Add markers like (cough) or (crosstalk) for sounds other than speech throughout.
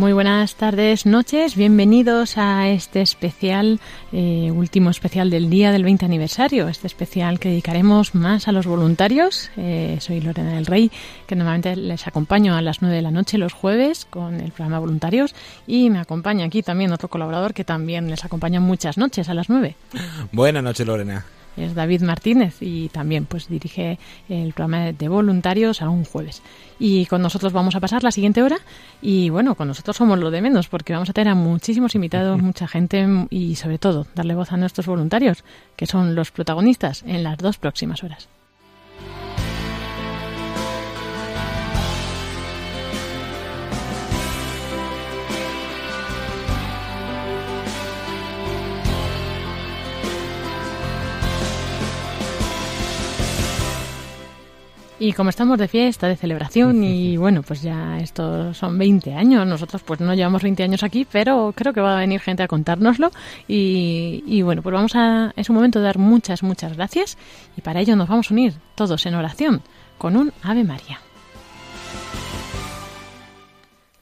Muy buenas tardes, noches, bienvenidos a este especial, eh, último especial del día del 20 aniversario, este especial que dedicaremos más a los voluntarios. Eh, soy Lorena del Rey, que normalmente les acompaño a las 9 de la noche los jueves con el programa Voluntarios y me acompaña aquí también otro colaborador que también les acompaña muchas noches a las 9. Buenas noches, Lorena es David Martínez y también pues dirige el programa de voluntarios a un jueves. Y con nosotros vamos a pasar la siguiente hora y bueno, con nosotros somos lo de menos porque vamos a tener a muchísimos invitados, mucha gente y sobre todo darle voz a nuestros voluntarios, que son los protagonistas en las dos próximas horas. Y como estamos de fiesta, de celebración y (laughs) bueno, pues ya estos son 20 años, nosotros pues no llevamos 20 años aquí, pero creo que va a venir gente a contárnoslo y, y bueno, pues vamos a, es un momento de dar muchas, muchas gracias y para ello nos vamos a unir todos en oración con un Ave María.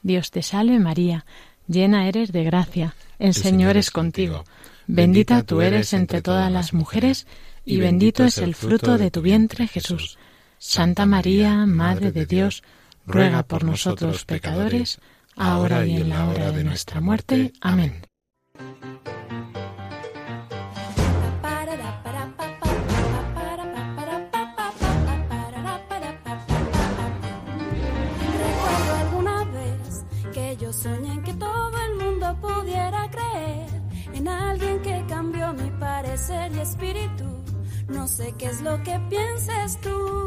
Dios te salve María, llena eres de gracia, el, Señor, es contigo. Bendita tú eres entre todas las mujeres y bendito es el fruto de tu vientre Jesús. Santa María, Madre de Dios, ruega por nosotros pecadores, ahora y en la hora de nuestra muerte. Amén. Recuerdo alguna vez que yo soñé que todo el mundo pudiera creer en alguien que cambió mi parecer y espíritu. No sé qué es lo que pienses tú.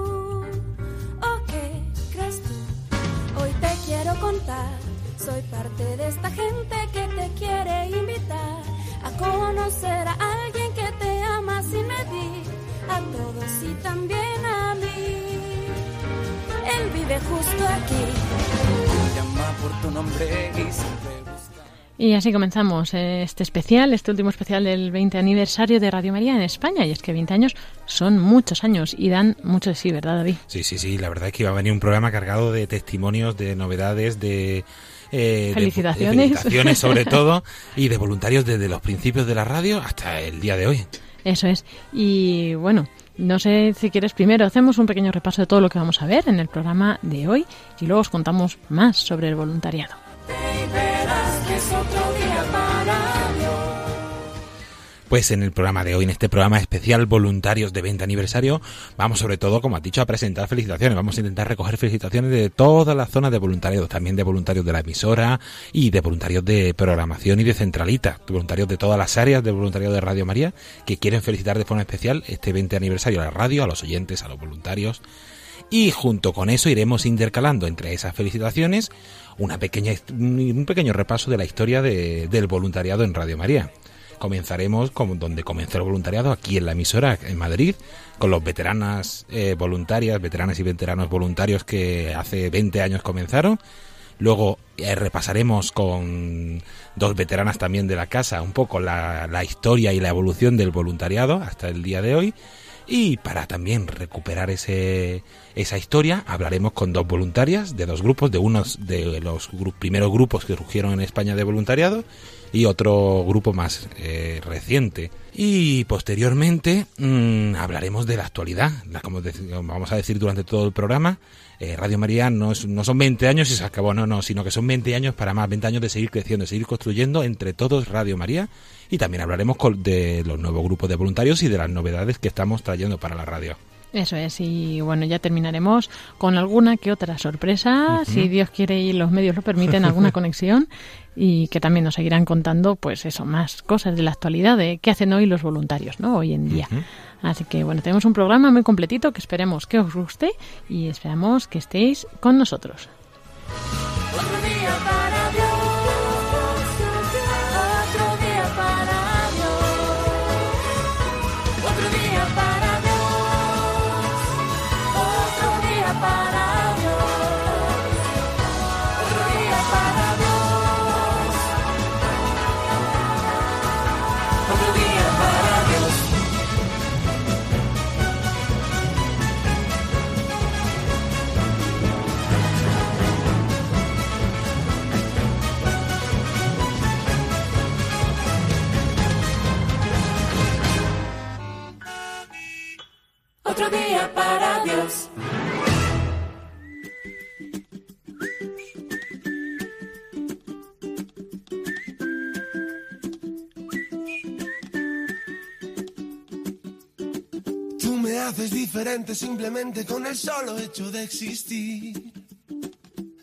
Hoy te quiero contar, soy parte de esta gente que te quiere invitar a conocer a alguien que te ama sin medir, a todos y también a mí. Él vive justo aquí. Llama por tu nombre y siempre y así comenzamos este especial, este último especial del 20 aniversario de Radio María en España. Y es que 20 años son muchos años y dan mucho de sí, ¿verdad, David? Sí, sí, sí. La verdad es que iba a venir un programa cargado de testimonios, de novedades, de... Eh, felicitaciones. felicitaciones (laughs) sobre todo y de voluntarios desde los principios de la radio hasta el día de hoy. Eso es. Y bueno, no sé si quieres primero hacemos un pequeño repaso de todo lo que vamos a ver en el programa de hoy y luego os contamos más sobre el voluntariado. Pues en el programa de hoy, en este programa especial Voluntarios de 20 aniversario, vamos sobre todo, como ha dicho, a presentar felicitaciones. Vamos a intentar recoger felicitaciones de toda la zona de voluntarios, también de voluntarios de la emisora y de voluntarios de programación y de centralita, voluntarios de todas las áreas de voluntariado de Radio María que quieren felicitar de forma especial este 20 aniversario a la radio, a los oyentes, a los voluntarios. Y junto con eso iremos intercalando entre esas felicitaciones una pequeña, un pequeño repaso de la historia del voluntariado en Radio María comenzaremos como donde comenzó el voluntariado, aquí en la emisora, en Madrid, con los veteranas eh, voluntarias, veteranas y veteranos voluntarios que hace 20 años comenzaron. Luego eh, repasaremos con dos veteranas también de la casa un poco la historia y la evolución del voluntariado hasta el día de hoy. Y para también recuperar ese, esa historia, hablaremos con dos voluntarias de dos grupos, de unos de los primeros grupos que surgieron en España de voluntariado y otro grupo más eh, reciente. Y posteriormente mm, hablaremos de la actualidad, como vamos a decir durante todo el programa. Eh, Radio María no, no son 20 años y se acabó, no, no, sino que son 20 años para más, 20 años de seguir creciendo, de seguir construyendo entre todos Radio María. Y también hablaremos de los nuevos grupos de voluntarios y de las novedades que estamos trayendo para la radio. Eso es, y bueno, ya terminaremos con alguna que otra sorpresa, si Dios quiere y los medios lo permiten, alguna (laughs) conexión y que también nos seguirán contando, pues eso, más cosas de la actualidad, de qué hacen hoy los voluntarios, ¿no? Hoy en día. Así que bueno, tenemos un programa muy completito que esperemos que os guste y esperamos que estéis con nosotros. María para Dios. Tú me haces diferente simplemente con el solo hecho de existir.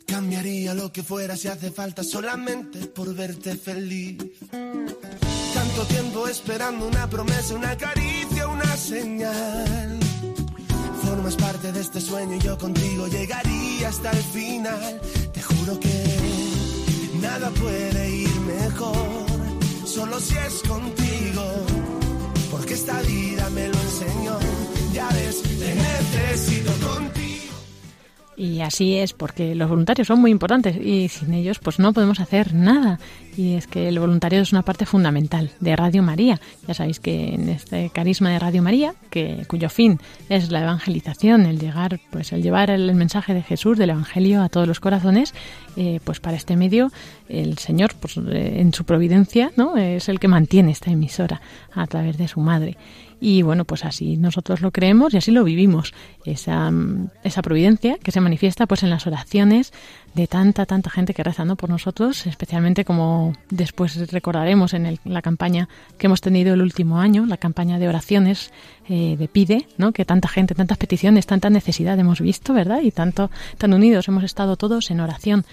Cambiaría lo que fuera si hace falta solamente por verte feliz. Tanto tiempo esperando una promesa, una caricia, una señal. Formas parte de este sueño y yo contigo llegaría hasta el final. Te juro que nada puede ir mejor, solo si es contigo. Porque esta vida me lo enseñó. Ya ves, te necesito contigo. Y así es, porque los voluntarios son muy importantes y sin ellos pues no podemos hacer nada. Y es que el voluntario es una parte fundamental de Radio María. Ya sabéis que en este carisma de Radio María, que cuyo fin es la evangelización, el llegar, pues el llevar el mensaje de Jesús, del Evangelio a todos los corazones, eh, pues para este medio el Señor, pues eh, en su providencia, no, es el que mantiene esta emisora a través de su madre. Y bueno, pues así nosotros lo creemos y así lo vivimos. Esa, mm, esa providencia que se manifiesta pues en las oraciones de tanta, tanta gente que rezando por nosotros, especialmente como después recordaremos en el- la campaña que hemos tenido el último año, la campaña de oraciones eh, de Pide, ¿no? que tanta gente, tantas peticiones, tanta necesidad hemos visto, ¿verdad? Y tanto, tan unidos hemos estado todos en oración.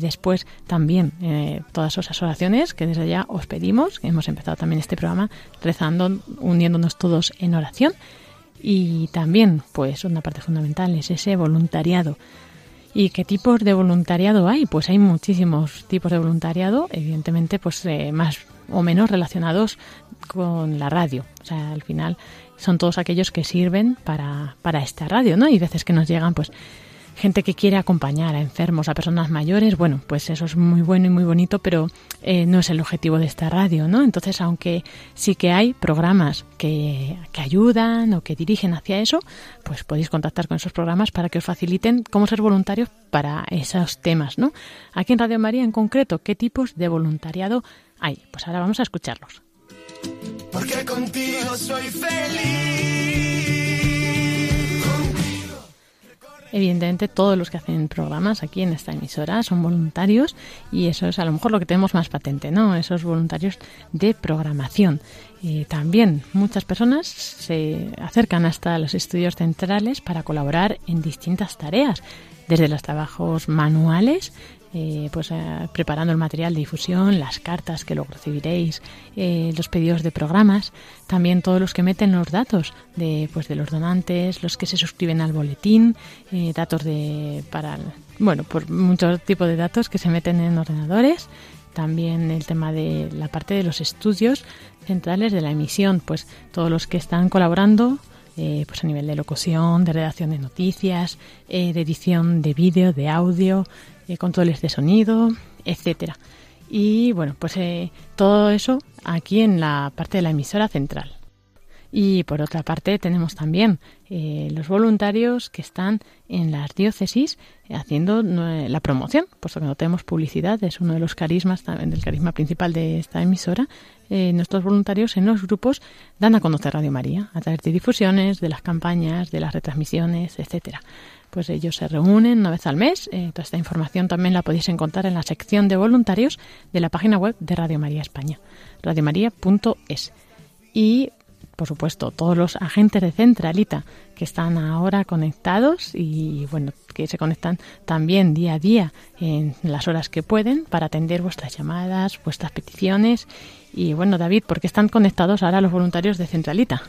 Después también eh, todas esas oraciones que desde ya os pedimos, hemos empezado también este programa rezando, uniéndonos todos en oración. Y también, pues una parte fundamental es ese voluntariado. ¿Y qué tipos de voluntariado hay? Pues hay muchísimos tipos de voluntariado, evidentemente, pues eh, más o menos relacionados con la radio. O sea, al final son todos aquellos que sirven para, para esta radio, ¿no? Y veces que nos llegan, pues, gente que quiere acompañar a enfermos, a personas mayores, bueno, pues eso es muy bueno y muy bonito, pero eh, no es el objetivo de esta radio, ¿no? Entonces, aunque sí que hay programas que, que ayudan o que dirigen hacia eso, pues podéis contactar con esos programas para que os faciliten cómo ser voluntarios para esos temas, ¿no? Aquí en Radio María, en concreto, ¿qué tipos de voluntariado hay? Pues ahora vamos a escucharlos. Porque contigo soy feliz. Evidentemente todos los que hacen programas aquí en esta emisora son voluntarios y eso es a lo mejor lo que tenemos más patente, ¿no? Esos voluntarios de programación. Eh, también muchas personas se acercan hasta los estudios centrales para colaborar en distintas tareas, desde los trabajos manuales, eh, pues eh, preparando el material de difusión, las cartas que luego recibiréis, eh, los pedidos de programas, también todos los que meten los datos de, pues de los donantes, los que se suscriben al boletín, eh, datos de para bueno, por muchos tipos de datos que se meten en ordenadores, también el tema de la parte de los estudios centrales de la emisión, pues todos los que están colaborando eh, pues a nivel de locución, de redacción de noticias, eh, de edición de vídeo, de audio, eh, controles de sonido, etcétera. Y bueno, pues eh, todo eso aquí en la parte de la emisora central. Y por otra parte tenemos también eh, los voluntarios que están en las diócesis haciendo eh, la promoción, puesto que no tenemos publicidad, es uno de los carismas, del carisma principal de esta emisora. Nuestros voluntarios en los grupos dan a conocer Radio María a través de difusiones, de las campañas, de las retransmisiones, etcétera. Pues ellos se reúnen una vez al mes. eh, toda esta información también la podéis encontrar en la sección de voluntarios de la página web de Radio María España, radiomaria.es. Y por supuesto, todos los agentes de Centralita que están ahora conectados y bueno, que se conectan también día a día en las horas que pueden para atender vuestras llamadas, vuestras peticiones. Y bueno, David, ¿por qué están conectados ahora los voluntarios de Centralita?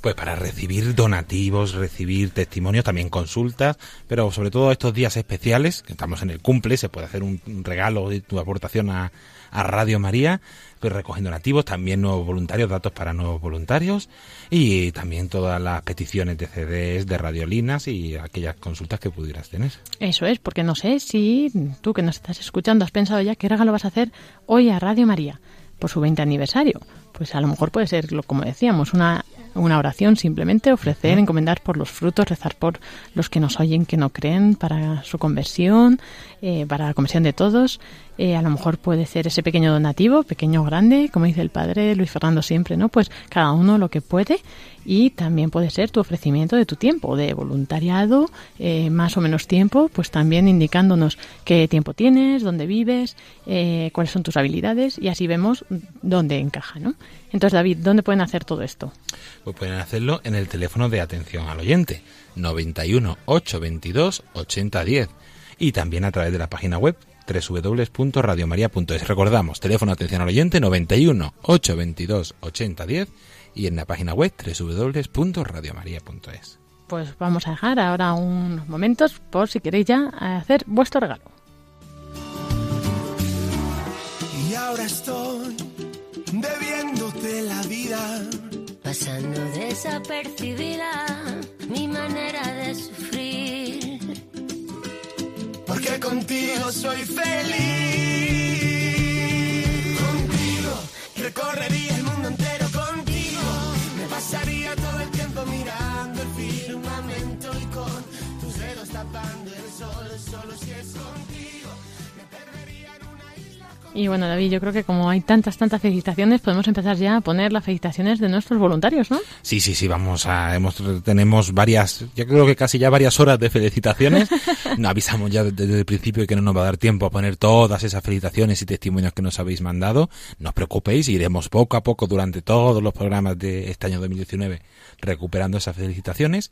Pues para recibir donativos, recibir testimonios, también consultas, pero sobre todo estos días especiales, que estamos en el cumple, se puede hacer un regalo de tu aportación a, a Radio María, pues recogiendo donativos, también nuevos voluntarios, datos para nuevos voluntarios y también todas las peticiones de CDs, de radiolinas y aquellas consultas que pudieras tener. Eso es, porque no sé si tú que nos estás escuchando has pensado ya qué regalo vas a hacer hoy a Radio María por su 20 aniversario. Pues a lo mejor puede ser, lo- como decíamos, una, una oración simplemente, ofrecer, encomendar por los frutos, rezar por los que nos oyen, que no creen, para su conversión, eh, para la conversión de todos. Eh, a lo mejor puede ser ese pequeño donativo, pequeño o grande, como dice el padre Luis Fernando siempre, ¿no? Pues cada uno lo que puede y también puede ser tu ofrecimiento de tu tiempo, de voluntariado, eh, más o menos tiempo, pues también indicándonos qué tiempo tienes, dónde vives, eh, cuáles son tus habilidades y así vemos dónde encaja, ¿no? Entonces, David, ¿dónde pueden hacer todo esto? Pues pueden hacerlo en el teléfono de atención al oyente, 91 822 8010 y también a través de la página web www.radiomaria.es. Recordamos, teléfono atención al oyente 91 822 8010 y en la página web www.radiomaria.es. Pues vamos a dejar ahora unos momentos por si queréis ya hacer vuestro regalo. Y ahora estoy debiéndote la vida. Pasando desapercibida mi manera de sufrir. Porque contigo soy feliz. Contigo recorrería el mundo entero contigo. Me pasaría todo el tiempo mirando el firmamento y con tus dedos tapando el sol, solo si es contigo. Y bueno, David, yo creo que como hay tantas, tantas felicitaciones, podemos empezar ya a poner las felicitaciones de nuestros voluntarios, ¿no? Sí, sí, sí, vamos a, hemos, tenemos varias, yo creo que casi ya varias horas de felicitaciones. (laughs) No avisamos ya desde el principio que no nos va a dar tiempo a poner todas esas felicitaciones y testimonios que nos habéis mandado. No os preocupéis, iremos poco a poco durante todos los programas de este año 2019 recuperando esas felicitaciones.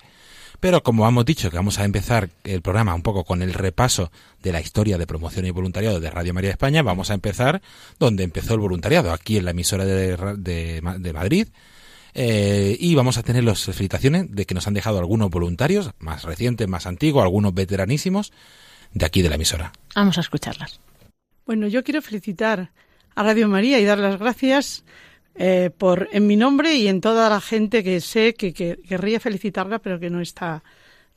Pero como hemos dicho que vamos a empezar el programa un poco con el repaso de la historia de promoción y voluntariado de Radio María España, vamos a empezar donde empezó el voluntariado, aquí en la emisora de, de Madrid. Eh, y vamos a tener las felicitaciones de que nos han dejado algunos voluntarios, más recientes, más antiguos, algunos veteranísimos, de aquí de la emisora. Vamos a escucharlas. Bueno, yo quiero felicitar a Radio María y dar las gracias eh, por en mi nombre y en toda la gente que sé que, que querría felicitarla, pero que no está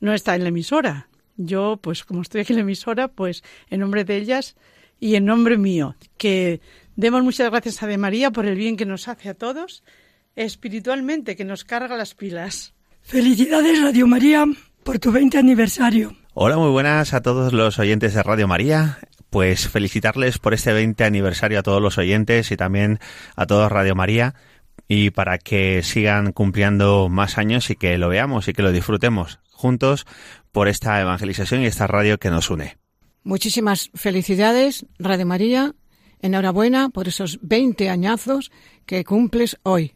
no está en la emisora. Yo, pues como estoy aquí en la emisora, pues en nombre de ellas y en nombre mío, que demos muchas gracias a De María por el bien que nos hace a todos, espiritualmente, que nos carga las pilas. Felicidades Radio María por tu 20 aniversario. Hola, muy buenas a todos los oyentes de Radio María. Pues felicitarles por este 20 aniversario a todos los oyentes y también a todos Radio María y para que sigan cumpliendo más años y que lo veamos y que lo disfrutemos juntos por esta evangelización y esta radio que nos une. Muchísimas felicidades, Radio María. Enhorabuena por esos 20 añazos que cumples hoy.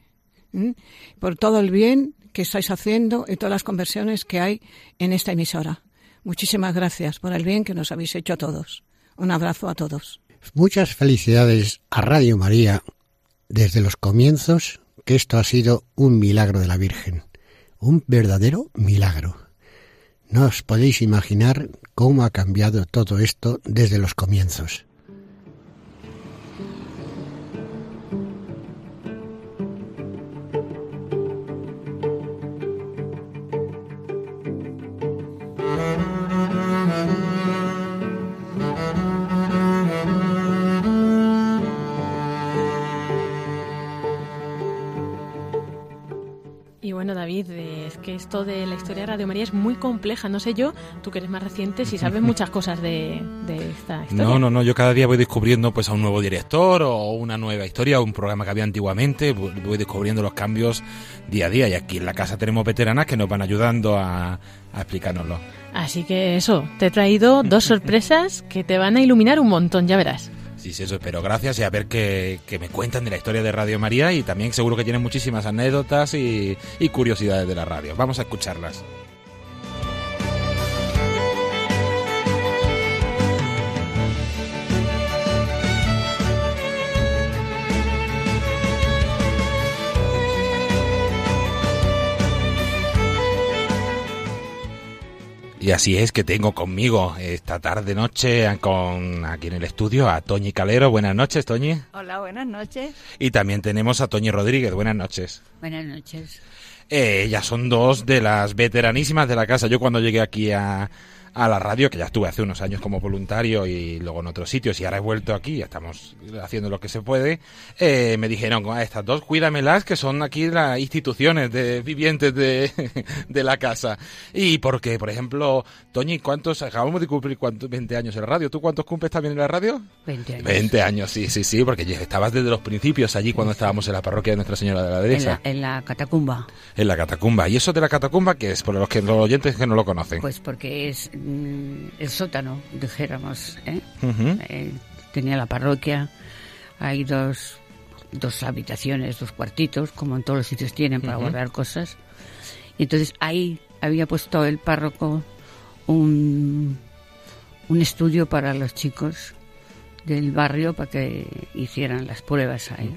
Por todo el bien que estáis haciendo y todas las conversiones que hay en esta emisora. Muchísimas gracias por el bien que nos habéis hecho a todos. Un abrazo a todos. Muchas felicidades a Radio María desde los comienzos, que esto ha sido un milagro de la Virgen. Un verdadero milagro. No os podéis imaginar cómo ha cambiado todo esto desde los comienzos. Bueno, David, es que esto de la historia de Radio María es muy compleja. No sé yo, tú que eres más reciente, si sabes (laughs) muchas cosas de, de esta historia. No, no, no, yo cada día voy descubriendo pues a un nuevo director o una nueva historia, un programa que había antiguamente, voy voy descubriendo los cambios día a día y aquí en la casa tenemos veteranas que nos van ayudando a, a explicárnoslo. Así que eso, te he traído dos sorpresas que te van a iluminar un montón, ya verás. Sí, sí, eso espero. Gracias y a ver qué, me cuentan de la historia de Radio María y también seguro que tienen muchísimas anécdotas y, y curiosidades de la radio. Vamos a escucharlas. Y así es que tengo conmigo esta tarde noche con aquí en el estudio a Toñi Calero. Buenas noches, Toñi. Hola, buenas noches. Y también tenemos a Toñi Rodríguez. Buenas noches. Buenas noches. Eh, ellas son dos de las veteranísimas de la casa. Yo cuando llegué aquí a, a la radio, que ya estuve hace unos años como voluntario y luego en otros sitios y ahora he vuelto aquí, estamos haciendo lo que se puede, eh, me dijeron, a estas dos cuídamelas que son aquí las instituciones de vivientes de, (laughs) de la casa. Y porque, por ejemplo, Toñi, ¿cuántos, acabamos de cumplir cuántos, 20 años en la radio? ¿Tú cuántos cumples también en la radio? 20 años. 20 años, sí, sí, sí, porque estabas desde los principios allí cuando estábamos en la parroquia de Nuestra Señora de la En Derecha. la, en la catacumba. En la catacumba. ¿Y eso de la catacumba que es? Por los, que, los oyentes que no lo conocen. Pues porque es el sótano, dijéramos. ¿eh? Eh, tenía la parroquia, hay dos, dos habitaciones, dos cuartitos, como en todos los sitios tienen para guardar cosas. Y entonces ahí había puesto el párroco un, un estudio para los chicos del barrio para que hicieran las pruebas ahí.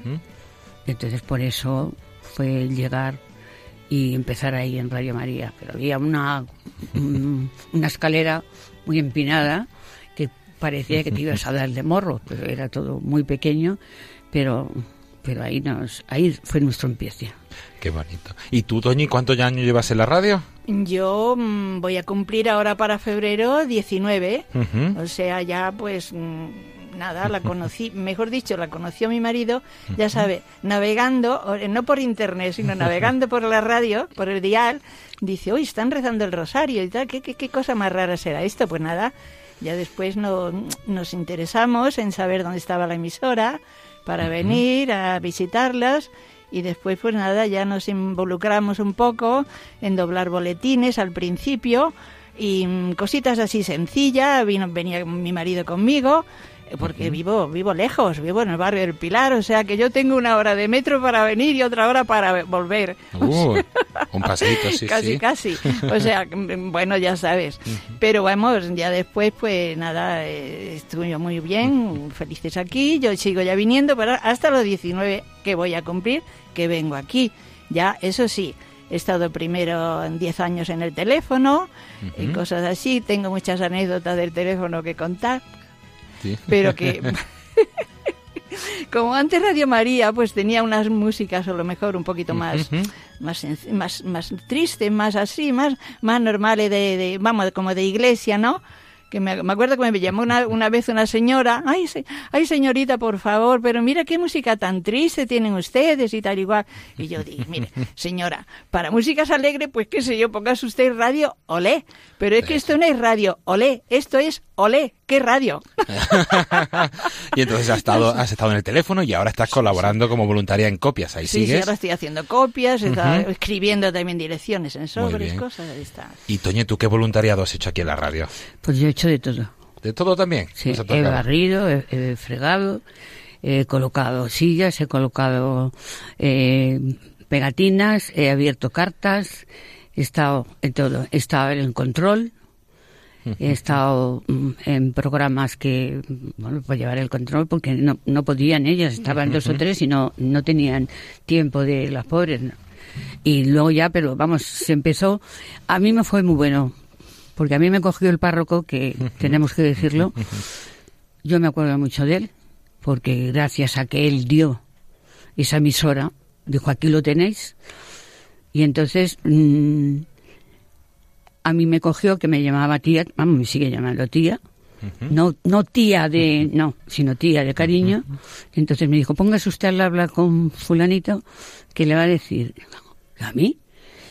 Entonces por eso fue el llegar y empezar ahí en Radio María. Pero había una, un- una escalera muy empinada que parecía que te ibas a dar de morro, pero era todo muy pequeño, pero, pero ahí, nos, ahí fue nuestro empiece. Qué bonito. ¿Y tú, Toñi, cuántos años llevas en la radio? Yo mm, voy a cumplir ahora para febrero 19. Ujú. O sea, ya pues mm, nada, la conocí, (laughs) mejor dicho, la conoció mi marido, ya sabe, navegando, o- no por internet, sino (laughs) navegando por la radio, por el dial, dice, uy, están rezando el rosario y tal, ¿qué, qué, qué cosa más rara será esto? Pues nada, ya después no, nos interesamos en saber dónde estaba la emisora para venir a visitarlas y después pues nada, ya nos involucramos un poco en doblar boletines al principio y mm, cositas así sencillas, vino, venía mi marido conmigo eh, porque vivo vivo lejos, vivo en el barrio del Pilar, o sea que yo tengo una hora de metro para venir y otra hora para volver. Uh, un paseíto, sí, (laughs) casi, sí. casi. O sea, (laughs) mm, bueno, ya sabes. Pero vamos, ya después, pues nada, eh, estuve muy bien, felices aquí. Yo sigo ya viniendo, pero hasta los 19 que voy a cumplir, que vengo aquí. Ya, eso sí, he estado primero en 10 años en el teléfono y cosas así. Tengo muchas anécdotas del teléfono que contar, Sí. pero que. Como antes Radio María, pues tenía unas músicas a lo mejor un poquito más Ujú. más, más, más triste, más así, más, más normales de, de, vamos, como de iglesia, ¿no? Que me, me acuerdo que me llamó una, una vez una señora, ay, se- ay señorita, por favor, pero mira qué música tan triste tienen ustedes y tal igual. Y yo dije, mire, (laughs) señora, para músicas alegres, pues qué sé yo, pongas usted radio, olé. Pero es que esto no es radio, olé, esto es olé, ¿qué radio? (laughs) y entonces has estado, has estado en el teléfono y ahora estás colaborando como voluntaria en copias. Ahí Sí, sí, sigues. ahora estoy haciendo copias, he estado Ujú. escribiendo también direcciones en sobres, cosas, ahí está. Y Toño, ¿tú qué voluntariado has hecho aquí en la radio? Pues yo he hecho de todo. ¿De todo también? Sí, he barrido, he, he fregado, he colocado sillas, he colocado eh, pegatinas, he abierto cartas, he estado en todo. He estado en el control, he estado mm, en programas que, bueno, para llevar el control porque no, no podían ellas, estaban dos o tres y no, no tenían tiempo de las pobres. Y luego ya, pero vamos, se empezó. A mí me fue muy bueno, porque a mí me cogió el párroco, que tenemos que decirlo. Yo me acuerdo mucho de él, porque gracias a que él dio esa emisora, dijo, aquí lo tenéis. Y entonces mm, a mí me cogió que me llamaba tía, vamos, me sigue llamando tía, no, no tía de, no, sino tía de cariño. Entonces me dijo, póngase usted al hablar con fulanito, que le va a decir, ¿a mí?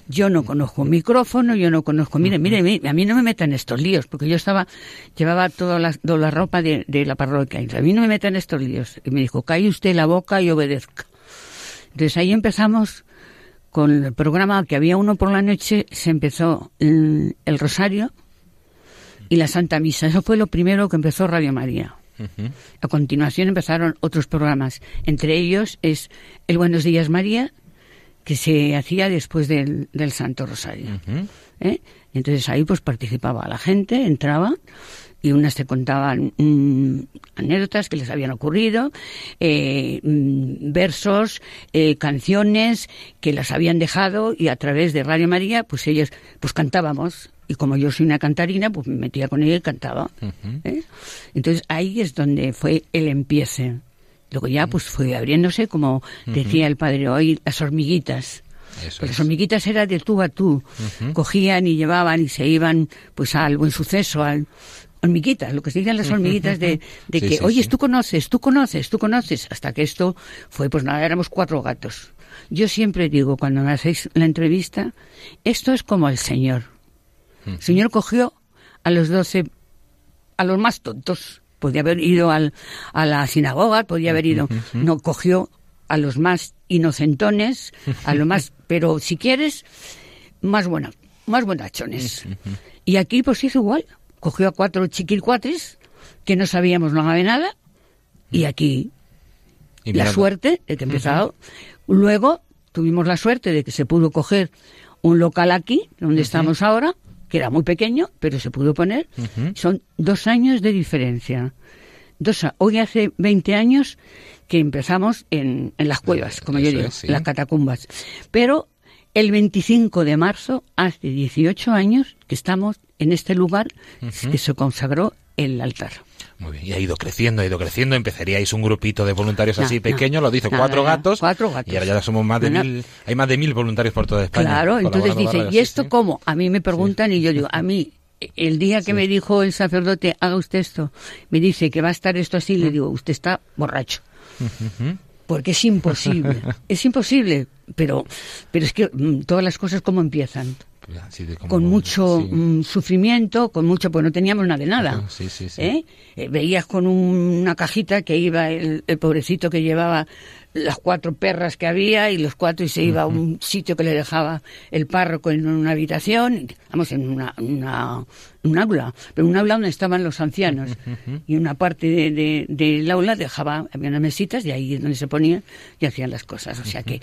Yo no conozco un micrófono, yo no conozco, mire, mire, a mí no me metan estos líos, porque yo estaba, llevaba toda la, toda la ropa de, de la parroquia, a mí no me metan estos líos. Y me dijo, calle usted la boca y obedezca. Entonces ahí empezamos con el programa que había uno por la noche, se empezó mm, el Rosario y la Santa Misa. Eso fue lo primero que empezó Radio María. A continuación empezaron otros programas. Entre ellos es el Buenos Días María, que se hacía después del, del Santo Rosario. ¿eh? Entonces ahí pues participaba la gente, entraba y unas te contaban mm, anécdotas que les habían ocurrido, eh, mm, versos, eh, canciones que las habían dejado y a través de Radio María pues ellos pues cantábamos y como yo soy una cantarina pues me metía con ella y cantaba. ¿eh? Entonces ahí es donde fue el empiece. Luego ya pues fue abriéndose, como decía el padre hoy, las hormiguitas. Pues es. las hormiguitas era de tú a tú. Cogían y llevaban y se iban pues al buen suceso, al hormiguitas, lo que se dicen las hormiguitas de, de Sí, que, sí, oye, sí. tú conoces, tú conoces, tú conoces, hasta que esto fue, pues nada, éramos cuatro gatos. Yo siempre digo, cuando me hacéis la entrevista, esto es como el Señor. El Señor cogió a los doce, a los más tontos. Podía haber ido al, a la sinagoga, podía haber ido. No, cogió a los más inocentones, a los más, (laughs) pero si quieres, más buena, más buenachones. Y aquí pues hizo igual. Cogió a cuatro chiquilcuatres que no sabíamos nada de nada. Y aquí Y la suerte de que empezado. Luego tuvimos la suerte de que se pudo coger un local aquí, donde estamos ahora, que era muy pequeño, pero se pudo poner. Son dos años de diferencia. Dos, hoy hace 20 años que empezamos en, en las cuevas, como yo digo, es, sí. las catacumbas. Pero el 25 de marzo, hace 18 años que estamos en este lugar que se consagró el altar. Muy bien, y ha ido creciendo, ha ido creciendo. Empezaríais un grupito de voluntarios No, así no. pequeño, lo dice, No, cuatro gatos. cuatro gatos. Y ahora ya somos más de mil, hay más de mil voluntarios por toda España. Claro, entonces dice, ¿y esto sí, cómo? A mí me preguntan y yo digo, a mí, el día que me dijo el sacerdote, haga usted esto, me dice que va a estar esto así, le digo, usted está borracho. Porque es imposible, (laughs) es imposible, pero, pero es que mm, todas las cosas como empiezan, Así de como- con mucho sí. mm, sufrimiento, con mucho, pues no teníamos nada de nada. Sí, sí, sí. ¿eh? Eh, Veías con un- una cajita que iba el, el pobrecito que llevaba las cuatro perras que había y los cuatro y se iba a un sitio que le dejaba el párroco en una habitación, vamos, en una, una- un aula, pero un aula donde estaban los ancianos. Y una parte de- de- del aula dejaba, había unas mesitas y ahí es donde se ponían y hacían las cosas. O sea que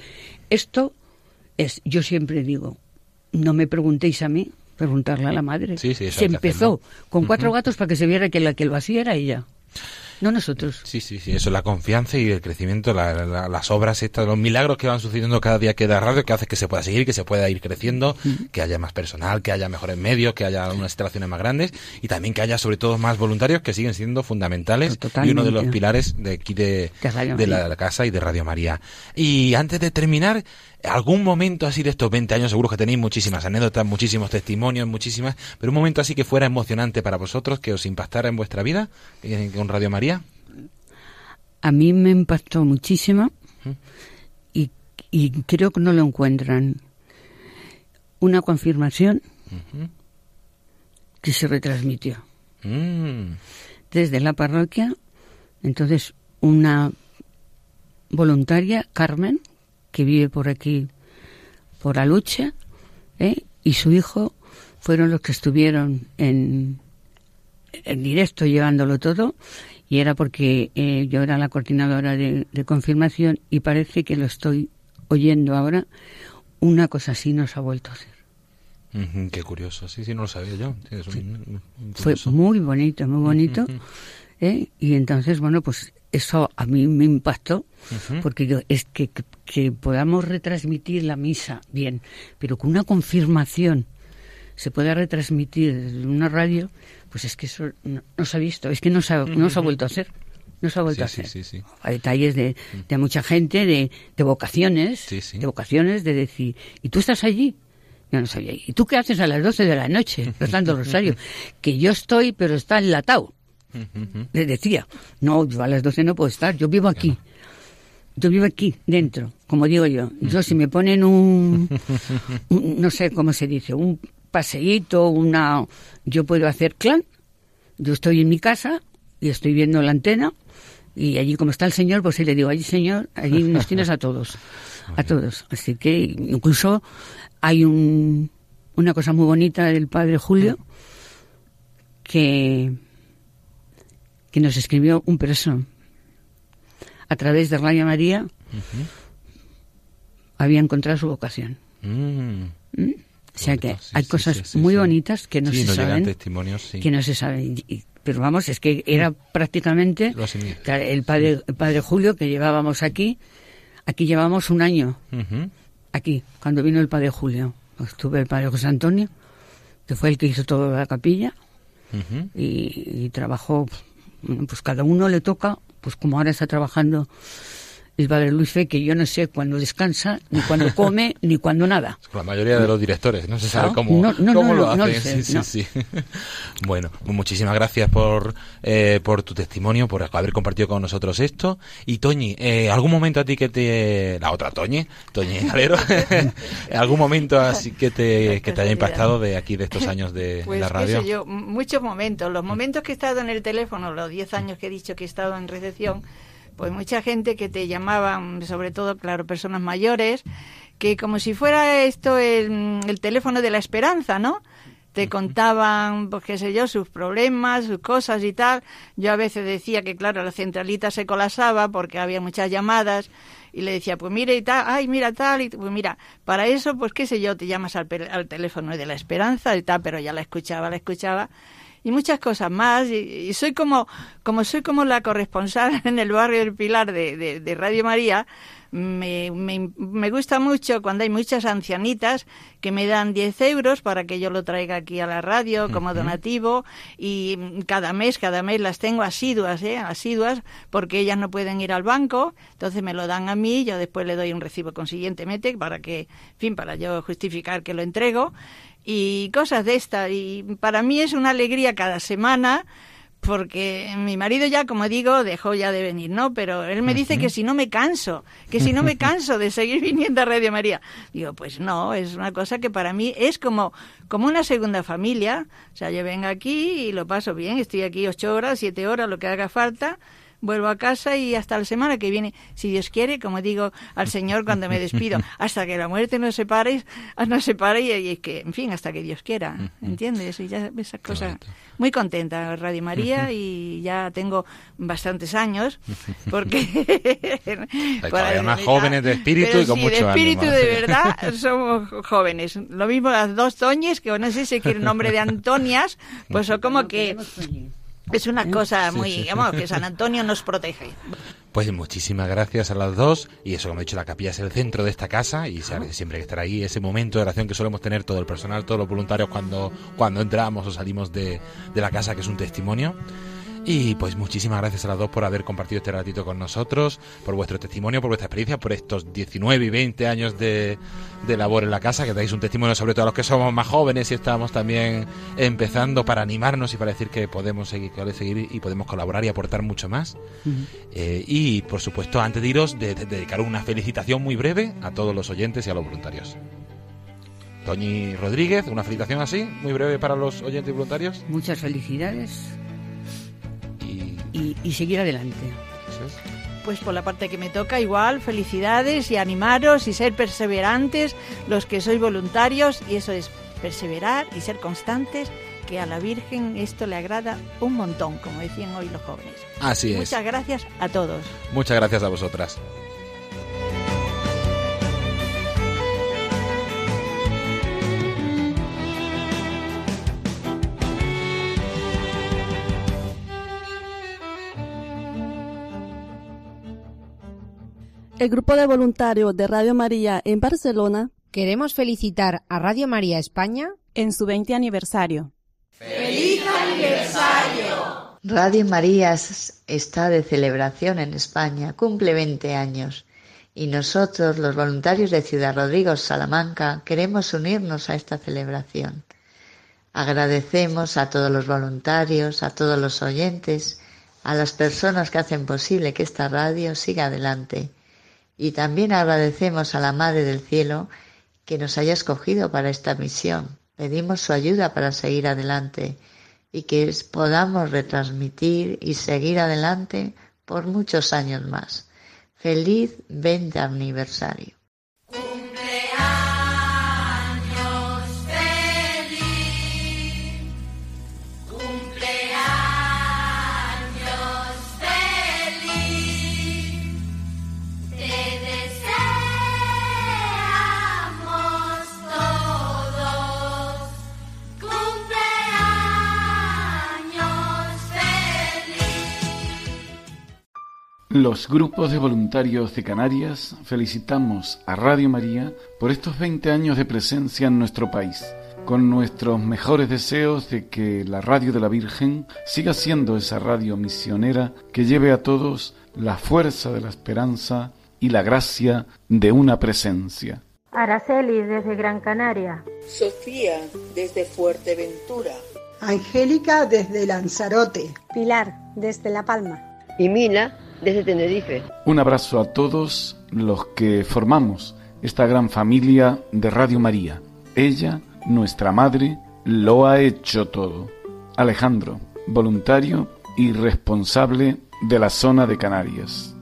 esto es, yo siempre digo, no me preguntéis a mí, preguntarle a la madre. Sí, sí, se empezó con cuatro gatos para que se viera que la que lo hacía era ella, no nosotros. Sí, sí, sí, eso, la confianza y el crecimiento, la- la- las obras, estas, los milagros que van sucediendo cada día que da radio, que hace que se pueda seguir, que se pueda ir creciendo, que haya más personal, que haya mejores medios, que haya unas instalaciones más grandes y también que haya sobre todo más voluntarios que siguen siendo fundamentales y uno de los pilares de aquí de, De Radio de la, María. la casa y de Radio María. Y antes de terminar, algún momento así de estos 20 años, seguro que tenéis muchísimas anécdotas, muchísimos testimonios, muchísimas, pero un momento así que fuera emocionante para vosotros, que os impactara en vuestra vida eh, con Radio María. A mí me impactó muchísimo y, y creo que no lo encuentran. Una confirmación que se retransmitió Mm. desde la parroquia. Entonces, una voluntaria, Carmen, que vive por aquí, por Aluche, ¿eh? y su hijo fueron los que estuvieron en, en directo llevándolo todo y era porque eh, yo era la coordinadora de, de confirmación y parece que lo estoy oyendo ahora. Una cosa así nos ha vuelto a hacer. Qué curioso, sí, sí, no lo sabía yo. Sí, es un- un Fue muy bonito, muy bonito. ¿eh? Y entonces, bueno, pues eso a mí me impactó, porque yo, es que, que, que podamos retransmitir la misa bien, pero con una confirmación se pueda retransmitir en una radio, pues es que eso no, no se ha visto, es que no se ha, no se ha vuelto a hacer. No se ha vuelto Sí, a hacer. sí, sí. Hay detalles de, de mucha gente, de, de vocaciones, de vocaciones, de decir, ¿y tú estás allí? Yo no sabía. ¿Y tú qué haces a las 12 de la noche (laughs) rezando el rosario? Que yo estoy, pero está enlatado. Le decía, no, yo a las 12 no puedo estar, yo vivo aquí. Yo vivo aquí, dentro, como digo yo. Yo si me ponen un, un- no sé cómo se dice, un paseíto, una... Yo puedo hacer clan, yo estoy en mi casa y estoy viendo la antena y allí como está el Señor, pues sí le digo, allí Señor, allí nos tienes a todos, (laughs) a todos. Así que incluso hay un, una cosa muy bonita del Padre Julio que, que nos escribió un preso a través de Radio María, había encontrado su vocación. Mm. ¿Mm? O sea que sí, hay sí, cosas sí, muy bonitas que no se llegan saben. testimonios, sí. Que no se saben. Y- pero vamos, es que era prácticamente Lo asimila. claro, el padre, el padre Julio que llevábamos aquí. Aquí llevamos un año. Aquí, cuando vino el padre Julio. Estuve el padre José Antonio, que fue el que hizo toda la capilla y trabajó. Pues cada uno le toca, pues como ahora está trabajando Luis Valer Luis Fe, que yo no sé cuándo descansa, ni cuándo (laughs) come, ni cuándo nada. La mayoría de los directores, no se sabe cómo, cómo lo hacen. sí, sí, sí. (laughs) bueno, pues muchísimas gracias por, eh, por tu testimonio, por haber compartido con nosotros esto. Y Toñi, eh, ¿algún momento a ti que te... La otra Toñi, Toñi Galero, (laughs) ¿algún momento así que te, que te haya impactado de aquí, de estos años de pues, la radio? yo, muchos momentos. Los momentos que he estado en el teléfono, los 10 años que he dicho que he estado en recepción, pues mucha gente que te llamaban, sobre todo, claro, personas mayores, que como si fuera esto el, el teléfono de la esperanza, ¿no? te contaban, pues qué sé yo, sus problemas, sus cosas y tal. Yo a veces decía que, claro, la centralita se colapsaba porque había muchas llamadas y le decía, pues mire y tal, ay, mira tal, y pues mira, para eso, pues qué sé yo, te llamas al, al teléfono de la esperanza y tal, pero ya la escuchaba, la escuchaba y muchas cosas más. Y, soy como, como soy como la corresponsal (laughs) en el barrio del Pilar de, de, Radio María. Me, me, me, gusta mucho cuando hay muchas ancianitas que me dan 10 euros para que yo lo traiga aquí a la radio como donativo y cada mes, cada mes las tengo asiduas, ¿eh? asiduas, porque ellas no pueden ir al banco, entonces me lo dan a mí, yo después le doy un recibo consiguientemente para que, en fin, para yo justificar que lo entrego y cosas de estas. Y para mí es una alegría cada semana porque mi marido ya, como digo, dejó ya de venir, ¿no? Pero él me dice que si no me canso, que si no me (laughs) canso de seguir viniendo a Radio María. Digo, pues no, es una cosa que para mí es como, como una segunda familia. O sea, yo vengo aquí y lo paso bien, estoy aquí ocho horas, siete horas, lo que haga falta vuelvo a casa y hasta la semana que viene, si Dios quiere, como digo al Señor cuando me despido, (laughs) hasta que la muerte nos separe, nos separe y, y que, en fin, hasta que Dios quiera, ¿entiendes? Y ya esas cosas. Muy contenta, Radio María, y ya tengo bastantes años, (laughs) porque... (laughs) para más jóvenes de espíritu y con mucho de espíritu de verdad somos jóvenes. Lo mismo las dos Toñes, que no sé si quiere el nombre de Antonias, pues son como que... Es una cosa muy, digamos, que San Antonio nos protege. Pues muchísimas gracias a las dos. Y eso, como he dicho, la capilla es el centro de esta casa y siempre que estar ahí, ese momento de oración que solemos tener todo el personal, todos los voluntarios cuando, cuando entramos o salimos de, de la casa, que es un testimonio. Y pues muchísimas gracias a las dos por haber compartido este ratito con nosotros, por vuestro testimonio, por vuestra experiencia, por estos 19 y 20 años de, labor en la casa, que dais un testimonio sobre todo a los que somos más jóvenes y estamos también empezando para animarnos y para decir que podemos seguir, seguir y podemos colaborar y aportar mucho más. Eh, y por supuesto, antes de iros, de, dedicar una felicitación muy breve a todos los oyentes y a los voluntarios. Toñi Rodríguez, una felicitación así, muy breve para los oyentes y voluntarios. Muchas felicidades y, seguir adelante. Pues por la parte que me toca, igual, felicidades y animaros y ser perseverantes los que sois voluntarios, y eso es perseverar y ser constantes, que a la Virgen esto le agrada un montón, como decían hoy los jóvenes. Así es. Muchas gracias a todos. Muchas gracias a vosotras. El grupo de voluntarios de Radio María en Barcelona queremos felicitar a Radio María España en su 20 aniversario. ¡Feliz aniversario! Radio María está de celebración en España, cumple 20 años. Y nosotros, los voluntarios de Ciudad Rodrigo, Salamanca, queremos unirnos a esta celebración. Agradecemos a todos los voluntarios, a todos los oyentes, a las personas que hacen posible que esta radio siga adelante y también agradecemos a la Madre del Cielo que nos haya escogido para esta misión. Pedimos su ayuda para seguir adelante y que podamos retransmitir y seguir adelante por muchos años más. Feliz 20 aniversario. Los grupos de voluntarios de Canarias felicitamos a Radio María por estos 20 años de presencia en nuestro país, con nuestros mejores deseos de que la Radio de la Virgen siga siendo esa radio misionera que lleve a todos la fuerza de la esperanza y la gracia de una presencia. Araceli desde Gran Canaria. Sofía desde Fuerteventura. Angélica desde Lanzarote. Pilar desde La Palma. Y Mina desde. Un abrazo a todos los que formamos esta gran familia de Radio María. Ella, nuestra madre, lo ha hecho todo. Alejandro, voluntario y responsable de la zona de Canarias.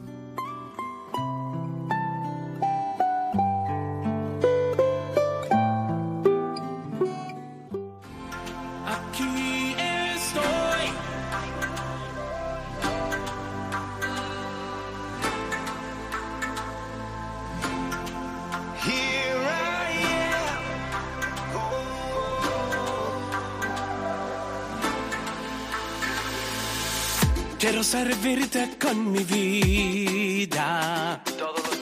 Servirte con mi vida.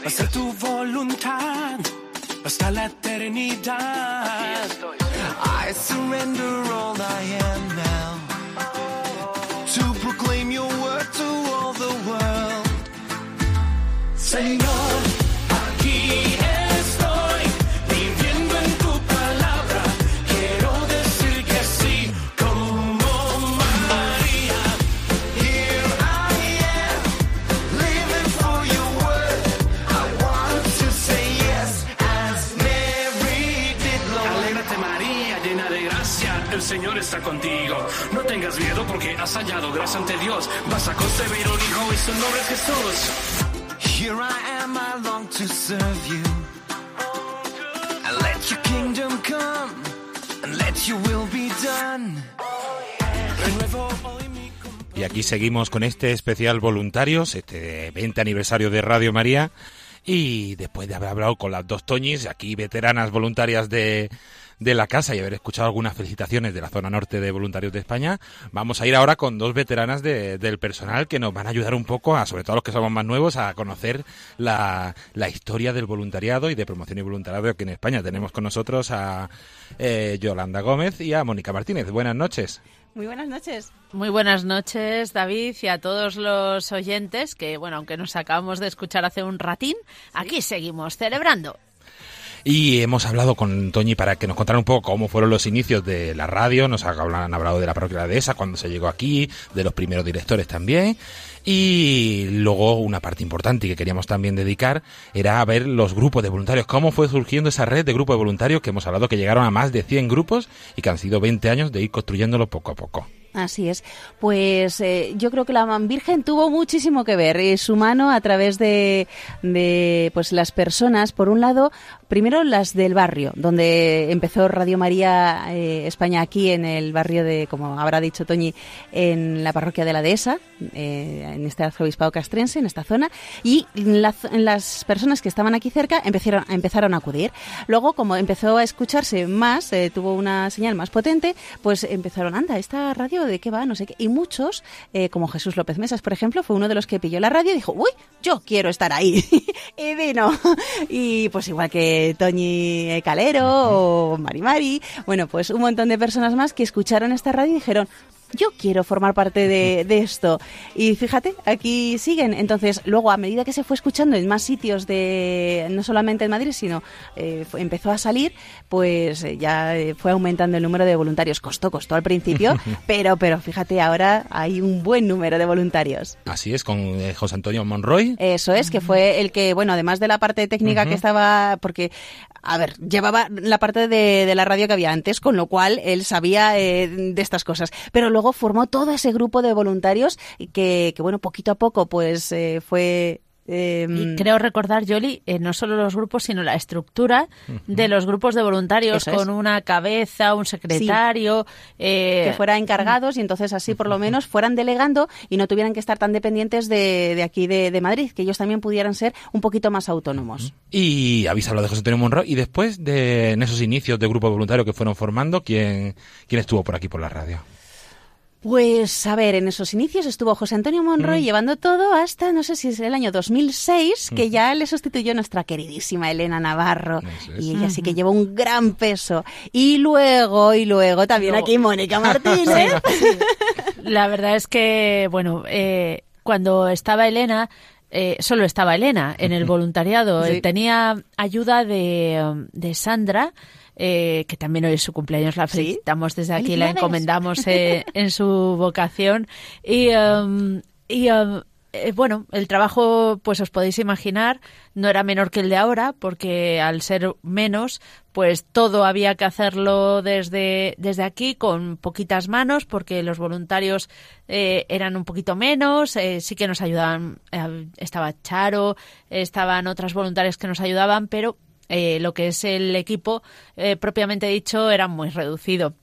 Hacer tu voluntad hasta la eternidad. Porque has hallado gracia ante Dios. Vas a concebir un hijo y su nombre es Jesús. Here I am, I long to serve you. And let your kingdom come, and let your will be done. Renuevo hoy mi Y aquí seguimos con este especial voluntarios, este 20 aniversario de Radio María. Y después de haber hablado con las dos Toñis, aquí veteranas voluntarias de, de la casa y haber escuchado algunas felicitaciones de la zona norte de voluntarios de España, vamos a ir ahora con dos veteranas de- del personal que nos van a ayudar un poco, a, sobre todo los que somos más nuevos, a conocer la, la historia del voluntariado y de promoción y voluntariado aquí en España. Tenemos con nosotros a eh, Yolanda Gómez y a Mónica Martínez. Buenas noches. Muy buenas noches. Muy buenas noches, David, y a todos los oyentes que, bueno, aunque nos acabamos de escuchar hace un ratín, aquí seguimos celebrando. Y hemos hablado con Toñi para que nos contara un poco cómo fueron los inicios de la radio. Nos han hablado, de la parroquia de dehesa, cuando se llegó aquí, de los primeros directores también. Y luego una parte importante que queríamos también dedicar era a ver los grupos de voluntarios, cómo fue surgiendo esa red de grupos de voluntarios que hemos hablado que llegaron a más de 100 grupos y que han sido 20 años de ir construyéndolo poco a poco. Así es. Pues eh, yo creo que la Virgen tuvo muchísimo que ver. eh, su mano a través de, de pues las personas, por un lado, primero las del barrio, donde empezó Radio María eh, España aquí en el barrio de, como habrá dicho Toñi, en la parroquia de la Dehesa, eh, en este arzobispado castrense, en esta zona, y la- las personas que estaban aquí cerca empezaron, empezaron a acudir. Luego, como empezó a escucharse más, eh, tuvo una señal más potente, pues empezaron, anda, esta radio de qué va, no sé qué. Y muchos, eh, como Jesús López Mesas, por ejemplo, fue uno de los que pilló la radio y dijo, uy, yo quiero estar ahí. (laughs) y vino. y pues igual que Toñi Calero o Mari Mari, bueno, pues un montón de personas más que escucharon esta radio y dijeron, yo quiero formar parte de, de esto. Y fíjate, aquí siguen. Entonces, luego, a medida que se fue escuchando en más sitios de, no solamente en Madrid, sino eh, empezó a salir, pues eh, ya eh, fue aumentando el número de voluntarios. Costó, costó al principio, (laughs) pero, pero fíjate, ahora hay un buen número de voluntarios. Así es, con José Antonio Monroy. Eso es, que fue el que, bueno, además de la parte técnica que estaba, porque, a ver, llevaba la parte de, de la radio que había antes, con lo cual él sabía eh, de estas cosas. Pero luego formó todo ese grupo de voluntarios que, que bueno, poquito a poco, pues eh, fue... eh, Y creo recordar, Yoli, eh, no solo los grupos, sino la estructura de los grupos de voluntarios, es. con una cabeza, un secretario. eh, que fuera encargados y entonces así por lo (laughs) menos fueran delegando y no tuvieran que estar tan dependientes de, de aquí de, de Madrid, que ellos también pudieran ser un poquito más autónomos. Y habéis hablado de José Antonio Monroy. Y después de en esos inicios de grupo voluntario que fueron formando, ¿quién, quién estuvo por aquí por la radio? Pues a ver, en esos inicios estuvo José Antonio Monroy llevando todo hasta, no sé si es el año 2006, que ya le sustituyó nuestra queridísima Elena Navarro. Y ella sí que llevó un gran peso. Y luego, y luego también Luego- aquí Mónica (laughs) Martínez. (laughs) La verdad es que, bueno, eh, cuando estaba Elena, eh, solo estaba Elena en el (laughs) voluntariado. Sí. Tenía ayuda de, de Sandra, eh, que también hoy es su cumpleaños, la felicitamos desde aquí, la encomendamos eh, (laughs) en su vocación. Y, um, y um, eh, bueno, el trabajo, pues os podéis imaginar, no era menor que el de ahora, porque al ser menos, pues todo había que hacerlo desde, desde aquí con poquitas manos, porque los voluntarios eh, eran un poquito menos, eh, sí que nos ayudaban, eh, estaba Charo, estaban otras voluntarias que nos ayudaban, pero eh, lo que es el equipo eh, propiamente dicho era muy reducido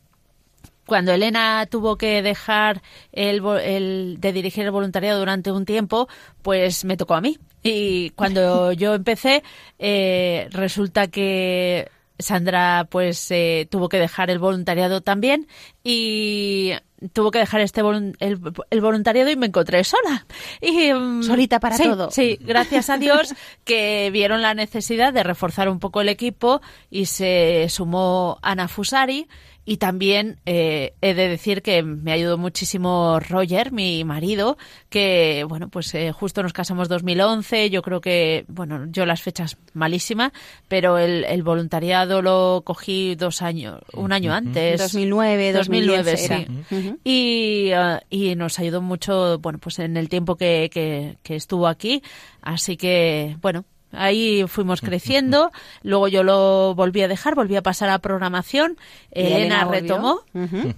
cuando Elena tuvo que dejar el, el de dirigir el voluntariado durante un tiempo, pues me tocó a mí. Y cuando (laughs) yo empecé, eh, resulta que Sandra pues eh, tuvo que dejar el voluntariado también y tuvo que dejar este volun- el, el voluntariado y me encontré sola. Y, mm, Solita para sí, todo. Sí, gracias a Dios que vieron la necesidad de reforzar un poco el equipo y se sumó Ana Fusari. Y también eh, he de decir que me ayudó muchísimo Roger, mi marido, que, bueno, pues eh, justo nos casamos 2011. Yo creo que, bueno, yo las fechas malísima, pero el, el voluntariado lo cogí dos años, un año antes. 2009, 2009, 2010 era. sí. Y, eh, y nos ayudó mucho, bueno, pues en el tiempo que, que, que estuvo aquí. Así que, bueno, ahí fuimos creciendo. (laughs) Luego yo lo volví a dejar, volví a pasar a programación. Elena, retomó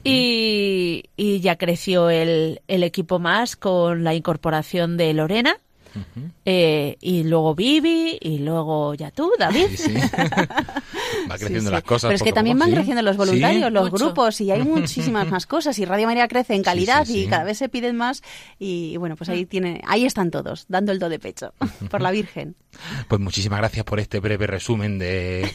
y, y ya creció el, el equipo más con la incorporación de Lorena. eh, y luego Vivi y luego ya tú, David. Sí, sí. (laughs) Va creciendo Sí, sí. las cosas. Pero es que también van sí. creciendo los voluntarios, Sí. los Mucho. grupos y hay (laughs) muchísimas más cosas y Radio María crece en calidad sí, sí. y cada vez se piden más y bueno, pues ahí tiene ahí están todos dando el do de pecho por la Virgen. Pues muchísimas gracias por este breve resumen de,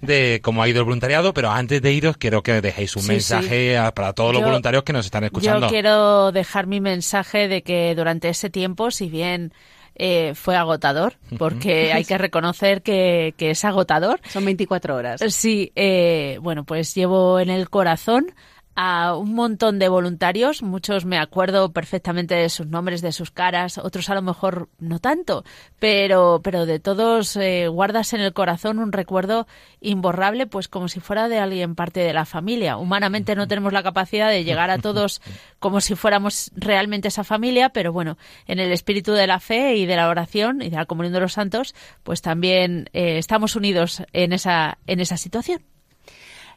de cómo ha ido el voluntariado, pero antes de iros quiero que dejéis un Sí, mensaje a- para todos los voluntarios que nos están escuchando. Yo quiero dejar mi mensaje de que durante ese tiempo, si bien eh, fue agotador, porque (laughs) hay que reconocer que, que es agotador. Son 24 horas. Sí, eh, bueno, pues llevo en el corazón a un montón de voluntarios, muchos me acuerdo perfectamente de sus nombres, de sus caras, otros a lo mejor no tanto, pero, pero de todos eh, guardas en el corazón un recuerdo imborrable, pues como si fuera de alguien parte de la familia. Humanamente no tenemos la capacidad de llegar a todos como si fuéramos realmente esa familia, pero bueno, en el espíritu de la fe y de la oración y de la comunión de los santos, pues también eh, estamos unidos en esa, en esa situación.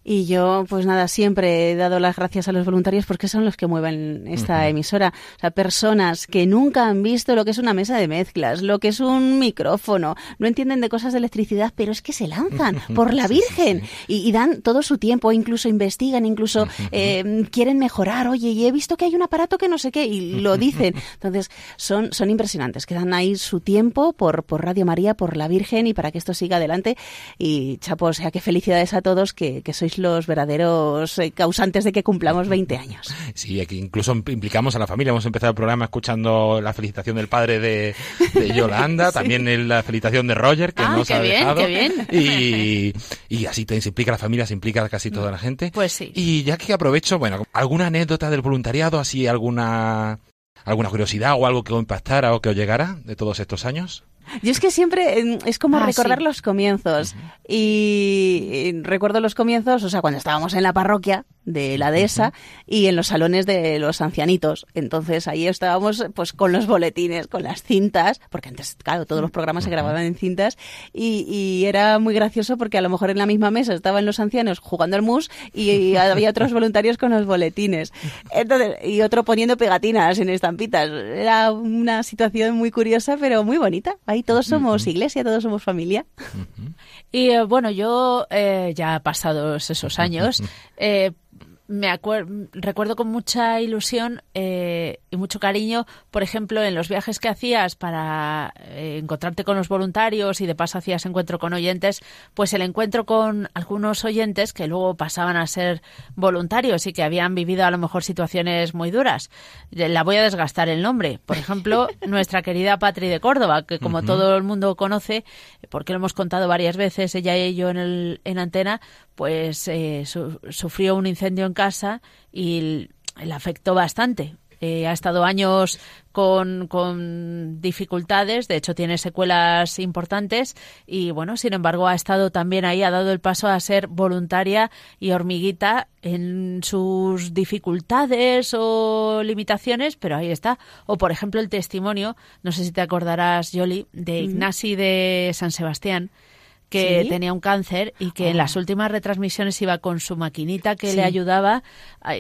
Y yo, pues nada, siempre he dado las gracias a los voluntarios porque son los que mueven esta emisora. O sea, personas que nunca han visto lo que es una mesa de mezclas, lo que es un micrófono, no entienden de cosas de electricidad, pero es que se lanzan (laughs) por la Virgen Y, y dan todo su tiempo, incluso investigan, incluso eh, quieren mejorar. Oye, y he visto que hay un aparato que no sé qué, y lo dicen. Entonces, son, son impresionantes, que dan ahí su tiempo por, por Radio María, por la Virgen y para que esto siga adelante. Y chapo, o sea, qué felicidades a todos que, que sois los verdaderos eh, causantes de que cumplamos 20 años. Sí, aquí incluso implicamos a la familia. Hemos empezado el programa escuchando la felicitación del padre de, de (laughs) Yolanda, también la felicitación de Roger, que Ah, nos qué ha bien, dejado. qué bien. Y, y así te- se implica la familia, se implica casi toda la gente. Pues sí. Y ya que aprovecho, bueno, ¿alguna anécdota del voluntariado, así alguna alguna curiosidad o algo que os impactara o que os llegara de todos estos años? Yo es que siempre eh, es como Ah, recordar sí. los comienzos. Y, y recuerdo los comienzos, o sea, cuando estábamos en la parroquia de la dehesa y en los salones de los ancianitos. Entonces ahí estábamos pues con los boletines, con las cintas, porque antes, claro, todos los programas se grababan en cintas y, y era muy gracioso porque a lo mejor en la misma mesa estaban los ancianos jugando al mus y (laughs) había otros voluntarios con los boletines. Entonces, y otro poniendo pegatinas en estampitas. Era una situación muy curiosa, pero muy bonita. Ahí todos somos iglesia, todos somos familia. (laughs) Y eh, bueno, yo eh, ya pasados esos años, eh, (laughs) me acuer- recuerdo con mucha ilusión eh, y mucho cariño, por ejemplo, en los viajes que hacías para eh, encontrarte con los voluntarios y de paso hacías encuentro con oyentes, pues el encuentro con algunos oyentes que luego pasaban a ser voluntarios y que habían vivido a lo mejor situaciones muy duras. La voy a desgastar el nombre. Por ejemplo, (laughs) nuestra querida Patri de Córdoba, que como todo el mundo conoce, porque lo hemos contado varias veces, ella y yo en, el, en antena, pues eh, su- sufrió un incendio en casa y le afectó bastante. Eh, ha estado años con, con, dificultades, de hecho tiene secuelas importantes y bueno, sin embargo ha estado también ahí, ha dado el paso a ser voluntaria y hormiguita en sus dificultades o limitaciones, pero ahí está. O por ejemplo el testimonio, no sé si te acordarás, Yoli, de Ignasi de San Sebastián que tenía un cáncer y que en las ah. últimas retransmisiones iba con su maquinita que le ayudaba,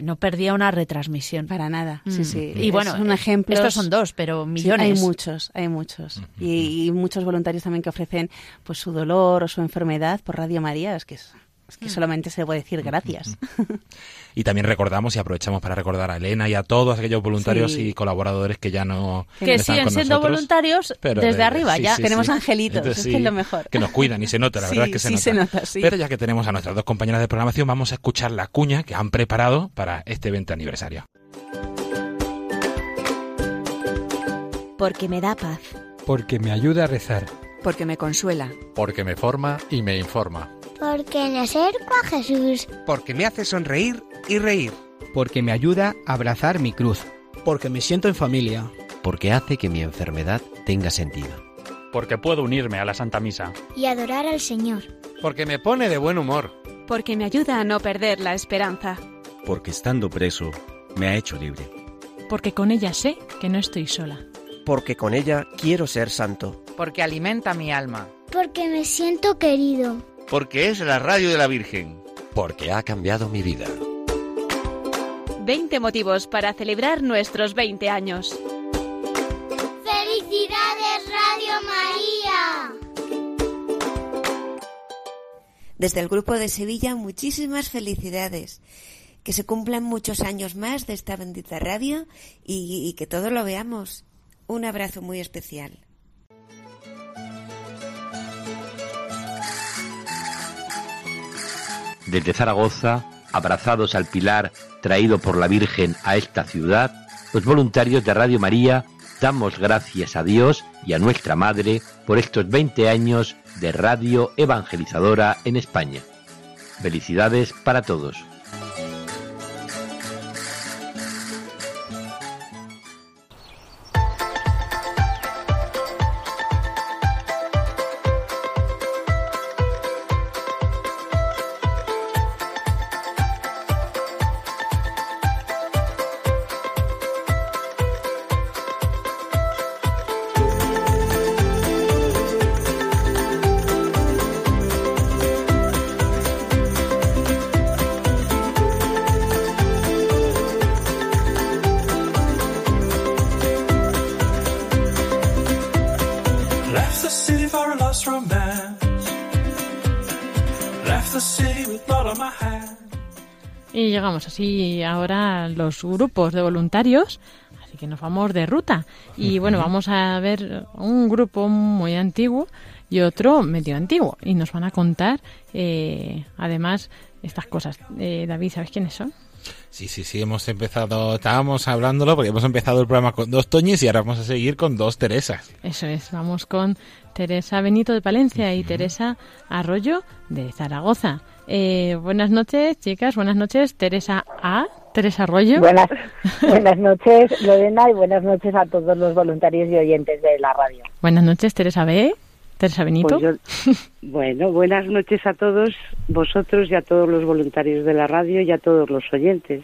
no perdía una retransmisión. Para nada, sí, mm. sí. Y bueno, un ejemplo. Estos son dos, pero millones. hay muchos, hay muchos. y, y, muchos voluntarios también que ofrecen pues su dolor o su enfermedad por Radio María, es que es es que solamente se puede decir gracias. Y también recordamos y aprovechamos para recordar a Elena y a todos aquellos voluntarios y colaboradores que ya no. Que siguen siendo voluntarios desde arriba, ya tenemos angelitos, es que es lo mejor. Que nos cuidan y se nota, la verdad que se nota. Se nota Pero ya que tenemos a nuestras dos compañeras de programación, vamos a escuchar la cuña que han preparado para este 20 aniversario. Porque me da paz. Porque me ayuda a rezar. Porque me consuela. Porque me forma y me informa. Porque me acerco a Jesús. Porque me hace sonreír y reír. Porque me ayuda a abrazar mi cruz. Porque me siento en familia. Porque hace que mi enfermedad tenga sentido. Porque puedo unirme a la Santa Misa. Y adorar al Señor. Porque me pone de buen humor. Porque me ayuda a no perder la esperanza. Porque estando preso, me ha hecho libre. Porque con ella sé que no estoy sola. Porque con ella quiero ser santo. Porque alimenta mi alma. Porque me siento querido porque es la radio de la Virgen. Porque ha cambiado mi vida. 20 motivos para celebrar nuestros 20 años. ¡Felicidades Radio María! Desde el Grupo de Sevilla, muchísimas felicidades. Que se cumplan muchos años más de esta bendita radio y, y que todos lo veamos. Un abrazo muy especial. Desde Zaragoza, abrazados al pilar traído por la Virgen a esta ciudad, los voluntarios de Radio María damos gracias a Dios y a nuestra Madre por estos 20 años de radio evangelizadora en España. Felicidades para todos. Así ahora los grupos de voluntarios, así que nos vamos de ruta. Y bueno, vamos a ver un grupo muy antiguo y otro medio antiguo. Y nos van a contar, eh, además, estas cosas. Eh, David, ¿sabes quiénes son? Sí, sí, sí, hemos empezado, estábamos hablándolo porque hemos empezado el programa con dos Toñis y ahora vamos a seguir con dos Teresas. Eso es, vamos con Teresa Benito de Palencia y Teresa Arroyo de Zaragoza. Eh, buenas noches, chicas, buenas noches, Teresa A. Teresa Arroyo. Buenas, (laughs) buenas noches, Lorena, y buenas noches a todos los voluntarios y oyentes de la radio. Buenas noches, Teresa B. Teresa Benito. Pues (laughs) bueno, buenas noches a todos vosotros y a todos los voluntarios de la radio y a todos los oyentes.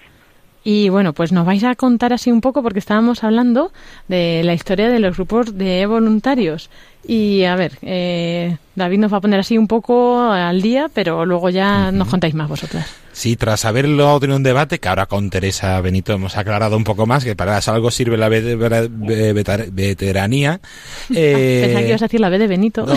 Y bueno, pues nos vais a contar así un poco porque estábamos hablando de la historia de los grupos de voluntarios. Y a ver, eh, David nos va a poner así un poco al día, pero luego ya nos contáis más vosotras. Sí, tras haberlo tenido un debate, que ahora con Teresa Benito hemos aclarado un poco más, que para algo sirve la veteranía. Eh, (laughs) Pensaba que ibas a decir la B de Benito. (laughs)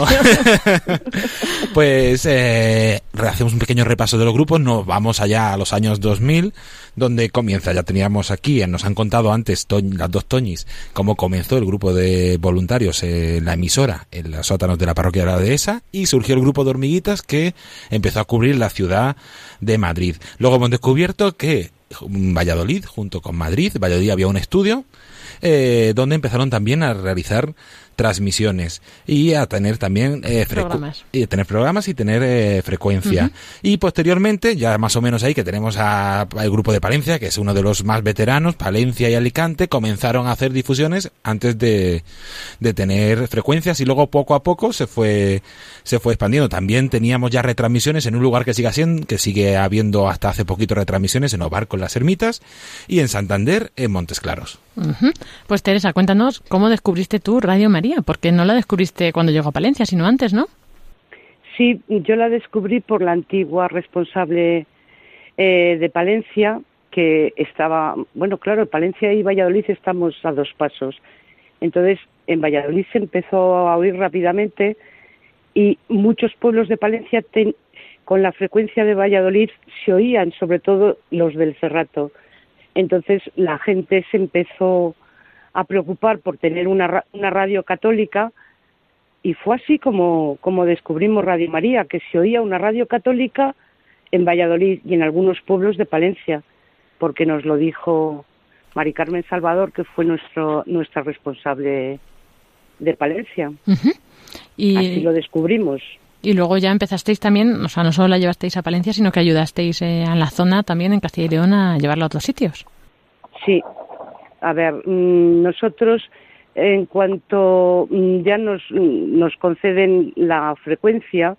pues eh, hacemos un pequeño repaso de los grupos, nos vamos allá a los años 2000, donde comienza, ya teníamos aquí, eh, nos han contado antes las dos Toñis, cómo comenzó el grupo de voluntarios en la emisora, en los sótanos de la parroquia de la Dehesa, y surgió el grupo de hormiguitas que empezó a cubrir la ciudad de Madrid. Luego hemos descubierto que Valladolid, junto con Madrid, Valladolid había un estudio eh, donde empezaron también a realizar transmisiones y a tener también eh, programas. y tener programas y tener eh, frecuencia. Y posteriormente ya más o menos ahí que tenemos a- al grupo de Palencia que es uno de los más veteranos Palencia y Alicante comenzaron a hacer difusiones antes de, de tener frecuencias y luego poco a poco se fue se fue expandiendo. También teníamos ya retransmisiones en un lugar que sigue siendo que sigue habiendo hasta hace poquito retransmisiones en Ovar con las Ermitas y en Santander en Montes Claros Pues Teresa, cuéntanos cómo descubriste tú Radio María, porque no la descubriste cuando llegó a Palencia, sino antes, ¿no? Sí, yo la descubrí por la antigua responsable eh, de Palencia, que estaba, bueno, claro, Palencia y Valladolid estamos a dos pasos. Entonces, en Valladolid se empezó a oír rápidamente y muchos pueblos de Palencia con la frecuencia de Valladolid se oían, sobre todo los del Cerrato. Entonces, la gente se empezó a preocupar por tener una, una radio católica y fue así como, como descubrimos Radio María, que se oía una radio católica en Valladolid y en algunos pueblos de Palencia, porque nos lo dijo Mari Carmen Salvador, que fue nuestro, nuestra responsable de Palencia. Y, Así lo descubrimos. Y luego ya empezasteis también, o sea, no solo la llevasteis a Palencia, sino que ayudasteis eh, a la zona también en Castilla y León a llevarla a otros sitios. Sí, a ver, mm, nosotros en cuanto mm, ya nos, mm, nos conceden la frecuencia,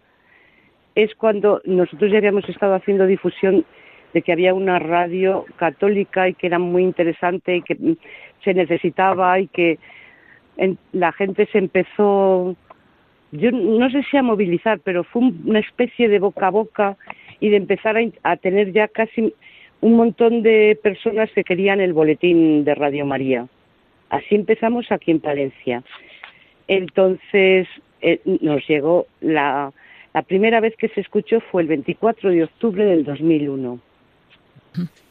es cuando nosotros ya habíamos estado haciendo difusión de que había una radio católica y que era muy interesante y que se necesitaba y que la gente se empezó, yo no sé si a movilizar, pero fue un- una especie de boca a boca y de empezar a, a tener ya casi un montón de personas que querían el boletín de Radio María. Así empezamos aquí en Palencia. Entonces eh, nos llegó la, la primera vez que se escuchó fue el 24 de octubre del 2001.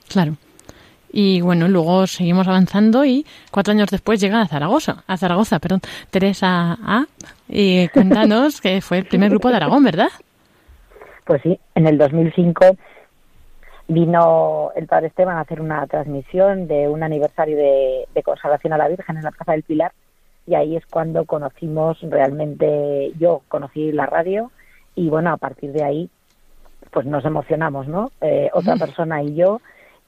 Claro. Y bueno, luego seguimos avanzando y cuatro años después llega a Zaragoza, a Zaragoza, perdón, Teresa A. Y cuéntanos que fue el primer grupo de Aragón, ¿verdad? Pues sí, en el 2005 vino el padre Esteban a hacer una transmisión de un aniversario de, de consagración a la Virgen en la Plaza del Pilar y ahí es cuando conocimos realmente, yo conocí la radio y bueno, a partir de ahí pues nos emocionamos, ¿no? Eh, otra persona y yo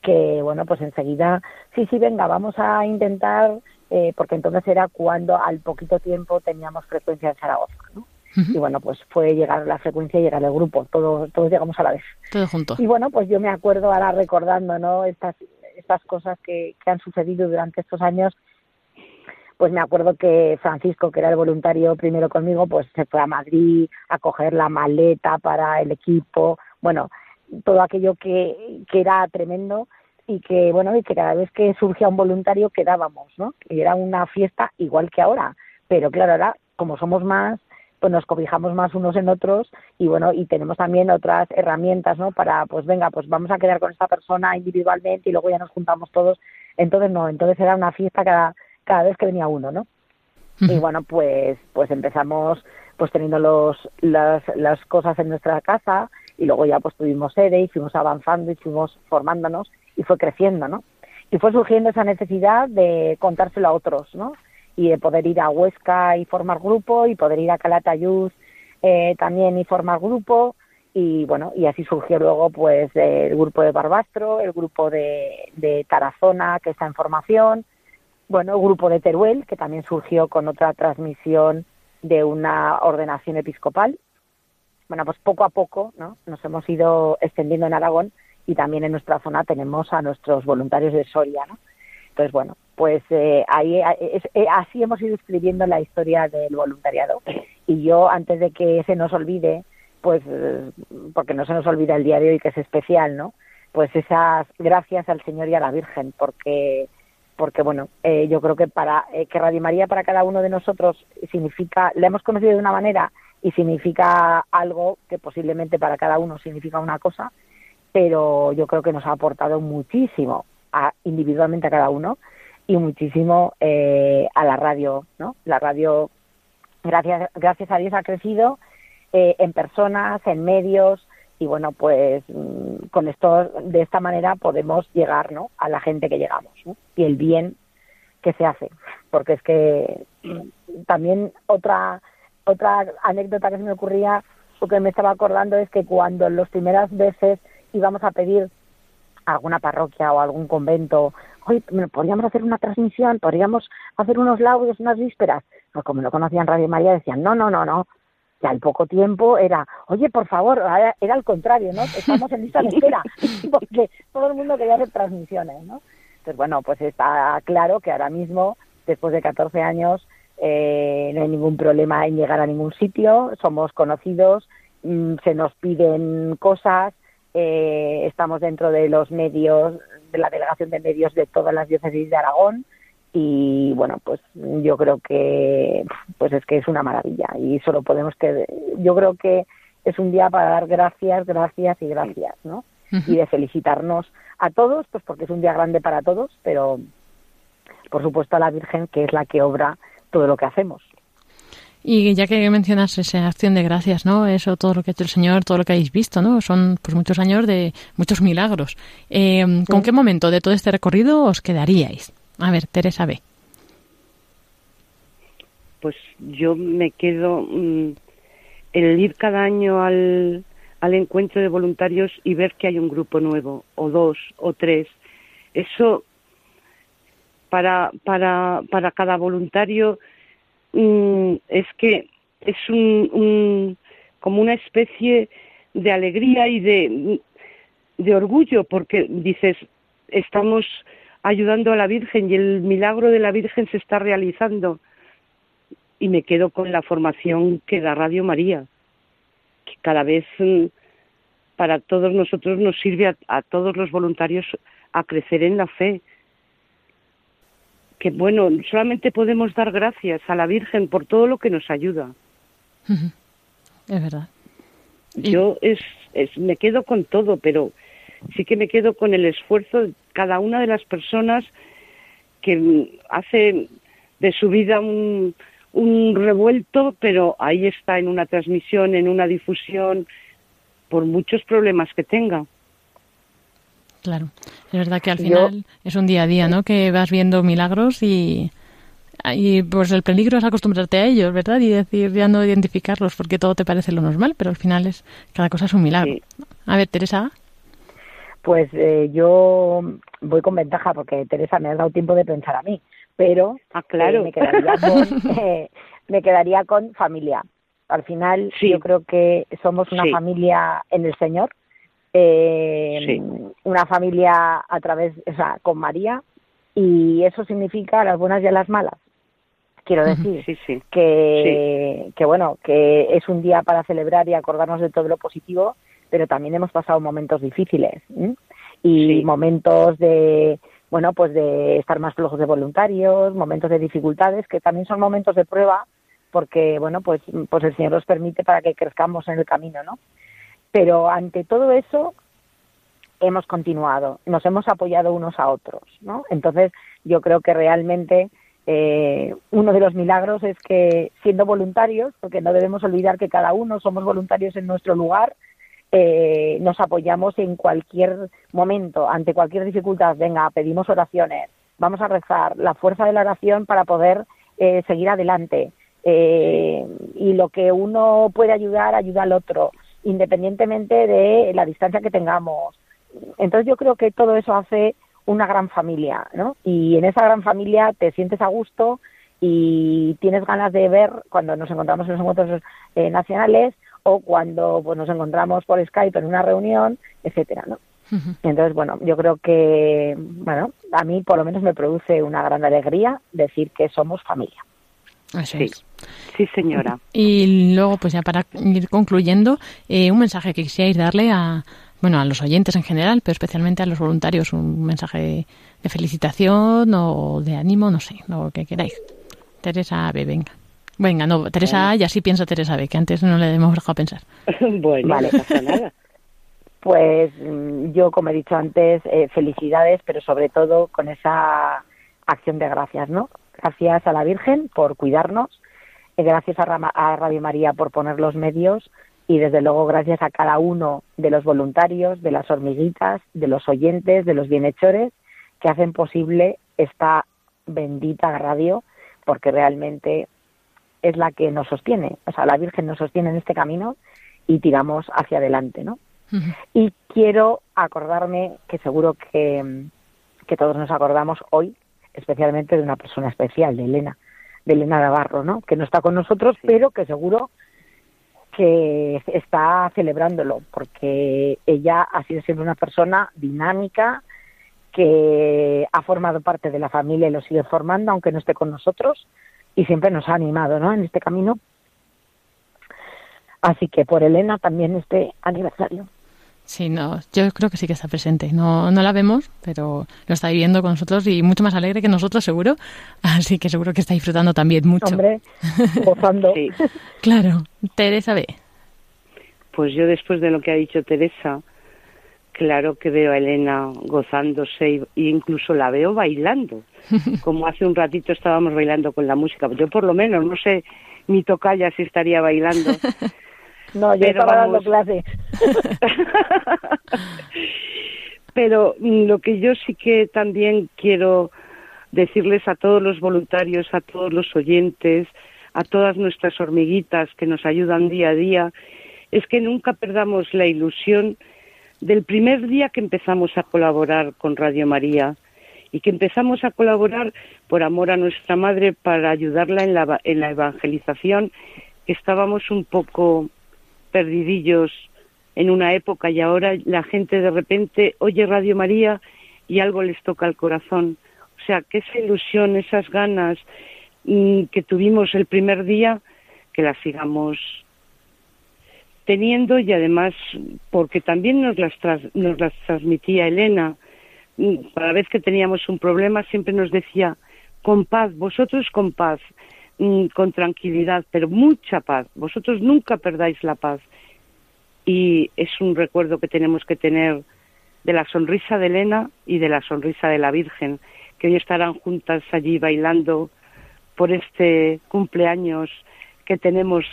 que bueno, pues enseguida, sí, sí, venga, vamos a intentar, eh, porque entonces era cuando al poquito tiempo teníamos frecuencia en Zaragoza, ¿no? Y bueno, pues fue llegar la frecuencia y llegar el grupo, todos, todos llegamos a la vez. Todo junto. Y bueno, pues yo me acuerdo ahora recordando, ¿no? Estas, estas cosas que, que han sucedido durante estos años. Pues me acuerdo que Francisco, que era el voluntario primero conmigo, pues se fue a Madrid a coger la maleta para el equipo. Bueno, todo aquello que, que era tremendo y que, bueno, y que cada vez que surgía un voluntario quedábamos, ¿no? Y era una fiesta igual que ahora. Pero claro, ahora, como somos más, pues nos cobijamos más unos en otros y bueno, y tenemos también otras herramientas, ¿no? Para, pues venga, pues vamos a quedar con esta persona individualmente y luego ya nos juntamos todos. Entonces no, entonces era una fiesta cada, cada vez que venía uno, ¿no? Y bueno, pues, pues empezamos pues teniendo los, las, las cosas en nuestra casa y luego ya pues tuvimos sede y fuimos avanzando y fuimos formándonos y fue creciendo, ¿no? Y fue surgiendo esa necesidad de contárselo a otros, ¿no? y de poder ir a Huesca y formar grupo y poder ir a Calatayud eh, también y formar grupo y bueno y así surgió luego pues el grupo de Barbastro el grupo de, de Tarazona que está en formación bueno el grupo de Teruel que también surgió con otra transmisión de una ordenación episcopal bueno pues poco a poco no nos hemos ido extendiendo en Aragón y también en nuestra zona tenemos a nuestros voluntarios de Soria no entonces bueno pues eh, ahí es, eh, así hemos ido escribiendo la historia del voluntariado. Y yo antes de que se nos olvide pues eh, porque no se nos olvida el día de hoy que es especial no pues esas gracias al Señor y a la Virgen porque porque bueno eh, yo creo que para que Radio María para cada uno de nosotros significa la hemos conocido de una manera y significa algo que posiblemente para cada uno significa una cosa pero yo creo que nos ha aportado muchísimo a, individualmente a cada uno y muchísimo eh, a la radio, ¿no? La radio, gracias, gracias a Dios, ha crecido eh, en personas, en medios, y bueno, pues mmm, con esto, de esta manera podemos llegar, ¿no? A la gente que llegamos. Y el bien que se hace, porque es que mm, también otra otra anécdota que se me ocurría o que me estaba acordando es que cuando las primeras veces íbamos a pedir a alguna parroquia o algún convento, oye, podríamos hacer una transmisión, podríamos hacer unos laudios, unas vísperas. Pues como no conocían Radio María, decían, no, no, no, no. Y al poco tiempo era, oye, por favor, era al contrario, ¿no? Estamos en lista de espera, (laughs) porque todo el mundo quería hacer transmisiones, ¿no? Entonces, bueno, pues está claro que ahora mismo, después de 14 años, eh, no hay ningún problema en llegar a ningún sitio, somos conocidos, mm, se nos piden cosas, eh, estamos dentro de los medios, de la delegación de medios de todas las diócesis de Aragón y bueno, pues yo creo que pues es que es una maravilla y solo podemos que yo creo que es un día para dar gracias, gracias y gracias, ¿no? Y de felicitarnos a todos, pues porque es un día grande para todos, pero por supuesto a la Virgen que es la que obra todo lo que hacemos. Y ya que mencionas esa acción de gracias, ¿no? Eso, todo lo que ha hecho el Señor, todo lo que habéis visto, ¿no? Son pues muchos años de muchos milagros. Eh, ¿Con qué momento de todo este recorrido os quedaríais? A ver, Teresa B. Pues yo me quedo mm, el ir cada año al, al encuentro de voluntarios y ver que hay un grupo nuevo, o dos, o tres. Eso para, para, para cada voluntario mm, es que es un, como una especie de alegría y de, de orgullo, porque dices, estamos ayudando a la Virgen y el milagro de la Virgen se está realizando. Y me quedo con la formación que da Radio María, que cada vez mm, para todos nosotros nos sirve a todos los voluntarios a crecer en la fe, que bueno, solamente podemos dar gracias a la Virgen por todo lo que nos ayuda. Es verdad. Yo es, es, me quedo con todo, pero sí que me quedo con el esfuerzo de cada una de las personas que hace de su vida un, un revuelto, pero ahí está en una transmisión, en una difusión, por muchos problemas que tenga. Claro, es verdad que al final es un día a día, ¿no? Que vas viendo milagros y, y pues el peligro es acostumbrarte a ellos, ¿verdad? Y decir, ya no identificarlos porque todo te parece lo normal, pero al final es cada cosa es un milagro. A ver, Teresa. Pues eh, yo voy con ventaja porque Teresa me ha dado tiempo de pensar a mí, pero ah, claro. Eh, me, quedaría con, (laughs) eh, me quedaría con familia. Al final yo creo que somos una familia en el Señor eh, una familia a través, o sea, con María, y eso significa las buenas y las malas. Quiero decir Que, que, bueno, que es un día para celebrar y acordarnos de todo lo positivo, pero también hemos pasado momentos difíciles y momentos de, bueno, pues de estar más flojos de voluntarios, momentos de dificultades, que también son momentos de prueba, porque, bueno, pues, pues el Señor nos permite para que crezcamos en el camino, ¿no? Pero ante todo eso hemos continuado, nos hemos apoyado unos a otros, ¿no? Entonces yo creo que realmente eh, uno de los milagros es que siendo voluntarios, porque no debemos olvidar que cada uno somos voluntarios en nuestro lugar, eh, nos apoyamos en cualquier momento, ante cualquier dificultad, venga, pedimos oraciones, vamos a rezar, la fuerza de la oración para poder eh, seguir adelante. y lo que uno puede ayudar, ayuda al otro independientemente de la distancia que tengamos. Entonces yo creo que todo eso hace una gran familia, ¿no? Y en esa gran familia te sientes a gusto y tienes ganas de ver cuando nos encontramos en los encuentros eh, nacionales o cuando pues, nos encontramos por Skype en una reunión, etcétera, ¿no? Entonces, bueno, yo creo que, bueno, a mí por lo menos me produce una gran alegría decir que somos familia sí. Sí, señora. Y luego, pues ya para ir concluyendo, eh, un mensaje que quisierais darle a, bueno, a los oyentes en general, pero especialmente a los voluntarios, un mensaje de felicitación o de ánimo, no sé, lo que queráis. Teresa B, venga. Venga, no, Teresa A, y así piensa Teresa B, que antes no le hemos dejado pensar. (laughs) bueno, vale. pasa nada. Pues mm, yo, como he dicho antes, eh, felicidades, pero sobre todo con esa acción de gracias, ¿no? Gracias a la Virgen por cuidarnos, gracias a, Radio María por poner los medios y desde luego gracias a cada uno de los voluntarios, de las hormiguitas, de los oyentes, de los bienhechores que hacen posible esta bendita radio, porque realmente es la que nos sostiene, o sea, la Virgen nos sostiene en este camino y tiramos hacia adelante, ¿no? Y quiero acordarme, que seguro que, que todos nos acordamos hoy, especialmente de una persona especial, de Elena, de Elena Navarro, ¿no? Que no está con nosotros, pero que seguro que está celebrándolo, porque ella ha sido siempre una persona dinámica, que ha formado parte de la familia y lo sigue formando, aunque no esté con nosotros, y siempre nos ha animado ¿no? en este camino. Así que por Elena también este aniversario. Sí, no, yo creo que sí que está presente. No, no la vemos, pero lo está viviendo con nosotros y mucho más alegre que nosotros, seguro. (laughs) Así que seguro que está disfrutando también mucho. Hombre, gozando. sí. (laughs) Claro. Teresa B. Pues yo después de lo que ha dicho Teresa, claro que veo a Elena gozándose e incluso la veo bailando. (laughs) Como hace un ratito estábamos bailando con la música. Yo por lo menos, no sé, mi tocaya si estaría bailando. No, yo estaba dando clase. (laughs) Pero mm, lo que yo sí que también quiero decirles a todos los voluntarios, a todos los oyentes, a todas nuestras hormiguitas que nos ayudan día a día, es que nunca perdamos la ilusión del primer día que empezamos a colaborar con Radio María y que empezamos a colaborar por amor a nuestra madre para ayudarla en la, en la evangelización, que estábamos un poco perdidillos en una época y ahora la gente de repente oye Radio María y algo les toca el corazón. O sea, que esa ilusión, esas ganas mm, que tuvimos el primer día, que las sigamos teniendo y además porque también nos las, nos las transmitía Elena. Mm, cada vez que teníamos un problema siempre nos decía, con paz, vosotros con paz. Mm, con tranquilidad, pero mucha paz. Vosotros nunca perdáis la paz. Y es un recuerdo que tenemos que tener de la sonrisa de Elena y de la sonrisa de la Virgen, que hoy estarán juntas allí bailando por este cumpleaños que tenemos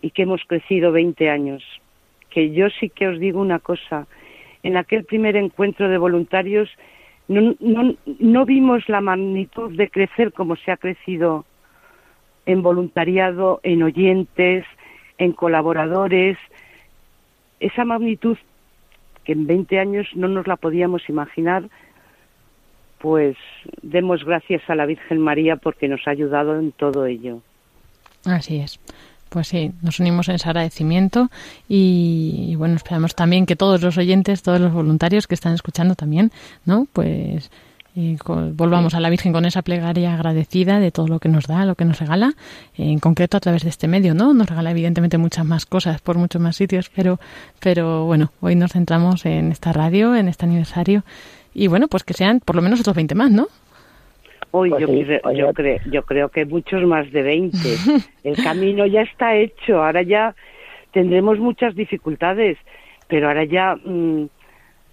y que hemos crecido 20 años. Que yo sí que os digo una cosa, en aquel primer encuentro de voluntarios no, no, no vimos la magnitud de crecer como se ha crecido en voluntariado, en oyentes, en colaboradores, esa magnitud que en 20 años no nos la podíamos imaginar, pues demos gracias a la Virgen María porque nos ha ayudado en todo ello. Así es. Pues sí, nos unimos en ese agradecimiento y, bueno, esperamos también que todos los oyentes, todos los voluntarios que están escuchando también, ¿no? Pues y volvamos a la Virgen con esa plegaria agradecida de todo lo que nos da, lo que nos regala, en concreto a través de este medio, ¿no? Nos regala evidentemente muchas más cosas por muchos más sitios, pero, pero bueno, hoy nos centramos en esta radio, en este aniversario, y bueno, pues que sean por lo menos otros 20 más, ¿no? Hoy yo, yo, creo, yo creo que muchos más de 20. (laughs) El camino ya está hecho, ahora ya tendremos muchas dificultades, pero ahora ya mm,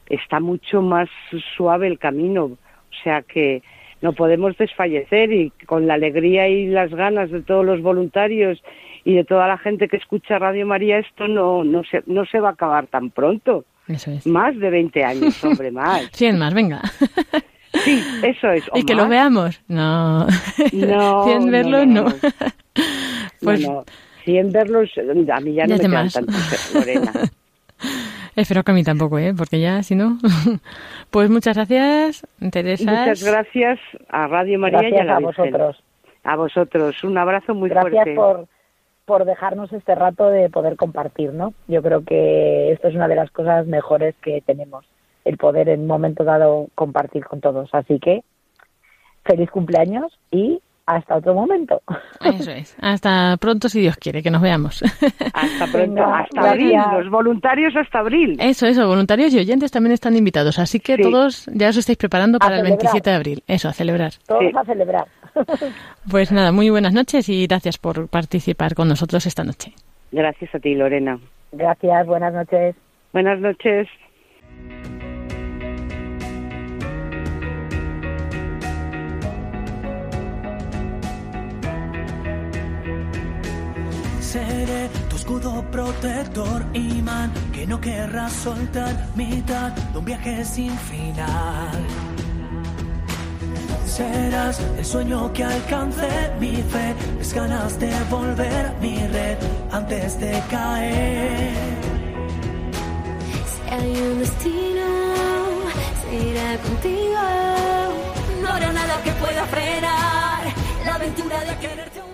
está mucho más suave el camino o sea que no podemos desfallecer y con la alegría y las ganas de todos los voluntarios y de toda la gente que escucha Radio María, esto no, no, se, no se va a acabar tan pronto. Eso es. Más de 20 años, hombre, (laughs) más. 100 más, venga. (laughs) Sí, eso es. y que lo veamos. No. No. (laughs) 100 verlos, no. no. pues, no, 100 verlos, a mí ya no me quedan tantos, Lorena. Espero que a mí tampoco, ¿eh? Porque ya, si no. (laughs) pues muchas gracias, Teresa. Muchas gracias a Radio María gracias y a la a vosotros. A vosotros. Un abrazo muy gracias fuerte. Gracias por, por dejarnos este rato de poder compartir, ¿no? Yo creo que esto es una de las cosas mejores que tenemos, el poder en un momento dado compartir con todos. Así que, feliz cumpleaños y hasta otro momento. Eso es. Hasta pronto, si Dios quiere, que nos veamos. Hasta (laughs) pronto, hasta abril. Los voluntarios hasta abril. Eso, eso. Voluntarios y oyentes también están invitados. Así que sí. todos ya os estáis preparando para el 27 de abril. Eso, a celebrar. Todos sí. a celebrar. (laughs) Pues nada, muy buenas noches y gracias por participar con nosotros esta noche. Gracias a ti, Lorena. Gracias, buenas noches. Buenas noches. Seré tu escudo protector, imán que no querrás soltar, mitad de un viaje sin final. serás el sueño que alcance mi fe. Es ganas de volver mi red antes de caer. Si hay un destino, será contigo. No habrá nada que pueda frenar la aventura de quererte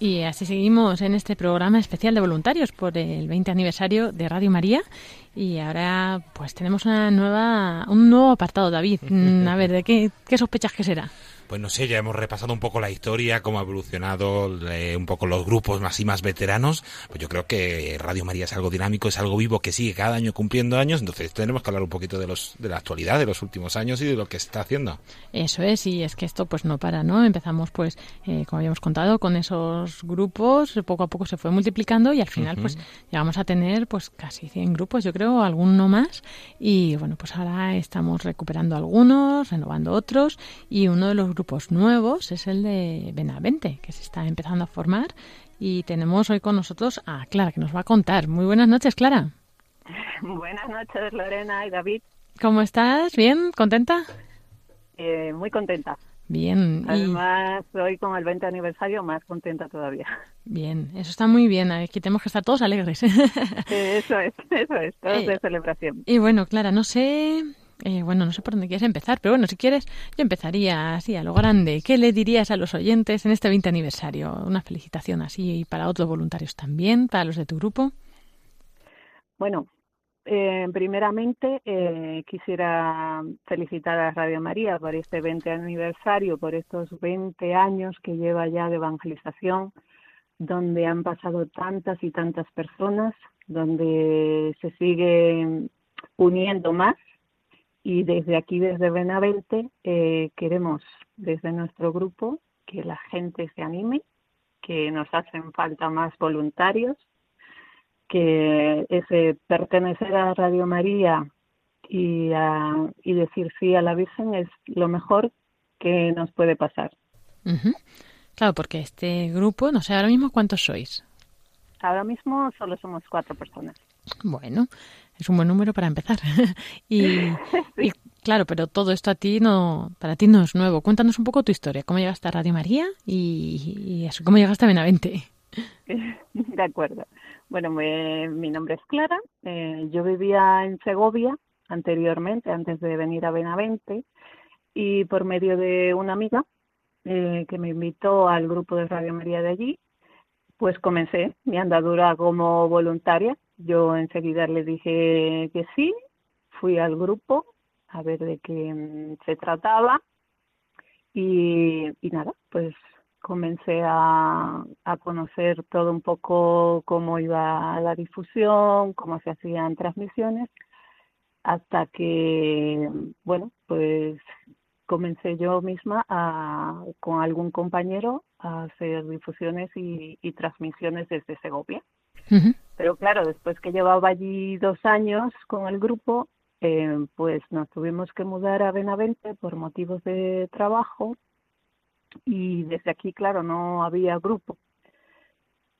y así seguimos en este programa especial de voluntarios por el 20 aniversario de Radio María. Y ahora pues tenemos una nueva, un nuevo apartado, David. (laughs) A ver, ¿de qué, qué sospechas que será? Pues no sé, ya hemos repasado un poco la historia, cómo ha evolucionado eh, un poco los grupos más y más veteranos. Pues yo creo que Radio María es algo dinámico, es algo vivo que sigue cada año cumpliendo años. Entonces tenemos que hablar un poquito de los de la actualidad, de los últimos años y de lo que se está haciendo. Eso es, y es que esto pues no para, ¿no? Empezamos pues, eh, como habíamos contado, con esos grupos, poco a poco se fue multiplicando y al final pues llegamos a tener pues casi 100 grupos, yo creo, alguno más. Y bueno, pues ahora estamos recuperando algunos, renovando otros y uno de los grupos nuevos es el de Benavente, que se está empezando a formar. Y tenemos hoy con nosotros a Clara, que nos va a contar. Muy buenas noches, Clara. (laughs) Buenas noches, Lorena y David. ¿Cómo estás? ¿Bien? ¿Contenta? Eh, muy contenta. Bien. Además, hoy con el 20 aniversario, más contenta todavía. (laughs) Bien, eso está muy bien. Aquí tenemos que estar todos alegres. (laughs) eso es, eso es, todos de celebración. Y bueno, Clara, no sé eh, bueno, no sé por dónde quieres empezar, pero bueno, si quieres, yo empezaría así, a lo grande. ¿Qué le dirías a los oyentes en este 20 aniversario? Una felicitación así y para otros voluntarios también, para los de tu grupo. Bueno, eh, primeramente eh, quisiera felicitar a Radio María por este 20 aniversario, por estos 20 años que lleva ya de evangelización, donde han pasado tantas y tantas personas, donde se sigue uniendo más y desde aquí, desde Benavente, eh, queremos desde nuestro grupo que la gente se anime, que nos hacen falta más voluntarios, que ese pertenecer a Radio María y, y decir sí a la Virgen es lo mejor que nos puede pasar. Claro, porque este grupo, no sé, ahora mismo cuántos sois. Ahora mismo solo somos cuatro personas. Bueno, es un buen número para empezar. (laughs) y, claro, pero todo esto a ti no, para ti no es nuevo. Cuéntanos un poco tu historia, cómo llegaste a Radio María y, eso, cómo llegaste a Benavente. (laughs) De acuerdo. Bueno, mi nombre es Clara. Eh, yo vivía en Segovia anteriormente, antes de venir a Benavente, y por medio de una amiga eh, que me invitó al grupo de Radio María de allí, pues comencé mi andadura como voluntaria yo enseguida le dije que sí, fui al grupo a ver de qué mm, se trataba y, nada, pues comencé a, a, conocer todo un poco cómo iba la difusión, cómo se hacían transmisiones, hasta que, bueno, pues comencé yo misma a, con algún compañero a hacer difusiones y, transmisiones desde Segovia. Pero claro, después que llevaba allí dos años con el grupo, eh, pues nos tuvimos que mudar a Benavente por motivos de trabajo y desde aquí, claro, no había grupo.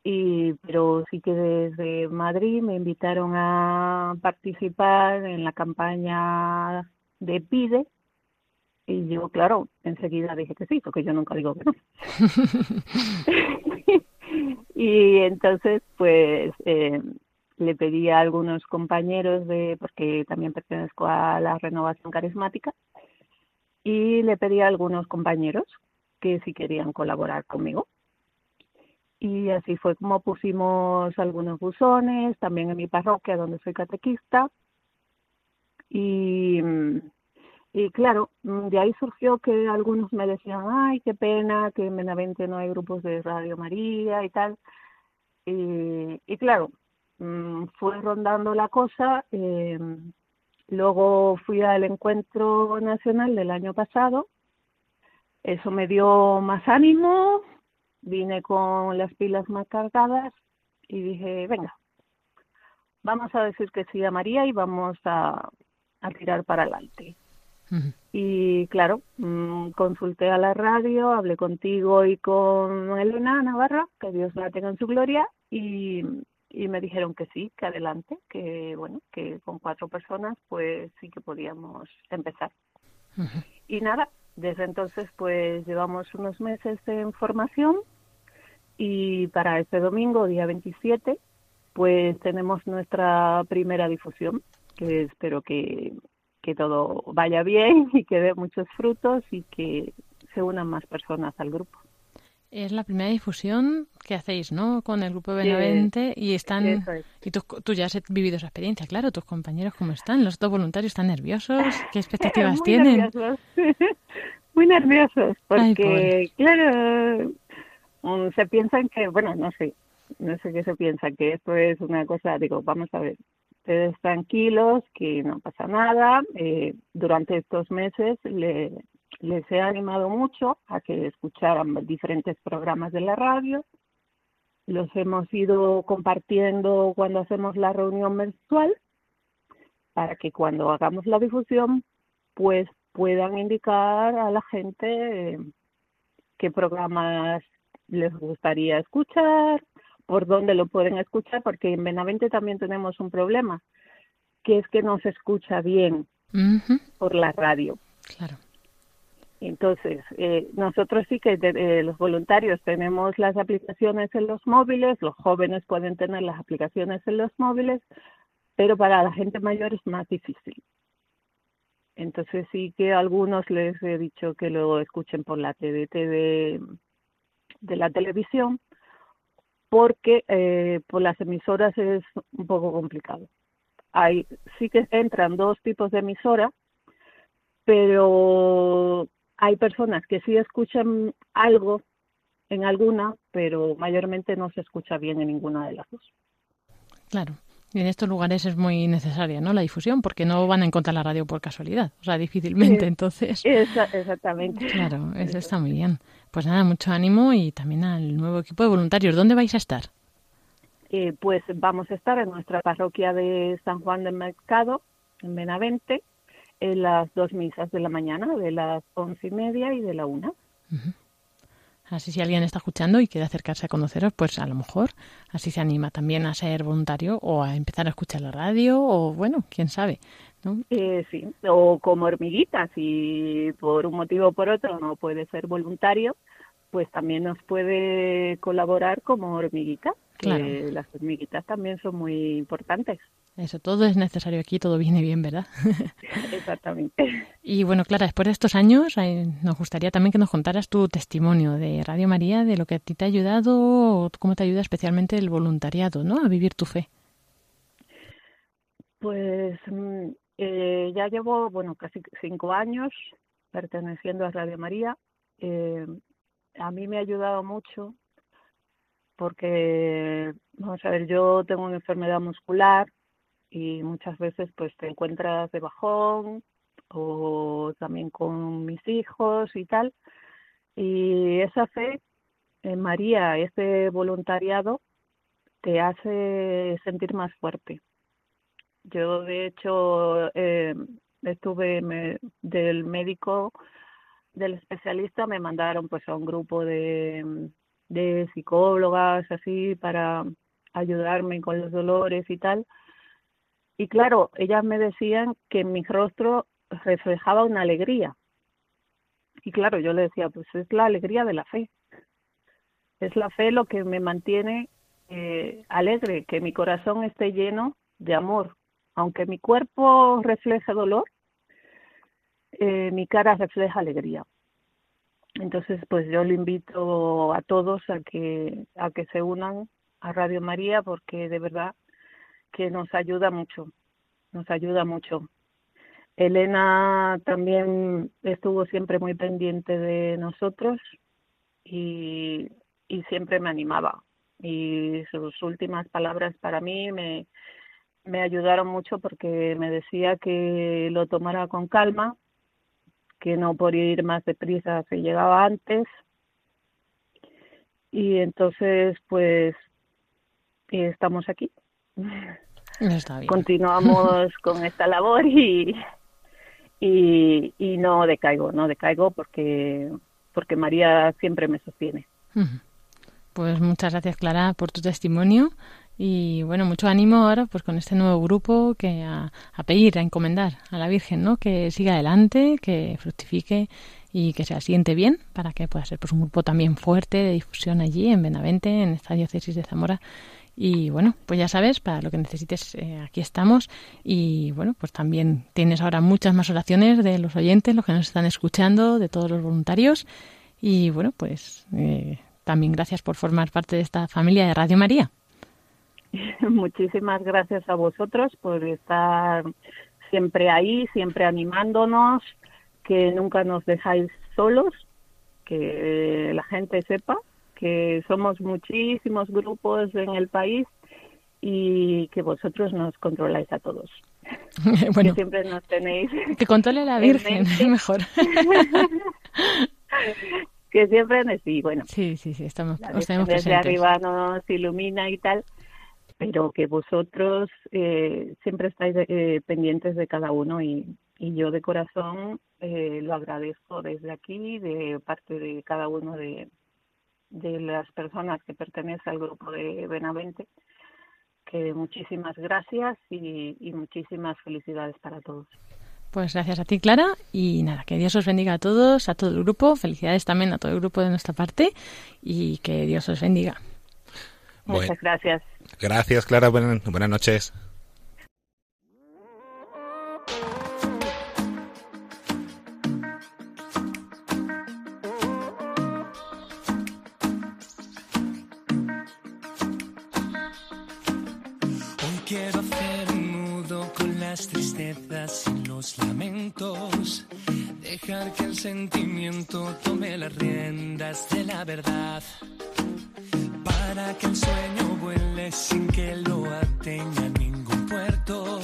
Y, pero sí que desde Madrid me invitaron a participar en la campaña de PIDE y yo, claro, enseguida dije que sí, porque yo nunca digo que no. (laughs) y entonces pues eh, le pedí a algunos compañeros de porque también pertenezco a la renovación carismática y le pedí a algunos compañeros que si querían colaborar conmigo. Y así fue como pusimos algunos buzones también en mi parroquia donde soy catequista. Y y claro, mm, de ahí surgió que algunos me decían, ay, qué pena que en Benavente no hay grupos de Radio María y tal. Y, y claro, mm, fue rondando la cosa. Eh, luego fui al encuentro nacional del año pasado. Eso me dio más ánimo, vine con las pilas más cargadas y dije, venga, vamos a decir que sí a María y vamos a, a tirar para adelante. Y claro, mm, consulté a la radio, hablé contigo y con Elena Navarra, que Dios la tenga en su gloria, y, y me dijeron que sí, que adelante, que bueno, que con cuatro personas pues sí que podíamos empezar. Y nada, Desde entonces, pues llevamos unos meses en formación y para este domingo, día 27, pues tenemos nuestra primera difusión, que espero que, que todo vaya bien (laughs) y que dé muchos frutos y que se unan más personas al grupo. Es la primera difusión que hacéis, ¿no? Con el grupo Benavente y están y tú, tú, ya has vivido esa experiencia, claro. Tus compañeros cómo están, los dos voluntarios están nerviosos. ¿Qué (laughs) expectativas Muy tienen? Nerviosos. (laughs) Muy nerviosos, porque claro, um, se piensan que, bueno, no sé, no sé qué se piensa que esto es una cosa. Digo, vamos a ver, ustedes tranquilos, que no pasa nada. Eh, durante estos meses le, les he animado mucho a que escucharan diferentes programas de la radio. Los hemos ido compartiendo cuando hacemos la reunión mensual para que cuando hagamos la difusión pues puedan indicar a la gente eh, qué programas les gustaría escuchar, por dónde lo pueden escuchar, porque en Benavente también tenemos un problema, que es que no se escucha bien uh -huh. por la radio. Claro. Entonces, eh, nosotros sí que eh, los voluntarios tenemos las aplicaciones en los móviles, los jóvenes pueden tener las aplicaciones en los móviles, pero para la gente mayor es más difícil. Entonces sí que a algunos les he dicho que lo escuchen por la TDT de, de la televisión, porque eh, por las emisoras es un poco complicado. Hay, sí que entran dos tipos de emisoras, pero hay personas que sí escuchan algo en alguna, pero mayormente no se escucha bien en ninguna de las dos. Claro. Y en estos lugares es muy necesaria, ¿no? La difusión, porque no van a encontrar la radio por casualidad, o sea, difícilmente. Entonces, Esa, exactamente. Claro, eso está muy bien. Pues nada, mucho ánimo y también al nuevo equipo de voluntarios. ¿Dónde vais a estar? Eh, pues vamos a estar en nuestra parroquia de San Juan del Mercado, en Benavente, en las dos misas de la mañana, de las once y media y de la una. Uh -huh. Así si alguien está escuchando y quiere acercarse a conoceros, pues a lo mejor así se anima también a ser voluntario o a empezar a escuchar la radio o bueno, quién sabe. ¿No? Eh, sí, o como hormiguita, si por un motivo o por otro no puede ser voluntario, pues también nos puede colaborar como hormiguita, que claro. las hormiguitas también son muy importantes. Eso, todo es necesario aquí, todo viene bien, ¿verdad? (laughs) Exactamente. (laughs) Y bueno, Clara, después de estos años, nos gustaría también que nos contaras tu testimonio de Radio María, de lo que a ti te ha ayudado, cómo te ayuda especialmente el voluntariado, ¿no? A vivir tu fe. Pues eh, ya llevo, bueno, casi cinco años perteneciendo a Radio María. Eh, a mí me ha ayudado mucho porque, vamos a ver, yo tengo una enfermedad muscular y muchas veces pues te encuentras de bajón o también con mis hijos y tal. Y esa fe en María, ese voluntariado, te hace sentir más fuerte. Yo, de hecho, eh, estuve del médico, del especialista, me mandaron pues a un grupo de, de psicólogas, así, para ayudarme con los dolores y tal. Y claro, ellas me decían que mi rostro reflejaba una alegría. Y claro, yo le decía, pues es la alegría de la fe. Es la fe lo que me mantiene eh, alegre, que mi corazón esté lleno de amor. Aunque mi cuerpo refleje dolor, eh, mi cara refleja alegría. Entonces, pues yo le invito a todos a que a que se unan a Radio María porque de verdad que nos ayuda mucho, nos ayuda mucho. Elena también estuvo siempre muy pendiente de nosotros y, y siempre me animaba. Y sus últimas palabras para mí me, me ayudaron mucho porque me decía que lo tomara con calma, que no por ir más deprisa se llegaba antes. Y entonces, pues, estamos aquí. Está bien. Continuamos (laughs) con esta labor y, y, y no decaigo, no decaigo porque, porque María siempre me sostiene. Pues muchas gracias, Clara, por tu testimonio. Y bueno, mucho ánimo ahora pues con este nuevo grupo que a, a, pedir, a encomendar a la Virgen, ¿no? Que siga adelante, que fructifique y que se siente bien para que pueda ser pues un grupo también fuerte de difusión allí en Benavente, en esta diócesis de Zamora. Y bueno, pues ya sabes, para lo que necesites, eh, aquí estamos. Y bueno, pues también tienes ahora muchas más oraciones de los oyentes, los que nos están escuchando, de todos los voluntarios. Y bueno, pues eh, también gracias por formar parte de esta familia de Radio María. (laughs) Muchísimas gracias a vosotros por estar siempre ahí, siempre animándonos, que nunca nos dejáis solos, que la gente sepa que somos muchísimos grupos en el país y que vosotros nos controláis a todos. (laughs) bueno, que siempre nos tenéis. Que controle la Virgen, mejor. (laughs) que siempre sí, bueno. Sí, sí, sí, estamos, Desde arriba nos ilumina y tal, pero que vosotros eh, siempre estáis eh, pendientes de cada uno y, y yo de corazón eh, lo agradezco desde aquí, de parte de cada uno de, de las personas que pertenecen al grupo de Benavente, que muchísimas gracias y, y muchísimas felicidades para todos. Pues gracias a ti, Clara. Y nada, que Dios os bendiga a todos, a todo el grupo. Felicidades también a todo el grupo de nuestra parte y que Dios os bendiga. Muchas gracias. Gracias, Clara. Buenas, buenas noches. Tristezas y los lamentos. Dejar que el sentimiento tome las riendas de la verdad. Para que el sueño vuele sin que lo atenga ningún puerto.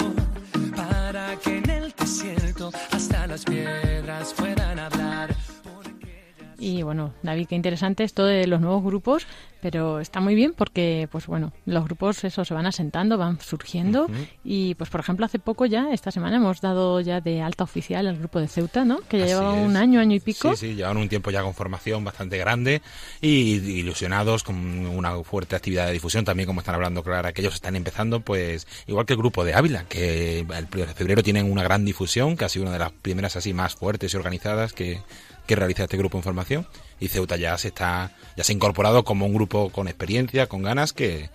Para que en el desierto hasta las piedras puedan hablar. Y bueno, David, qué interesante esto de los nuevos grupos, pero está muy bien porque, pues bueno, los grupos eso se van asentando, van surgiendo y, pues por ejemplo, hace poco ya, esta semana hemos dado ya de alta oficial al grupo de Ceuta, ¿no? Que ya llevaba un año, año y pico. Sí, sí, llevan un tiempo ya con formación bastante grande y ilusionados con una fuerte actividad de difusión también, como están hablando, claro, que ellos están empezando, pues igual que el grupo de Ávila, que el primero de febrero tienen una gran difusión, que ha sido una de las primeras así más fuertes y organizadas que que realiza este grupo en formación y Ceuta ya se está ya se ha incorporado como un grupo con experiencia, con ganas que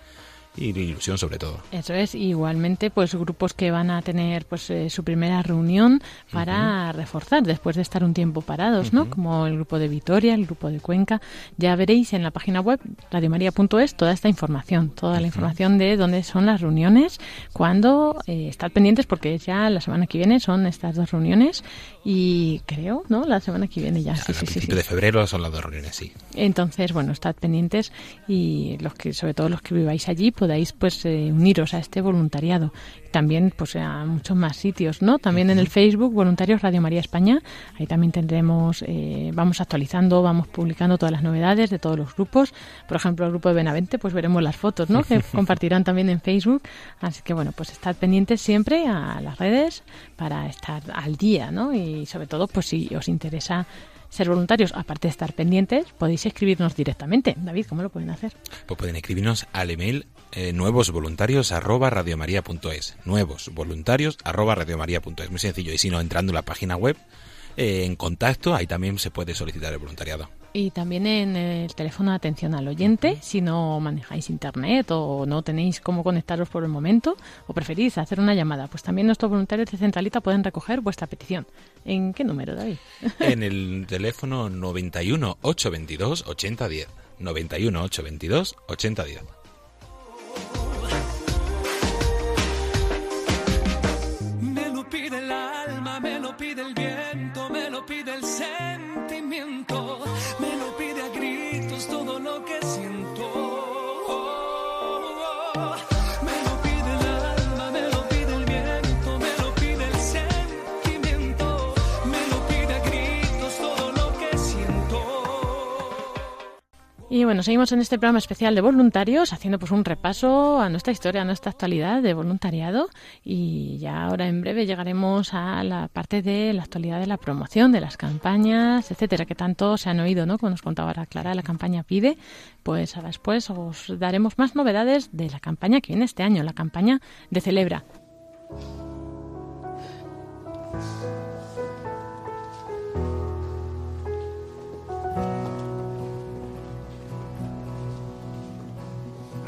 y de ilusión sobre todo. Eso es, igualmente pues grupos que van a tener pues eh, su primera reunión para reforzar después de estar un tiempo parados, ¿no? Como el grupo de Vitoria, el grupo de Cuenca. Ya veréis en la página web radiomaria.es toda esta información, toda la información de dónde son las reuniones, cuándo eh, estar pendientes porque ya la semana que viene son estas dos reuniones y creo, ¿no? La semana que viene ya. Sí, a principio de febrero son las dos reuniones, sí. Entonces, bueno, estad pendientes y los que sobre todo los que viváis allí podáis pues eh, uniros a este voluntariado. También pues a muchos más sitios, ¿no? También en el Facebook Voluntarios Radio María España. Ahí también tendremos, eh, vamos actualizando, vamos publicando todas las novedades de todos los grupos. Por ejemplo, el grupo de Benavente, pues veremos las fotos, ¿no? Que (laughs) compartirán también en Facebook. Así que bueno, pues estad pendientes siempre a las redes para estar al día, ¿no? Y sobre todo, pues si os interesa ser voluntarios, aparte de estar pendientes, podéis escribirnos directamente. David, ¿cómo lo pueden hacer? Pues pueden escribirnos al email eh, nuevosvoluntarios arroba nuevos muy sencillo y si no entrando en la página web eh, en contacto ahí también se puede solicitar el voluntariado y también en el teléfono de atención al oyente, si no manejáis internet o no tenéis cómo conectaros por el momento o preferís hacer una llamada, pues también nuestros voluntarios de Centralita pueden recoger vuestra petición. ¿En qué número, David? (laughs) En el teléfono 91 822 8010. 91 822 8010. Y bueno, seguimos en este programa especial de voluntarios, haciendo pues un repaso a nuestra historia, a nuestra actualidad de voluntariado. Y ya ahora en breve llegaremos a la parte de la actualidad de la promoción, de las campañas, etcétera, que tanto se han oído, ¿no? Como nos contaba ahora Clara, la campaña Pide. Pues ahora después os daremos más novedades de la campaña que viene este año, la campaña de Celebra.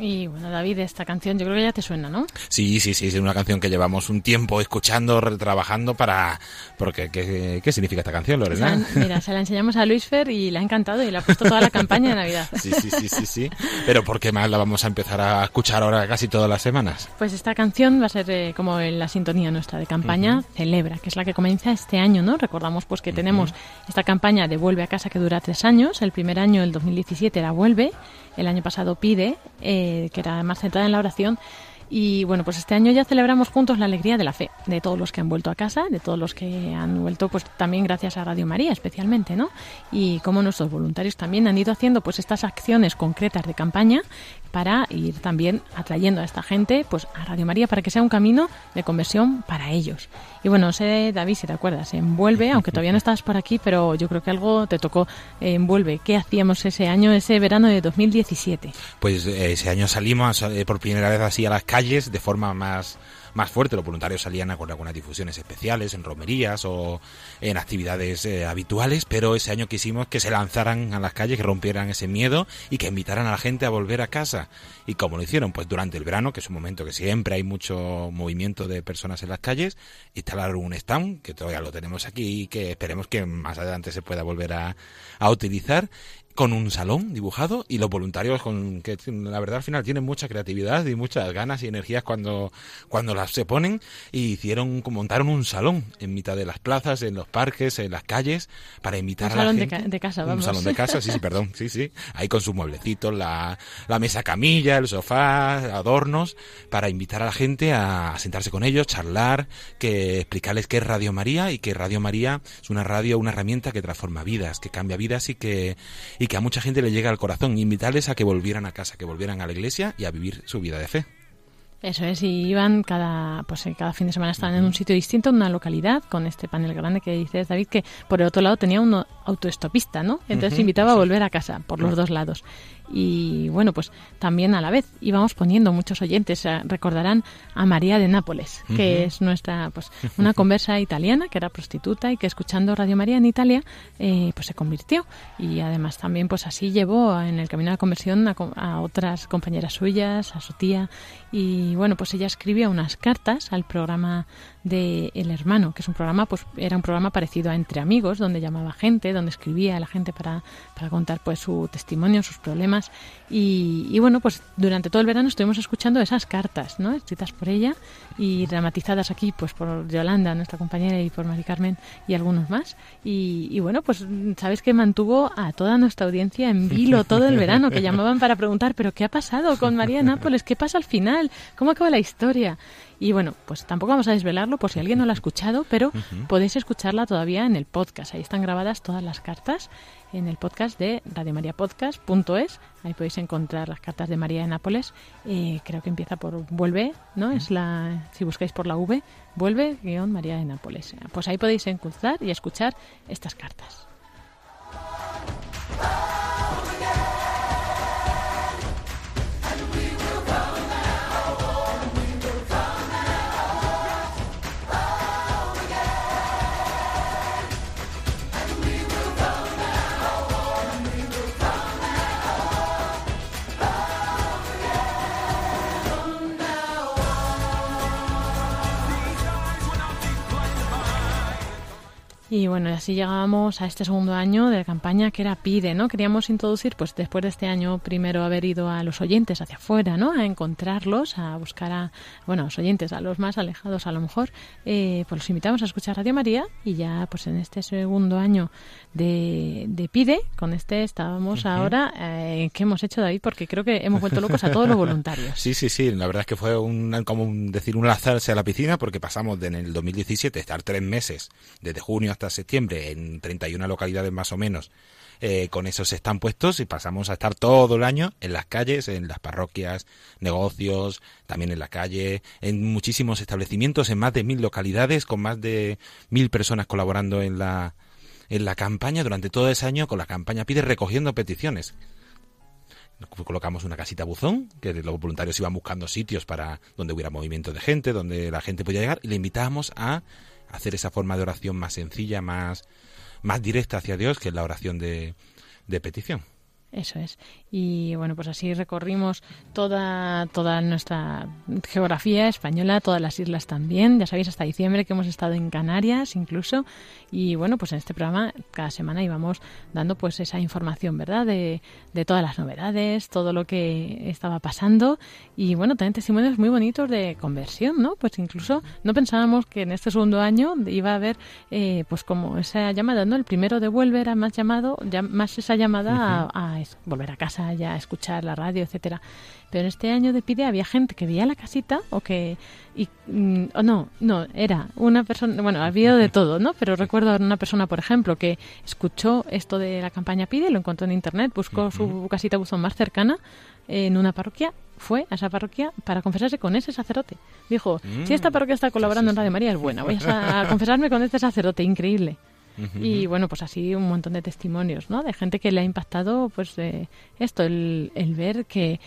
Y bueno, David, esta canción yo creo que ya te suena, ¿no? Sí, sí, sí, es una canción que llevamos un tiempo escuchando, retrabajando para... Porque, ¿qué, qué significa esta canción, Lorena? La- mira, se la enseñamos a Luis Fer y le ha encantado y le ha puesto toda la campaña de Navidad. (laughs) Sí, sí, sí, sí, sí. Pero ¿por qué más la vamos a empezar a escuchar ahora casi todas las semanas? Pues esta canción va a ser eh, como en la sintonía nuestra de campaña Celebra, que es la que comienza este año, ¿no? Recordamos pues que tenemos esta campaña de Vuelve a casa que dura tres años. El primer año, el 2017, era Vuelve. El año pasado Pide, eh, que era más centrada en la oración. Y bueno, pues este año ya celebramos juntos la alegría de la fe, de todos los que han vuelto a casa, de todos los que han vuelto, pues también gracias a Radio María especialmente, ¿no? Y como nuestros voluntarios también han ido haciendo pues estas acciones concretas de campaña para ir también atrayendo a esta gente pues a Radio María para que sea un camino de conversión para ellos. Y bueno, no sé, David, si te acuerdas, envuelve, (laughs) aunque todavía no estás por aquí, pero yo creo que algo te tocó eh, envuelve. ¿Qué hacíamos ese año, ese verano de 2017? Pues eh, ese año salimos eh, por primera vez así a las calles de forma más, más fuerte. Los voluntarios salían a con algunas difusiones especiales, en romerías o en actividades eh, habituales, pero ese año quisimos que se lanzaran a las calles, que rompieran ese miedo y que invitaran a la gente a volver a casa. ¿Y cómo lo hicieron? Pues durante el verano, que es un momento que siempre hay mucho movimiento de personas en las calles, instalaron un stand, que todavía lo tenemos aquí y que esperemos que más adelante se pueda volver a, a utilizar con un salón dibujado y los voluntarios con que la verdad al final tienen mucha creatividad y muchas ganas y energías cuando cuando las se ponen y hicieron montaron un salón en mitad de las plazas en los parques en las calles para invitar Un a la salón de gente ca- de casa, un vamos. salón de casa sí sí perdón sí sí ahí con sus mueblecitos la, la mesa camilla el sofá adornos para invitar a la gente a, sentarse con ellos charlar que explicarles qué es Radio María y que Radio María es una radio una herramienta que transforma vidas que cambia vidas y que y que a mucha gente le llega al corazón invitarles a que volvieran a casa que volvieran a la iglesia y a vivir su vida de fe Eso es, y iban cada, pues eh, cada fin de semana estaban en un sitio distinto, en una localidad, con este panel grande que dices, David, que por el otro lado tenía un autoestopista, ¿no? Entonces invitaba a volver a casa por los dos lados. Y bueno, pues también a la vez íbamos poniendo muchos oyentes, eh, recordarán a María de Nápoles, que es nuestra, pues, una conversa italiana que era prostituta y que escuchando Radio María en Italia, eh, pues se convirtió. Y además también, pues así llevó en el camino de la conversión a, a otras compañeras suyas, a su tía. Y bueno, pues ella escribía unas cartas al programa de El Hermano, que es un programa, pues era un programa parecido a Entre Amigos, donde llamaba gente, donde escribía a la gente para, para contar pues su testimonio, sus problemas. Y, y bueno, pues durante todo el verano estuvimos escuchando esas cartas, ¿no? Escritas por ella y dramatizadas aquí pues por Yolanda, nuestra compañera, y por Mari Carmen y algunos más. Y, y bueno, pues sabes que mantuvo a toda nuestra audiencia en vilo todo el verano, que (laughs) llamaban para preguntar, pero ¿qué ha pasado con María Nápoles? ¿Qué pasa al final? ¿Cómo acaba la historia? Y bueno, pues tampoco vamos a desvelarlo por si alguien no lo ha escuchado, pero podéis escucharla todavía en el podcast. Ahí están grabadas todas las cartas en el podcast de radiomariapodcast.es. Ahí podéis encontrar las cartas de María de Nápoles. Eh, creo que empieza por vuelve, ¿no? Es la si buscáis por la V, vuelve guion María de Nápoles. Pues ahí podéis encontrar y escuchar estas cartas. Y bueno, así llegábamos a este segundo año de la campaña que era PIDE, ¿no? Queríamos introducir, pues después de este año, primero haber ido a los oyentes hacia afuera, ¿no? A encontrarlos, a buscar a, bueno, a los oyentes, a los más alejados a lo mejor, eh, pues los invitamos a escuchar Radio María y ya, pues en este segundo año de, de PIDE, con este estábamos ahora, eh, ¿qué hemos hecho, David? Porque creo que hemos vuelto locos a todos los voluntarios. (laughs) Sí, sí, sí, la verdad es que fue un, como un, decir un lanzarse a la piscina porque pasamos de en el 2017 estar tres meses, desde junio hasta septiembre en 31 localidades más o menos, eh, con esos están puestos y pasamos a estar todo el año en las calles, en las parroquias, negocios, también en la calle, en muchísimos establecimientos, en más de mil localidades, con más de mil personas colaborando en la, en la campaña durante todo ese año con la campaña Pide recogiendo peticiones. Colocamos una casita buzón, que los voluntarios iban buscando sitios para donde hubiera movimiento de gente, donde la gente podía llegar, y le invitábamos a hacer esa forma de oración más sencilla, más, más directa hacia Dios, que es la oración de, de petición. Eso es. Y bueno, pues así recorrimos toda, toda nuestra geografía española, todas las islas también. Ya sabéis, hasta diciembre que hemos estado en Canarias incluso. Y bueno, pues en este programa cada semana íbamos dando pues esa información, ¿verdad? De, de todas las novedades, todo lo que estaba pasando. Y bueno, también testimonios muy bonitos de conversión, ¿no? Pues incluso no pensábamos que en este segundo año iba a haber eh, pues como esa llamada, ¿no? El primero de vuelve era más llamado, ya, más esa llamada a, a volver a casa ya a escuchar la radio, etcétera. Pero en este año de Pide había gente que veía la casita o que y mm, o no, no, era una persona, bueno, había de todo, ¿no? Pero recuerdo a una persona, por ejemplo, que escuchó esto de la campaña Pide, lo encontró en internet, buscó su casita buzón más cercana en una parroquia fue a esa parroquia para confesarse con ese sacerdote. Dijo, si esta parroquia está colaborando en Radio María es buena, voy a, (laughs) a confesarme con este sacerdote, increíble. Y bueno, pues así un montón de testimonios, ¿no? De gente que le ha impactado, pues, eh, esto, el, el ver que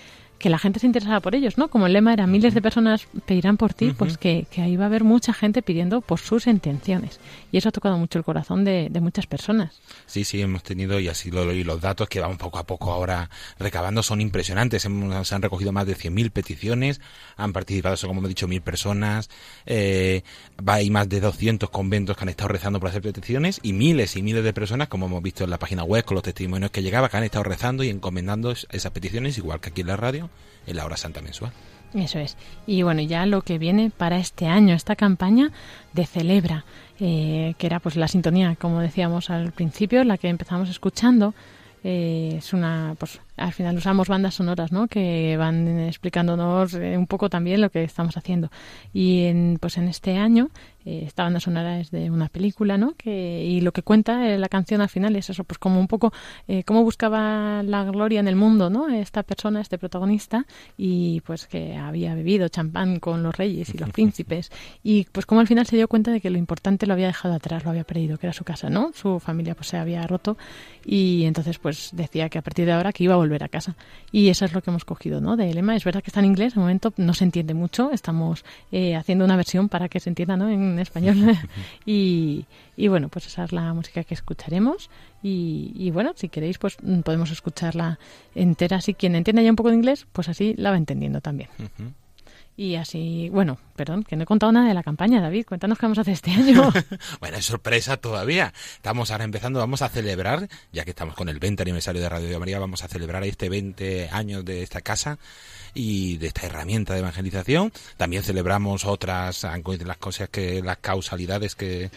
que la gente se interesaba por ellos, ¿no? Como el lema era miles de personas pedirán por ti, pues que, que, ahí va a haber mucha gente pidiendo por sus intenciones. Y eso ha tocado mucho el corazón de, de muchas personas. Sí, sí, hemos tenido, y así lo y los datos que vamos poco a poco ahora recabando son impresionantes. Hemos, se han recogido más de 100.000 peticiones, han participado, como hemos dicho, mil personas, eh, hay más de 200 conventos que han estado rezando por hacer peticiones y miles y miles de personas, como hemos visto en la página web con los testimonios que llegaban, que han estado rezando y encomendando esas peticiones, igual que aquí en la radio en la hora santa mensual. Eso es. Y bueno, ya lo que viene para este año, esta campaña de Celebra, eh, que era pues la sintonía, como decíamos al principio, la que empezamos escuchando, eh, es una, pues al final usamos bandas sonoras, ¿no? Que van explicándonos eh, un poco también lo que estamos haciendo. Y en, pues en este año eh, esta banda sonora es de una película, ¿no? Que, y lo que cuenta eh, la canción al final es eso, pues como un poco eh, cómo buscaba la gloria en el mundo, ¿no? Esta persona, este protagonista, y pues que había bebido champán con los reyes y los (laughs) príncipes, y pues como al final se dio cuenta de que lo importante lo había dejado atrás, lo había perdido, que era su casa, ¿no? Su familia pues se había roto, y entonces pues decía que a partir de ahora que iba a volver a casa. Y eso es lo que hemos cogido, ¿no? De lema. Es verdad que está en inglés, de momento no se entiende mucho, estamos haciendo una versión para que se entienda, ¿no? En, español. (laughs) y, y, bueno, pues esa es la música que escucharemos. Y, y, bueno, si queréis, pues podemos escucharla entera. Si quien entienda ya un poco de inglés, pues así la va entendiendo también. Y así, bueno, perdón, que no he contado nada de la campaña, David. Cuéntanos qué vamos a hacer este año. (laughs) bueno, es sorpresa todavía. Estamos ahora empezando, vamos a celebrar, ya que estamos con el 20 aniversario de Radio de María, vamos a celebrar este 20 años de esta casa y de esta herramienta de evangelización. También celebramos otras las cosas que las causalidades que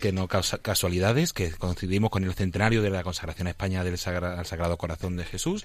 que no casualidades, que coincidimos con el centenario de la consagración a España del al Sagrado Corazón de Jesús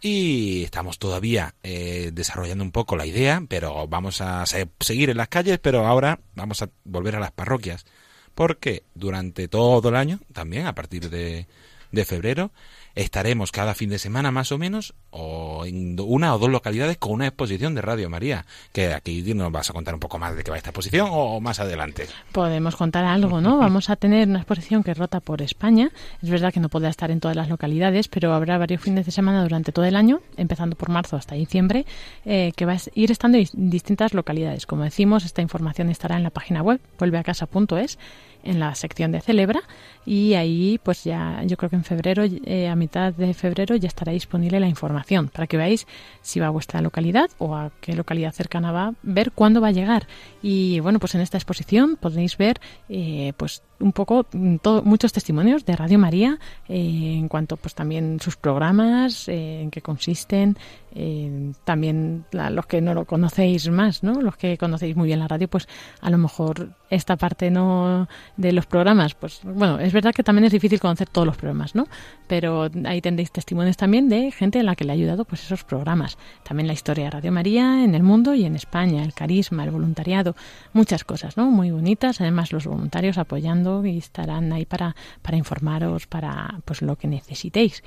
y estamos todavía eh, desarrollando un poco la idea, pero vamos a seguir en las calles, pero ahora vamos a volver a las parroquias, porque durante todo el año, también a partir de, de febrero, estaremos cada fin de semana más o menos o en una o dos localidades con una exposición de Radio María, que aquí nos vas a contar un poco más de qué va esta exposición o más adelante. Podemos contar algo, ¿no? Vamos a tener una exposición que rota por España. Es verdad que no podrá estar en todas las localidades, pero habrá varios fines de semana durante todo el año, empezando por marzo hasta diciembre, eh, que va a ir estando en distintas localidades. Como decimos, esta información estará en la página web vuelveacasa.es en la sección de Celebra y ahí pues ya yo creo que en febrero, eh, a mitad de febrero ya estará disponible la información para que veáis si va a vuestra localidad o a qué localidad cercana va, ver cuándo va a llegar. Y bueno, pues en esta exposición podéis ver eh, pues un poco mm, muchos testimonios de Radio María eh, en cuanto pues también sus programas, eh, en qué consisten, eh, también los que no lo conocéis más, ¿no? Los que conocéis muy bien la radio, pues a lo mejor esta parte no de los programas, pues bueno, es verdad que también es difícil conocer todos los programas, ¿no? Pero ahí tendréis testimonios también de gente a la que le ha ayudado pues esos programas. También la historia de Radio María en el mundo y en España, el carisma, el voluntariado, muchas cosas, ¿no? Muy bonitas, además los voluntarios apoyando y estarán ahí para, para informaros para pues lo que necesitéis.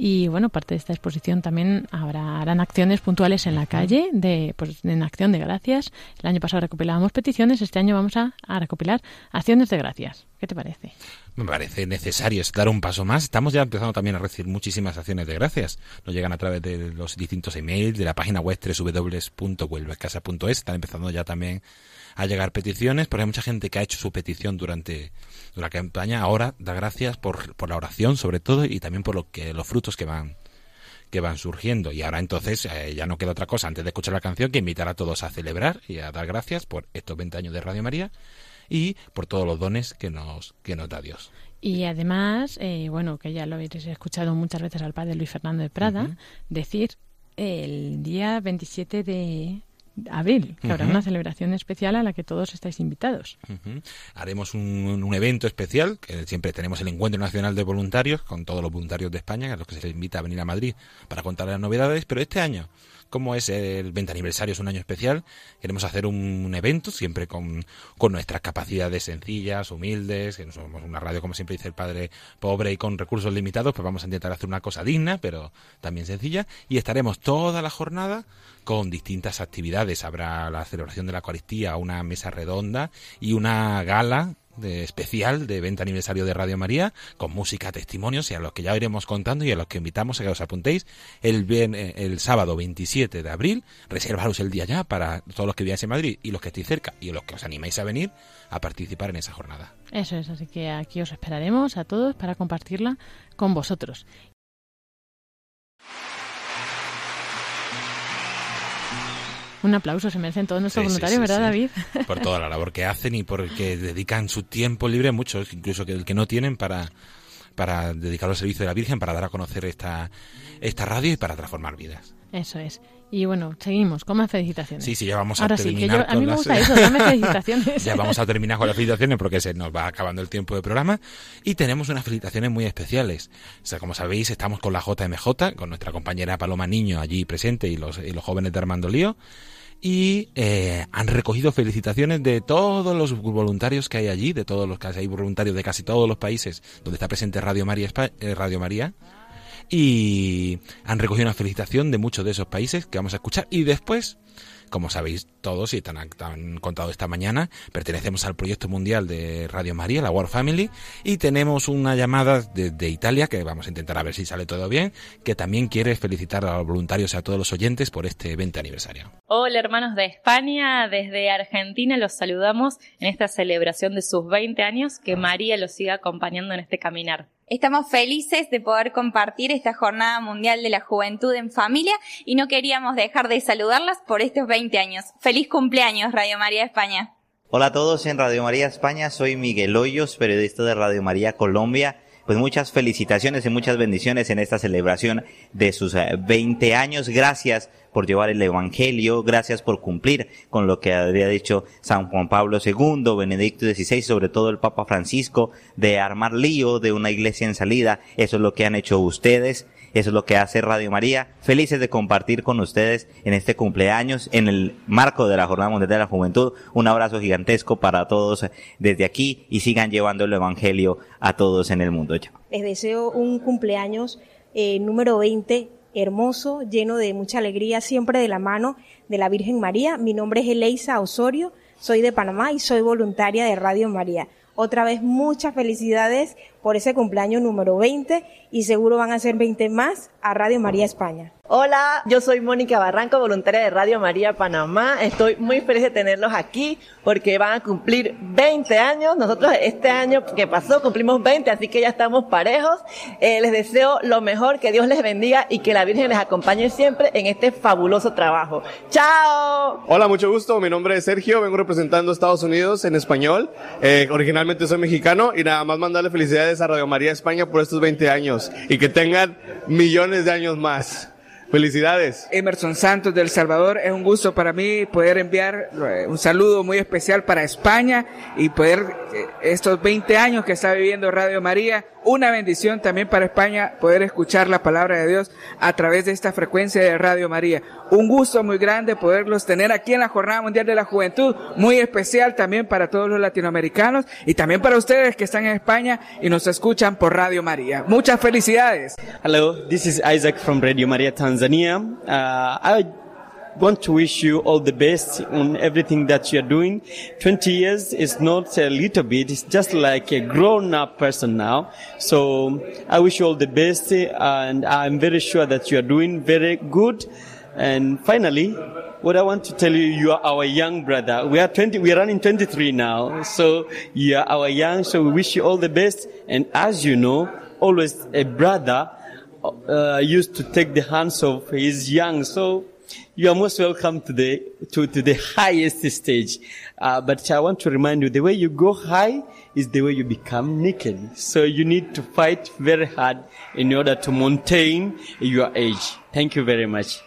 Y bueno, parte de esta exposición también habrá, harán acciones puntuales en la calle, de, pues, en acción de gracias. El año pasado recopilábamos peticiones, este año vamos a, recopilar acciones de gracias. ¿Qué te parece? Me parece necesario dar un paso más. Estamos ya empezando también a recibir muchísimas acciones de gracias. Nos llegan a través de los distintos emails, de la página web www.huelvescasa.es. Están empezando ya también a llegar peticiones, porque hay mucha gente que ha hecho su petición durante, la campaña. Ahora da gracias por, por la oración, sobre todo, y también por lo que, los frutos que van que van surgiendo. Y ahora entonces eh, ya no queda otra cosa antes de escuchar la canción que invitar a todos a celebrar y a dar gracias por estos 20 años de Radio María y por todos los dones que nos, que nos da Dios. Y además, eh, bueno, que ya lo habéis escuchado muchas veces al padre Luis Fernando de Prada, decir el día 27 de, abril, que habrá una celebración especial a la que todos estáis invitados. Haremos un, un, evento especial, que siempre tenemos el Encuentro Nacional de Voluntarios, con todos los voluntarios de España, a los que se les invita a venir a Madrid para contar las novedades, pero este año como es el 20 aniversario, es un año especial, queremos hacer un, evento siempre con, con, nuestras capacidades sencillas, humildes, que no somos una radio, como siempre dice el padre, pobre y con recursos limitados, pues vamos a intentar hacer una cosa digna, pero también sencilla, y estaremos toda la jornada con distintas actividades. Habrá la celebración de la Eucaristía, una mesa redonda y una gala de especial de 20 aniversario de Radio María con música, testimonios y a los que ya iremos contando y a los que invitamos a que os apuntéis el, eh, el sábado 27 de abril. Reservaros el día ya para todos los que viváis en Madrid y los que estéis cerca y los que os animáis a venir a participar en esa jornada. Eso es, así que aquí os esperaremos a todos para compartirla con vosotros. Un aplauso se merecen todos nuestros voluntarios, ¿verdad, David? (laughs) Por toda la labor que hacen y porque dedican su tiempo libre, muchos, incluso que el que no tienen, para, para dedicarlo al servicio de la Virgen, para dar a conocer esta, esta radio y para transformar vidas. Eso es. Y bueno, seguimos con más felicitaciones. Sí, sí, ya vamos a terminar. a mí me gusta (laughs) eso, dame felicitaciones. ya vamos a terminar con las felicitaciones porque se nos va acabando el tiempo de programa. Y tenemos unas felicitaciones muy especiales. O sea, como sabéis, estamos con la JMJ, con nuestra compañera Paloma Niño allí presente y los, y los jóvenes de Armando Lío y eh, han recogido felicitaciones de todos los voluntarios que hay allí, de todos los que hay voluntarios de casi todos los países donde está presente Radio María, eh, Radio María y han recogido una felicitación de muchos de esos países que vamos a escuchar y después como sabéis todos y te han, contado esta mañana, pertenecemos al proyecto mundial de Radio María, la War Family, y tenemos una llamada de, Italia, que vamos a intentar a ver si sale todo bien, que también quiere felicitar a los voluntarios y a todos los oyentes por este 20 aniversario. Hola hermanos de España, desde Argentina los saludamos en esta celebración de sus 20 años, que María los siga acompañando en este caminar. Estamos felices de poder compartir esta Jornada Mundial de la Juventud en Familia y no queríamos dejar de saludarlas por estos 20 años. Feliz cumpleaños, Radio María España. Hola a todos en Radio María España, soy Miguel Hoyos, periodista de Radio María Colombia. Pues muchas felicitaciones y muchas bendiciones en esta celebración de sus 20 eh, años. Gracias por llevar el Evangelio, gracias por cumplir con lo que había dicho San Juan Pablo II, Benedicto XVI, sobre todo el Papa Francisco, de armar lío de una iglesia en salida. Eso es lo que han hecho ustedes. Eso es lo que hace Radio María. Felices de compartir con ustedes en este cumpleaños, en el marco de la Jornada Mundial de la Juventud. Un abrazo gigantesco para todos desde aquí y sigan llevando el Evangelio a todos en el mundo. Les deseo un cumpleaños eh, número 20 hermoso, lleno de mucha alegría, siempre de la mano de la Virgen María. Mi nombre es Eleisa Osorio, soy de Panamá y soy voluntaria de Radio María. Otra vez muchas felicidades por ese cumpleaños número 20 y seguro van a ser 20 más a Radio María España. Hola, yo soy Mónica Barranco, voluntaria de Radio María Panamá. Estoy muy feliz de tenerlos aquí porque van a cumplir 20 años. Nosotros este año que pasó cumplimos 20, así que ya estamos parejos. Eh, les deseo lo mejor, que Dios les bendiga y que la Virgen les acompañe siempre en este fabuloso trabajo. ¡Chao! Hola, mucho gusto. Mi nombre es Sergio, vengo representando a Estados Unidos en español. Eh, originalmente soy mexicano y nada más mandarle felicidades a Radio María España por estos 20 años y que tengan millones de años más. Felicidades. Emerson Santos del Salvador, es un gusto para mí poder enviar eh, un saludo muy especial para España y poder eh, estos 20 años que está viviendo Radio María, una bendición también para España poder escuchar la palabra de Dios a través de esta frecuencia de Radio María. Un gusto muy grande poderlos tener aquí en la Jornada Mundial de la Juventud, muy especial también para todos los latinoamericanos y también para ustedes que están en España y nos escuchan por Radio María. Muchas felicidades. Hello, this is Isaac from Radio Maria Tanzania. Uh, I want to wish you all the best on everything that you're doing. 20 years is not a little bit, it's just like a grown up person now. So I wish you all the best and I'm very sure that you're doing very good. And finally, what I want to tell you, you are our young brother. We are 20, we are running 23 now. So you are our young, so we wish you all the best. And as you know, always a brother uh, used to take the hands of his young. So you are most welcome to the to, to the highest stage. Uh, but I want to remind you, the way you go high is the way you become naked. So you need to fight very hard in order to maintain your age. Thank you very much.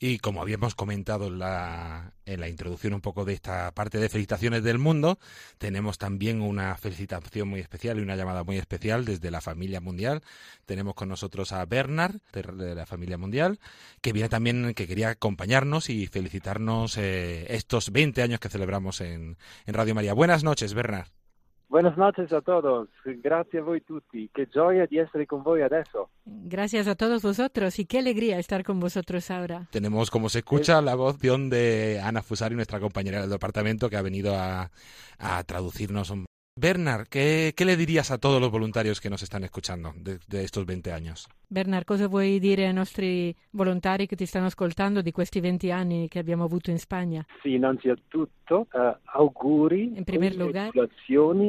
Y como habíamos comentado en la, en la introducción un poco de esta parte de felicitaciones del mundo, tenemos también una felicitación muy especial y una llamada muy especial desde la familia mundial. Tenemos con nosotros a Bernard de la familia mundial, que viene también, que quería acompañarnos y felicitarnos eh, estos 20 años que celebramos en, en Radio María. Buenas noches, Bernard. Buenas noches a todos, gracias a voi tutti, qué joya di essere con voi adesso. Gracias a todos vosotros y qué alegría estar con vosotros ahora. Tenemos, como se escucha, la voz de Ana Fusari, nuestra compañera del departamento, que ha venido a, a traducirnos un Bernard, ¿qué, ¿qué, le dirías a todos los voluntarios che nos stanno ascoltando de, de estos 20 años? Bernard, cosa vuoi dire ai nostri volontari che ti stanno ascoltando di questi 20 anni che abbiamo avuto in Spagna? Sì, innanzitutto uh, auguri, in primer lugar,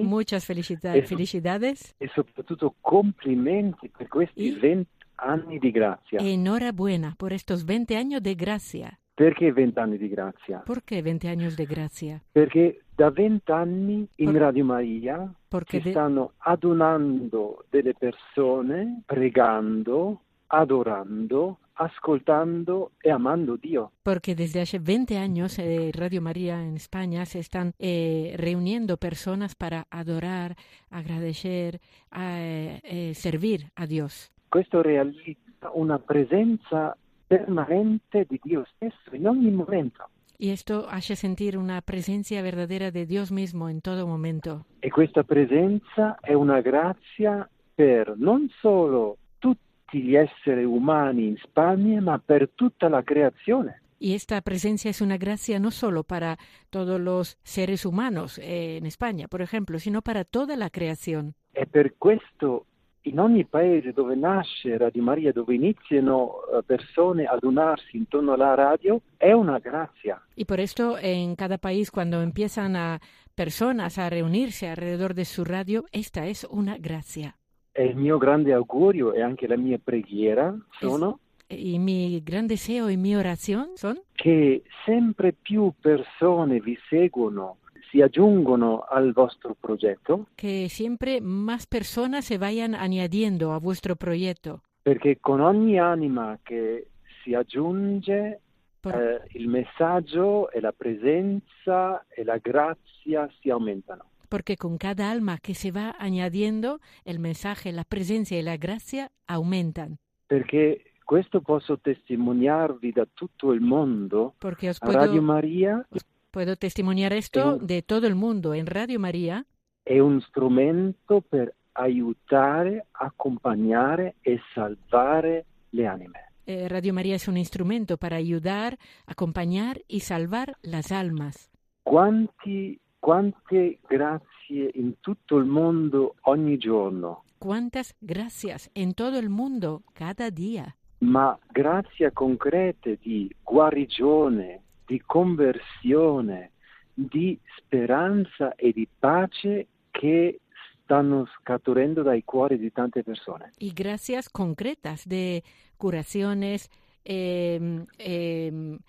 muchas felicidad, e, felicidades e soprattutto complimenti per questi y, 20 anni di grazia. Enhorabuena por estos 20 años de gracia. Perché 20 anni di grazia? Perché 20 anni di grazia? Perché da 20 anni in Por... Radio Maria si de... stanno adunando delle persone, pregando, adorando, ascoltando y amando Dios. Porque desde hace 20 años eh, Radio María en España se están eh, reuniendo personas para adorar, agradecer, eh, eh, servir a Dios. Questo realizza una presenza permanente di Dio stesso in ogni momento. Y esto hace sentir una presencia verdadera de Dios mismo en todo momento. E questa presenza è una grazia per non solo tutti gli esseri umani in Spagna, ma per tutta la creazione. Y esta presencia es una gracia no solo para todos los seres humanos eh, en España, por ejemplo, sino para toda la creación. E per questo in ogni paese dove nasce Radio Maria, dove iniziano eh, persone ad unarsi intorno alla radio, è una grazia. Y por esto en cada país cuando empiezan a personas a reunirse alrededor de su radio, esta es una gracia. E il mio grande augurio e anche la mia preghiera sono y mi gran deseo y mi oración son che sempre più persone vi seguono si aggiungono al vostro progetto. Que siempre más personas se vayan añadiendo a vuestro proyecto. Perché con ogni anima che si aggiunge eh, il messaggio e la presenza e la grazia si aumentano. Porque con cada alma que se va añadiendo, el mensaje, la presencia y la gracia aumentan. Perché questo posso testimoniarvi da tutto il mondo. Porque os Radio puedo, Maria os puedo testimoniar esto un- de todo el mundo en Radio María. è un strumento per aiutare, accompagnare e salvare le anime. Eh, Radio María es un instrumento para ayudar, acompañar y salvar las almas. Quanti, quante grazie in tutto il mondo ogni giorno, Cuántas gracias en todo el mundo cada día. ma grazie concrete di guarigione, di conversione, di speranza e di pace che stanno scaturendo dai cuori di tante persone. y gracias concretas de curaciones, eh, eh,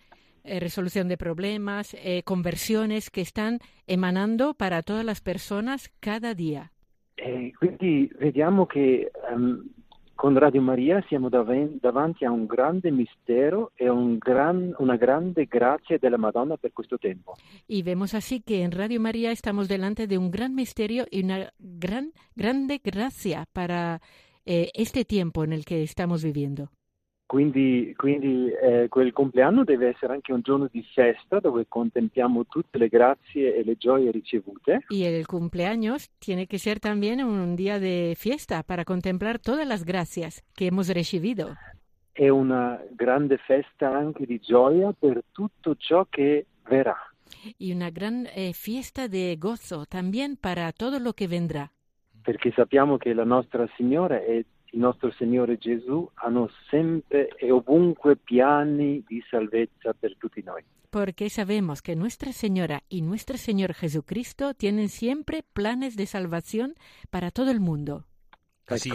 eh, resolución de problemas, eh, conversiones que están emanando para todas las personas cada día. E quindi vediamo che ehm, con Radio Maria siamo davanti a un grande mistero e un gran- una grande grazia della Madonna per questo tempo. Y vemos así que en Radio María estamos delante de un gran misterio y una gran, grande gracia para eh, este tiempo en el que estamos viviendo. Quindi, quindi eh, quel compleanno deve essere anche un giorno di festa dove contempliamo tutte le grazie e le gioie ricevute. Y el cumpleaños tiene que ser también un día de fiesta para contemplar todas las gracias que hemos recibido. È una grande festa anche di gioia per tutto ciò che verrà. y una gran eh, fiesta de gozo también para todo lo que vendrá, perché sappiamo che la nostra Signora e il nostro Signore Gesù hanno sempre e ovunque piani di salvezza per tutti noi. porque sabemos que Nuestra Señora y nuestro Señor Jesucristo tienen siempre planes de salvación para todo el mundo. Así,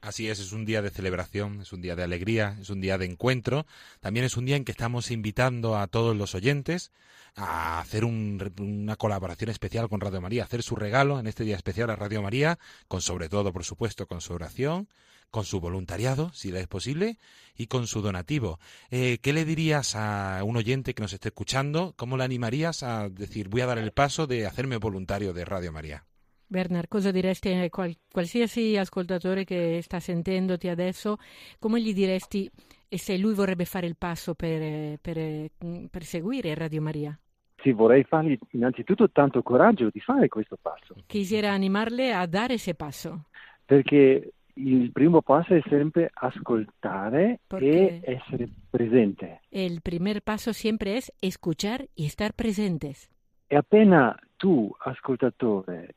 así es, es un día de celebración, es un día de alegría, es un día de encuentro. También es un día en que estamos invitando a todos los oyentes a hacer un- una colaboración especial con Radio María, a hacer su regalo en este día especial a Radio María, con sobre todo, por supuesto, con su oración, con su voluntariado, si le es posible, y con su donativo. Eh, ¿Qué le dirías a un oyente que nos esté escuchando? ¿Cómo le animarías a decir, voy a dar el paso de hacerme voluntario de Radio Maria? Bernard, cosa diresti a qual- qualsiasi ascoltatore che sta sentendoti adesso, come gli diresti e se lui vorrebbe fare il passo per, per, per seguire Radio Maria? Sì, vorrei fargli innanzitutto tanto coraggio di fare questo passo, Quisiera animarle a dar ese paso, perché il primo passo è sempre ascoltare e essere presente. el primer paso siempre es escuchar y estar presentes. E appena tu, ascoltatore,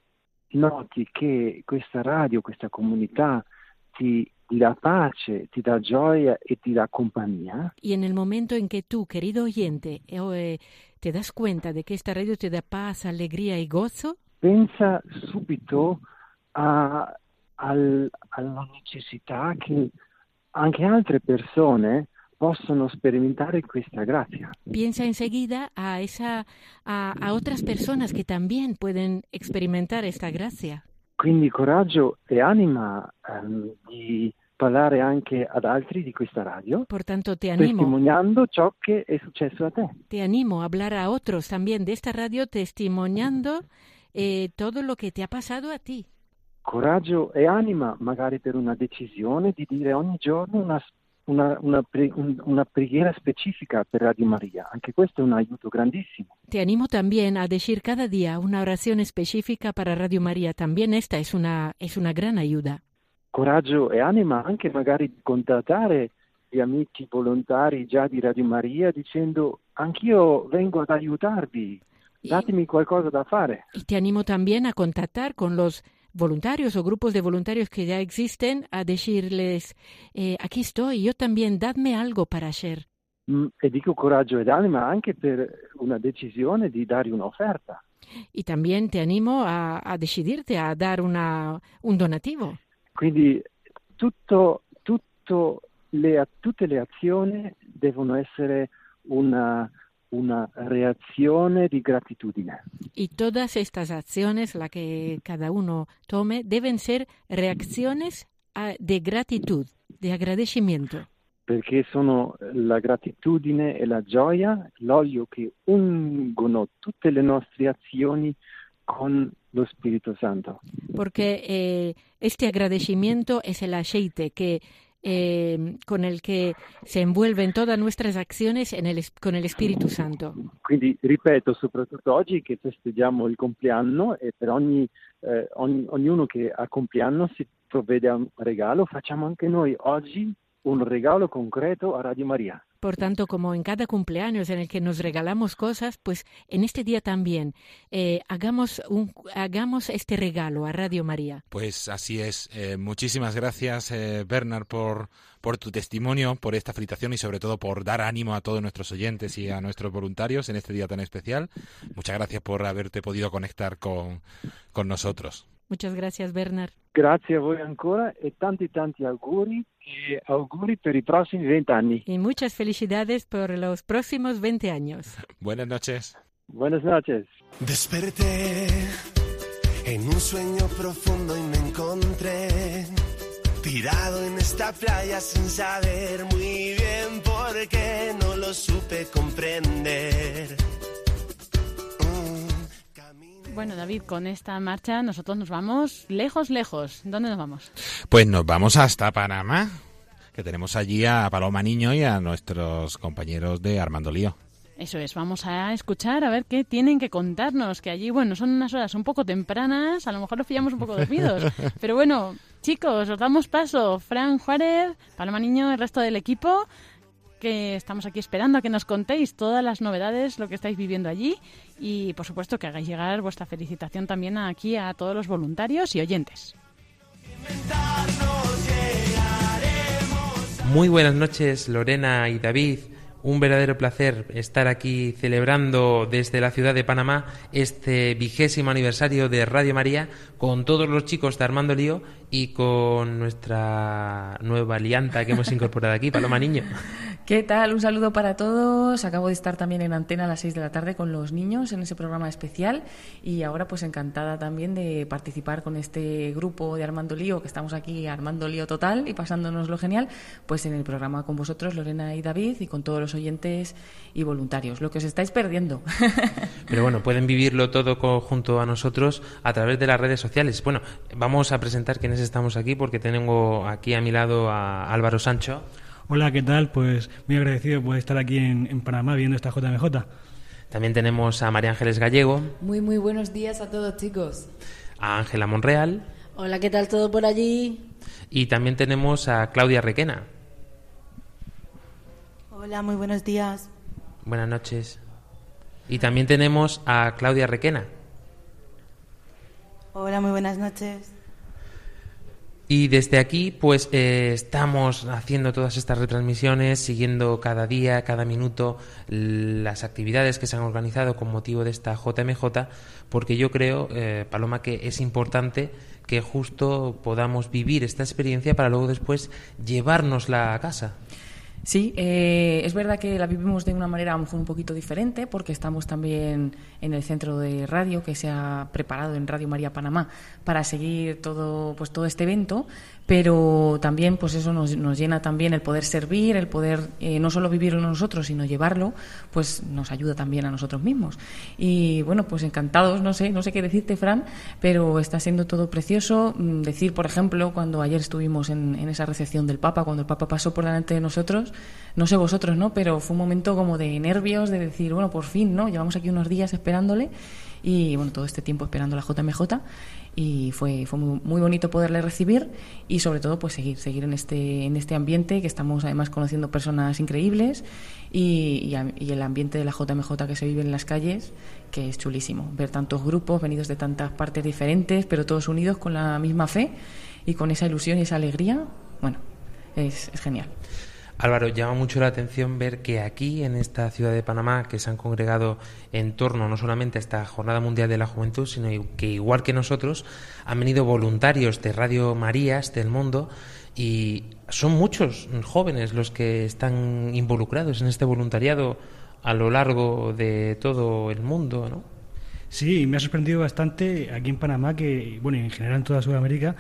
noti che questa radio, questa comunità ti, dà pace, ti dà gioia e ti dà compagnia, Y en el momento en que tú, querido oyente, eh, eh, te das cuenta de que esta radio te da paz, alegría y gozo, pensa subito a- al- alla necessità che anche altre persone possono sperimentare questa grazia. piensa enseguida a esa a, a otras personas que también pueden experimentar esta gracia. Quindi coraggio e anima ehm, di parlare anche ad altri di questa radio, Por tanto, te animo, testimoniando ciò che è successo a te. te animo a hablar a otros también de esta radio testimoniando eh, todo lo que te ha pasado a ti. Coraggio e anima magari per una decisione di dire ogni giorno una, una- una pre- un- una preghiera specifica per Radio Maria. Anche questo è un aiuto grandissimo. Te animo también a decir cada día una oración específica para Radio María. También esta es una es una gran ayuda. coraggio e anima anche magari di contattare gli amici volontari già di Radio Maria dicendo anch'io vengo ad aiutarvi, datemi qualcosa da fare. Y te animo también a contactar con los voluntarios o grupos de voluntarios que ya existen, a decirles, eh, aquí estoy, yo también, dadme algo para hacer. Mm, E dico coraggio ed anima anche per una decisione di dare un'offerta. Y también te animo a, a decidirte a dar una, un donativo. Quindi tutto, tutto le, tutte le azioni devono essere una, una reazione di gratitudine. Y todas estas acciones, la que cada uno tome, deben ser reacciones a- de gratitud, de agradecimiento. perché sono la gratitudine e la gioia, l'olio che ungono tutte le nostre azioni con lo Spirito Santo. Porque eh, este agradecimiento es el aceite que eh, con el que se envuelven todas nuestras acciones en el, con el Espíritu Santo. Quindi ripeto, soprattutto oggi che festeggiamo il compleanno e per ogni, eh, ogni, ognuno che ha compleanno si provvede a un regalo, facciamo anche noi oggi un regalo concreto a Radio María. Por tanto, como en cada cumpleaños en el que nos regalamos cosas, pues en este día también eh, hagamos, un, hagamos este regalo a Radio María. Pues así es. Eh, muchísimas gracias, eh, Bernard, por, por tu testimonio, por esta felicitación y sobre todo por dar ánimo a todos nuestros oyentes y a (laughs) nuestros voluntarios en este día tan especial. Muchas gracias por haberte podido conectar con, con nosotros. Muchas gracias, Bernard. Grazie a voi ancora e tanti tanti auguri e auguri per i prossimi 20 anni. Y muchas felicidades por los próximos 20 años. (laughs) Buenas noches. Buenas noches. Desperté en un sueño profundo y me encontré tirado en esta playa sin saber muy bien por qué no lo supe comprender. Bueno, David, con esta marcha nosotros nos vamos lejos, lejos. ¿Dónde nos vamos? Pues nos vamos hasta Panamá, que tenemos allí a Paloma Niño y a nuestros compañeros de Armando Lío. Eso es, vamos a escuchar a ver qué tienen que contarnos, que allí, bueno, son unas horas un poco tempranas, a lo mejor los pillamos un poco dormidos, (laughs) pero bueno, chicos, os damos paso, Fran Juárez, Paloma Niño, el resto del equipo, que estamos aquí esperando a que nos contéis todas las novedades, lo que estáis viviendo allí y, por supuesto, que hagáis llegar vuestra felicitación también aquí a todos los voluntarios y oyentes. Muy buenas noches, Lorena y David. Un verdadero placer estar aquí celebrando desde la ciudad de Panamá este vigésimo aniversario de Radio María con todos los chicos de Armando Lío y con nuestra nueva alianta que hemos incorporado aquí, Paloma Niño. (laughs) ¿Qué tal? Un saludo para todos. Acabo de estar también en antena a las 6 de la tarde con los niños en ese programa especial y ahora pues encantada también de participar con este grupo de Armando Lío, que estamos aquí Armando Lío total y pasándonos lo genial, pues en el programa con vosotros, Lorena y David, y con todos los oyentes y voluntarios. Lo que os estáis perdiendo. (laughs) Pero bueno, pueden vivirlo todo junto a nosotros a través de las redes sociales. Bueno, vamos a presentar quiénes estamos aquí porque tengo aquí a mi lado a Álvaro Sancho. Hola, ¿qué tal? Pues muy agradecido por estar aquí en, en Panamá viendo esta JMJ. También tenemos a María Ángeles Gallego, Muy, muy buenos días a todos, chicos. a Ángela Monreal Hola, ¿qué tal todo por allí? y también tenemos a Claudia Requena. Hola, muy buenos días. Buenas noches. Y también tenemos a Claudia Requena. Hola, muy buenas noches. Y desde aquí, pues eh, estamos haciendo todas estas retransmisiones, siguiendo cada día, cada minuto las actividades que se han organizado con motivo de esta JMJ, porque yo creo, eh, Paloma, que es importante que justo podamos vivir esta experiencia para luego después llevárnosla a casa. Sí, eh, es verdad que la vivimos de una manera a lo mejor un poquito diferente porque estamos también en el centro de radio que se ha preparado en Radio María Panamá para seguir todo, pues todo este evento, pero también pues eso nos, nos llena también el poder servir, el poder eh, no solo vivirlo nosotros sino llevarlo, pues nos ayuda también a nosotros mismos. Y bueno, pues encantados, no sé, no sé qué decirte, Fran, pero está siendo todo precioso. Mm, Decir, por ejemplo, cuando ayer estuvimos en, en esa recepción del Papa, cuando el Papa pasó por delante de nosotros, no sé vosotros, ¿no? Pero fue un momento como de nervios, de decir, bueno, por fin, ¿no? Llevamos aquí unos días esperándole y, bueno, todo este tiempo esperando la JMJ y fue, fue muy, muy bonito poderle recibir y sobre todo pues seguir, seguir en este, en este ambiente que estamos además conociendo personas increíbles y, y el ambiente de la JMJ que se vive en las calles que es chulísimo. Ver tantos grupos venidos de tantas partes diferentes pero todos unidos con la misma fe y con esa ilusión y esa alegría, bueno, es, es genial. Álvaro, llama mucho la atención ver que aquí, en esta ciudad de Panamá, que se han congregado en torno no solamente a esta Jornada Mundial de la Juventud, sino que igual que nosotros, han venido voluntarios de Radio Marías del mundo y son muchos jóvenes los que están involucrados en este voluntariado a lo largo de todo el mundo, ¿no? Sí, me ha sorprendido bastante aquí en Panamá, que, bueno, en general en toda Sudamérica,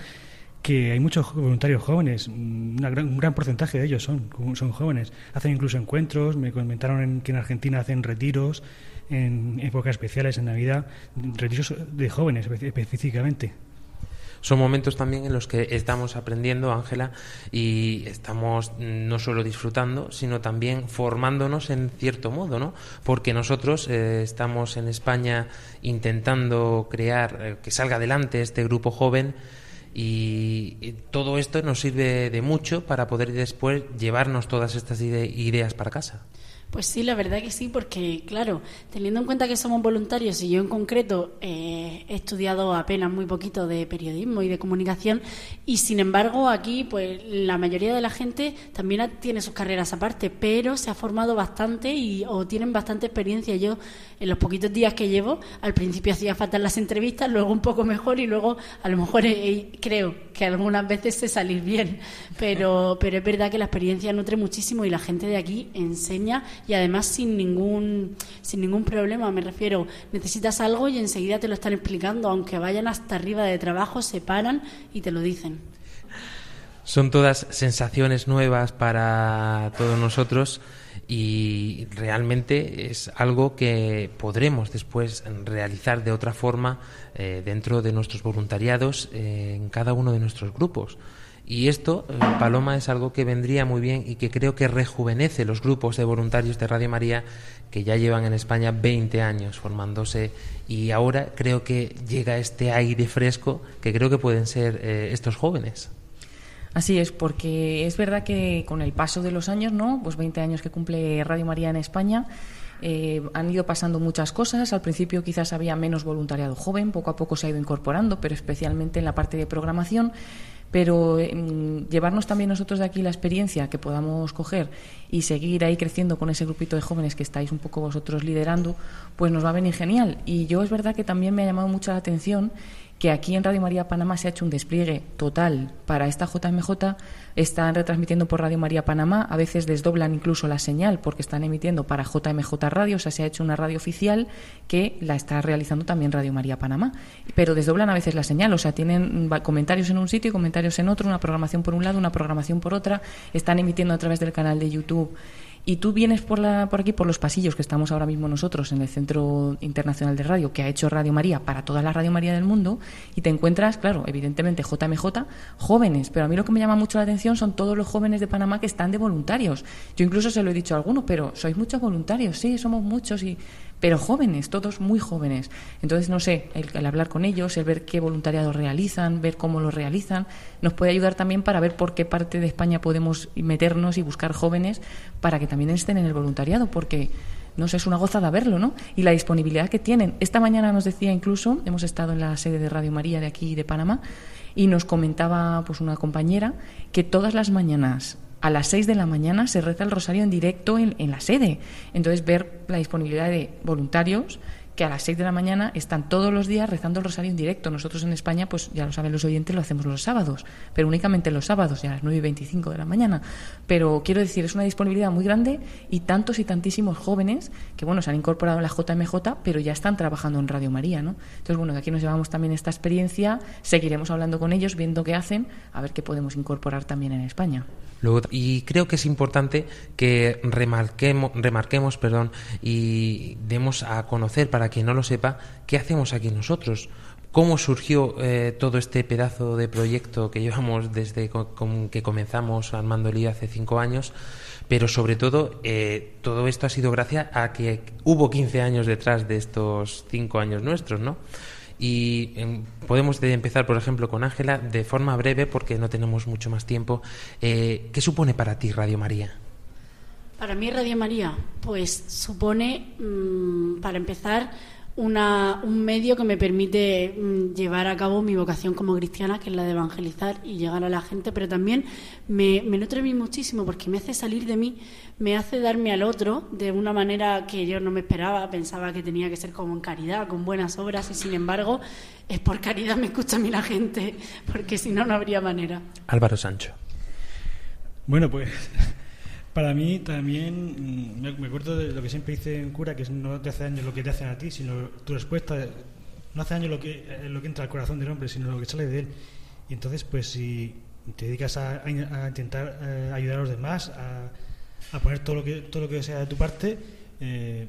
que hay muchos voluntarios jóvenes. Una gran- un gran porcentaje de ellos son, son jóvenes. Hacen incluso encuentros. Me comentaron en- que en Argentina hacen retiros en épocas especiales, en Navidad, retiros de jóvenes espe- específicamente. son momentos también en los que estamos aprendiendo, Ángela, y estamos no solo disfrutando, sino también formándonos en cierto modo, ¿no? Porque nosotros eh, estamos en España intentando crear eh, que salga adelante este grupo joven y, todo esto nos sirve de mucho para poder después llevarnos todas estas ideas para casa. Pues sí, la verdad que sí, porque claro, teniendo en cuenta que somos voluntarios y yo en concreto eh, he estudiado apenas muy poquito de periodismo y de comunicación y sin embargo aquí pues la mayoría de la gente también tiene sus carreras aparte, pero se ha formado bastante y o tienen bastante experiencia. Yo en los poquitos días que llevo, al principio hacía falta las entrevistas, luego un poco mejor y luego a lo mejor creo que algunas veces sé salir bien, pero pero es verdad que la experiencia nutre muchísimo y la gente de aquí enseña y además sin ningún, sin ningún problema. Me refiero, necesitas algo y enseguida te lo están explicando, aunque vayan hasta arriba de trabajo, se paran y te lo dicen. Son todas sensaciones nuevas para todos nosotros y realmente es algo que podremos después realizar de otra forma eh, dentro de nuestros voluntariados eh, en cada uno de nuestros grupos. Y esto, eh, Paloma, es algo que vendría muy bien y que creo que rejuvenece los grupos de voluntarios de Radio María que ya llevan en España 20 años formándose y ahora creo que llega este aire fresco que creo que pueden ser eh, estos jóvenes. Así es, porque es verdad que con el paso de los años, ¿no? Pues 20 años que cumple Radio María en España, eh, han ido pasando muchas cosas. Al principio quizás había menos voluntariado joven, poco a poco se ha ido incorporando, pero especialmente en la parte de programación pero llevarnos también nosotros de aquí la experiencia que podamos coger y seguir ahí creciendo con ese grupito de jóvenes que estáis un poco vosotros liderando, pues nos va a venir genial. Y yo es verdad que también me ha llamado mucho la atención que aquí en Radio María Panamá se ha hecho un despliegue total para esta JMJ. Están retransmitiendo por Radio María Panamá, a veces desdoblan incluso la señal porque están emitiendo para JMJ Radio, o sea, se ha hecho una radio oficial que la está realizando también Radio María Panamá. Pero desdoblan a veces la señal, o sea, tienen comentarios en un sitio y comentarios en otro, una programación por un lado, una programación por otra. Están emitiendo a través del canal de YouTube y tú vienes por, la, por aquí, por los pasillos que estamos ahora mismo nosotros en el Centro Internacional de Radio, que ha hecho Radio María para toda la Radio María del mundo, y te encuentras, claro, evidentemente JMJ, jóvenes, pero a mí lo que me llama mucho la atención son todos los jóvenes de Panamá que están de voluntarios. Yo incluso se lo he dicho a algunos, pero sois muchos voluntarios, sí, somos muchos, y pero jóvenes, todos muy jóvenes. Entonces, no sé, el, hablar con ellos, el ver qué voluntariado realizan, ver cómo lo realizan, nos puede ayudar también para ver por qué parte de España podemos meternos y buscar jóvenes para que también estén en el voluntariado, porque no sé, es una gozada verlo, ¿no? Y la disponibilidad que tienen. Esta mañana nos decía incluso, hemos estado en la sede de Radio María de aquí de Panamá, y nos comentaba pues una compañera que todas las mañanas a las 6 de la mañana se reza el rosario en directo en, la sede. Entonces, ver la disponibilidad de voluntarios que a las 6 de la mañana están todos los días rezando el rosario en directo. Nosotros en España, pues ya lo saben los oyentes, lo hacemos los sábados, pero únicamente los sábados, ya a las 9 y 25 de la mañana. Pero quiero decir, es una disponibilidad muy grande y tantos y tantísimos jóvenes que, bueno, se han incorporado a la JMJ, pero ya están trabajando en Radio María, ¿no? Entonces, bueno, de aquí nos llevamos también esta experiencia, seguiremos hablando con ellos, viendo qué hacen, a ver qué podemos incorporar también en España y creo que es importante que remarquemos, perdón, y demos a conocer, para quien no lo sepa, qué hacemos aquí nosotros. ¿Cómo surgió eh, todo este pedazo de proyecto que llevamos desde que comenzamos Armando Lía hace cinco años? Pero sobre todo, eh, todo esto ha sido gracias a que hubo 15 años detrás de estos cinco años nuestros, ¿no? Y em, podemos empezar, por ejemplo, con Ángela de forma breve, porque no tenemos mucho más tiempo. Eh, ¿Qué supone para ti Radio María? Para mí Radio María, pues supone, mm, para empezar, una, un medio que me permite mm, llevar a cabo mi vocación como cristiana, que es la de evangelizar y llegar a la gente, pero también me, me nutre a mí muchísimo porque me hace salir de mí, me hace darme al otro de una manera que yo no me esperaba, pensaba que tenía que ser como en caridad, con buenas obras, y sin embargo es por caridad me escucha a mí la gente, porque si no, no habría manera. Álvaro Sancho. Bueno, pues para mí también, mm, me, acuerdo de lo que siempre dice en cura, que no te hace daño lo que te hacen a ti, sino tu respuesta, no hace daño lo que, eh, lo que entra al corazón del hombre, sino lo que sale de él. Y entonces, pues si te dedicas a, intentar eh, ayudar a los demás, a, poner todo lo que todo lo que sea de tu parte, eh,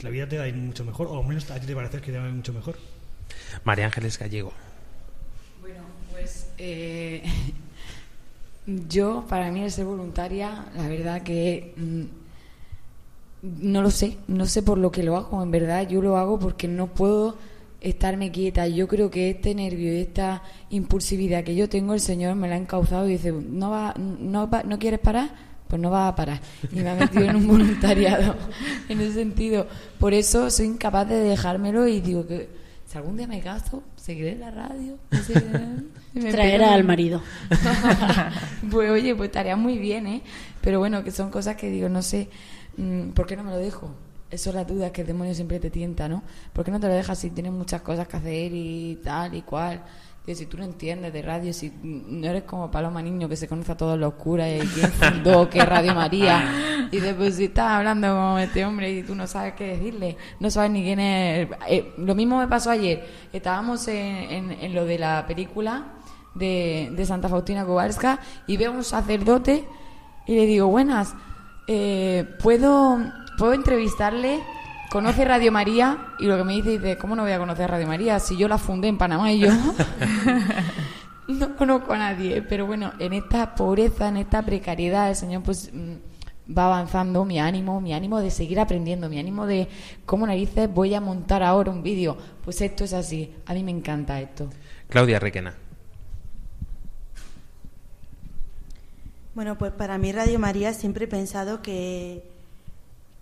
la vida te va a ir mucho mejor, o al menos a ti te parece que te va a ir mucho mejor. María Ángeles Gallego. Bueno, pues Pues eh, (laughs) yo, para mí, el ser voluntaria, la verdad que mm, no lo sé, no sé por lo que lo hago, en verdad yo lo hago porque no puedo estarme quieta. Yo creo que este nervio y esta impulsividad que yo tengo, el Señor me la ha encauzado y dice, ¿no, va, no, no quieres parar? Pues no va a parar. Y me ha metido en un (laughs) voluntariado en ese sentido. Por eso soy incapaz de dejármelo y digo que si algún día me caso, seguiré en la radio. (laughs) Traerá al marido. (laughs) pues oye, pues estaría muy bien, ¿eh? Pero bueno, que son cosas que digo, no sé, mm, ¿por qué no me lo dejo? Eso es la duda que el demonio siempre te tienta, ¿no? ¿Por qué no te lo dejas si tienes muchas cosas que hacer y tal y cual? Y si tú no entiendes de radio, si no eres como Paloma Niño que se conoce a todos los curas y quién fundó, qué Radio María. (laughs) Y después si estás hablando con este hombre y tú no sabes qué decirle, no sabes ni quién es. Eh, lo mismo me pasó ayer. Estábamos en, en, lo de la película de, de Santa Faustina Kowalska y veo un sacerdote y le digo, buenas, eh, ¿puedo puedo entrevistarle, conoce Radio María y lo que me dice dice, ¿cómo no voy a conocer Radio María si yo la fundé en Panamá y yo no (laughs) conozco a nadie? Pero bueno, en esta pobreza, en esta precariedad, el Señor pues mm, va avanzando mi ánimo, mi ánimo de seguir aprendiendo, mi ánimo de cómo narices voy a montar ahora un vídeo. Pues esto es así, a mí me encanta esto. Claudia Requena. Bueno, pues para mí Radio María siempre he pensado que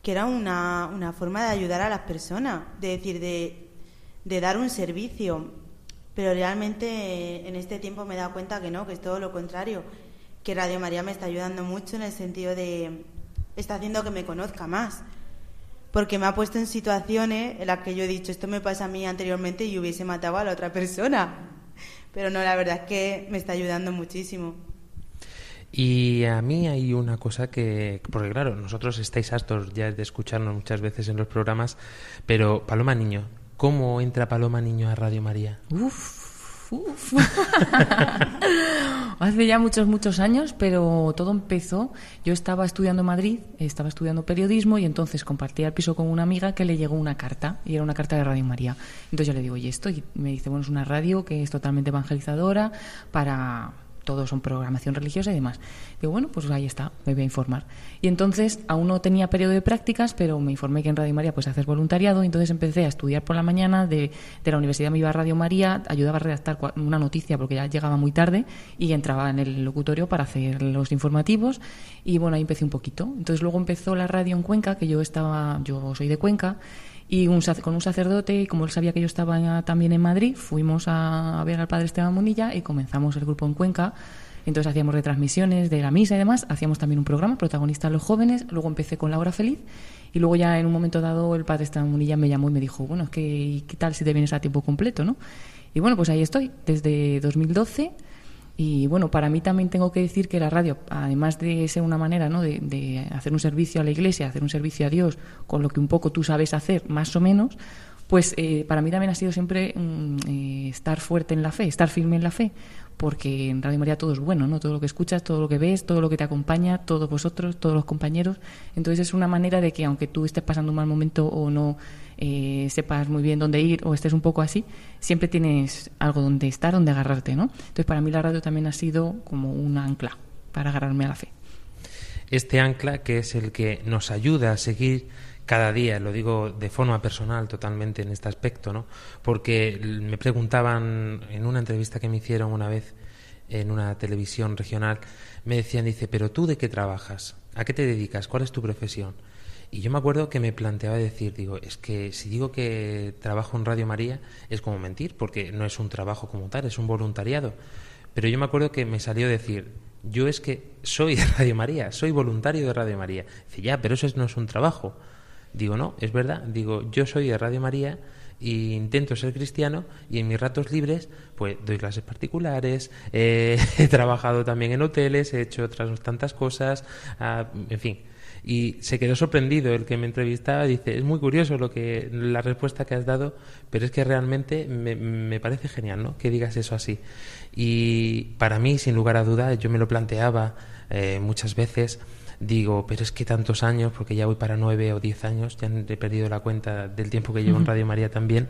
que era una, una forma de ayudar a las personas, de decir, de, de dar un servicio. Pero realmente en este tiempo me he dado cuenta que no, que es todo lo contrario, que Radio María me está ayudando mucho en el sentido de, está haciendo que me conozca más, porque me ha puesto en situaciones en las que yo he dicho, esto me pasa a mí anteriormente y hubiese matado a la otra persona. Pero no, la verdad es que me está ayudando muchísimo. Y a mí hay una cosa que, porque claro, nosotros estáis hartos ya de escucharnos muchas veces en los programas, pero Paloma Niño, ¿cómo entra Paloma Niño a Radio María? Uf, uf. (laughs) Hace ya muchos, muchos años, pero todo empezó. Yo estaba estudiando en Madrid, estaba estudiando periodismo y entonces compartía el piso con una amiga que le llegó una carta y era una carta de Radio María. Entonces yo le digo, ¿y esto? Y me dice, bueno, es una radio que es totalmente evangelizadora para todos son programación religiosa y demás. Digo, bueno, pues ahí está, me voy a informar. Y entonces aún no tenía periodo de prácticas, pero me informé que en Radio María pues haces voluntariado y entonces empecé a estudiar por la mañana de, de la universidad me iba a Radio María, ayudaba a redactar una noticia porque ya llegaba muy tarde y entraba en el locutorio para hacer los informativos y bueno, ahí empecé un poquito. Entonces luego empezó la radio en Cuenca, que yo estaba, yo soy de Cuenca, y un, con un sacerdote, y como él sabía que yo estaba también en Madrid, fuimos a, ver al padre Esteban Munilla y comenzamos el grupo en Cuenca. Entonces hacíamos retransmisiones de la misa y demás, hacíamos también un programa, protagonistas los jóvenes, luego empecé con La Hora Feliz y luego ya en un momento dado el padre Esteban Munilla me llamó y me dijo, bueno, es que ¿qué tal si te vienes a tiempo completo? ¿no? Y bueno, pues ahí estoy, desde 2012 y bueno, para mí también tengo que decir que la radio, además de ser una manera ¿no? de, hacer un servicio a la iglesia, hacer un servicio a Dios, con lo que un poco tú sabes hacer, más o menos, pues eh, para mí también ha sido siempre mm, eh, estar fuerte en la fe, estar firme en la fe, porque en Radio María todo es bueno, ¿no? Todo lo que escuchas, todo lo que ves, todo lo que te acompaña, todos vosotros, todos los compañeros. Entonces es una manera de que aunque tú estés pasando un mal momento o no eh, sepas muy bien dónde ir o estés un poco así, siempre tienes algo donde estar, donde agarrarte, ¿no? Entonces para mí la radio también ha sido como un ancla para agarrarme a la fe. Este ancla que es el que nos ayuda a seguir cada día, lo digo de forma personal totalmente en este aspecto, ¿no? Porque me preguntaban en una entrevista que me hicieron una vez en una televisión regional, me decían, dice, pero tú de qué trabajas, a qué te dedicas, cuál es tu profesión. Y yo me acuerdo que me planteaba decir, digo, es que si digo que trabajo en Radio María es como mentir, porque no es un trabajo como tal, es un voluntariado. Pero yo me acuerdo que me salió decir, yo es que soy de Radio María, soy voluntario de Radio María. Dice, ya, pero eso no es un trabajo. Digo, no, es verdad. Digo, yo soy de Radio María e intento ser cristiano y en mis ratos libres pues doy clases particulares, (laughs) he trabajado también en hoteles, he hecho otras tantas cosas, ah, en fin, y se quedó sorprendido el que me entrevistaba. Dice, es muy curioso lo que la respuesta que has dado, pero es que realmente me, me parece genial ¿no? que digas eso así. Y para mí, sin lugar a dudas, yo me lo planteaba eh, muchas veces digo, pero es que tantos años, porque ya voy para nueve o diez años, ya he perdido la cuenta del tiempo que llevo en Radio María también,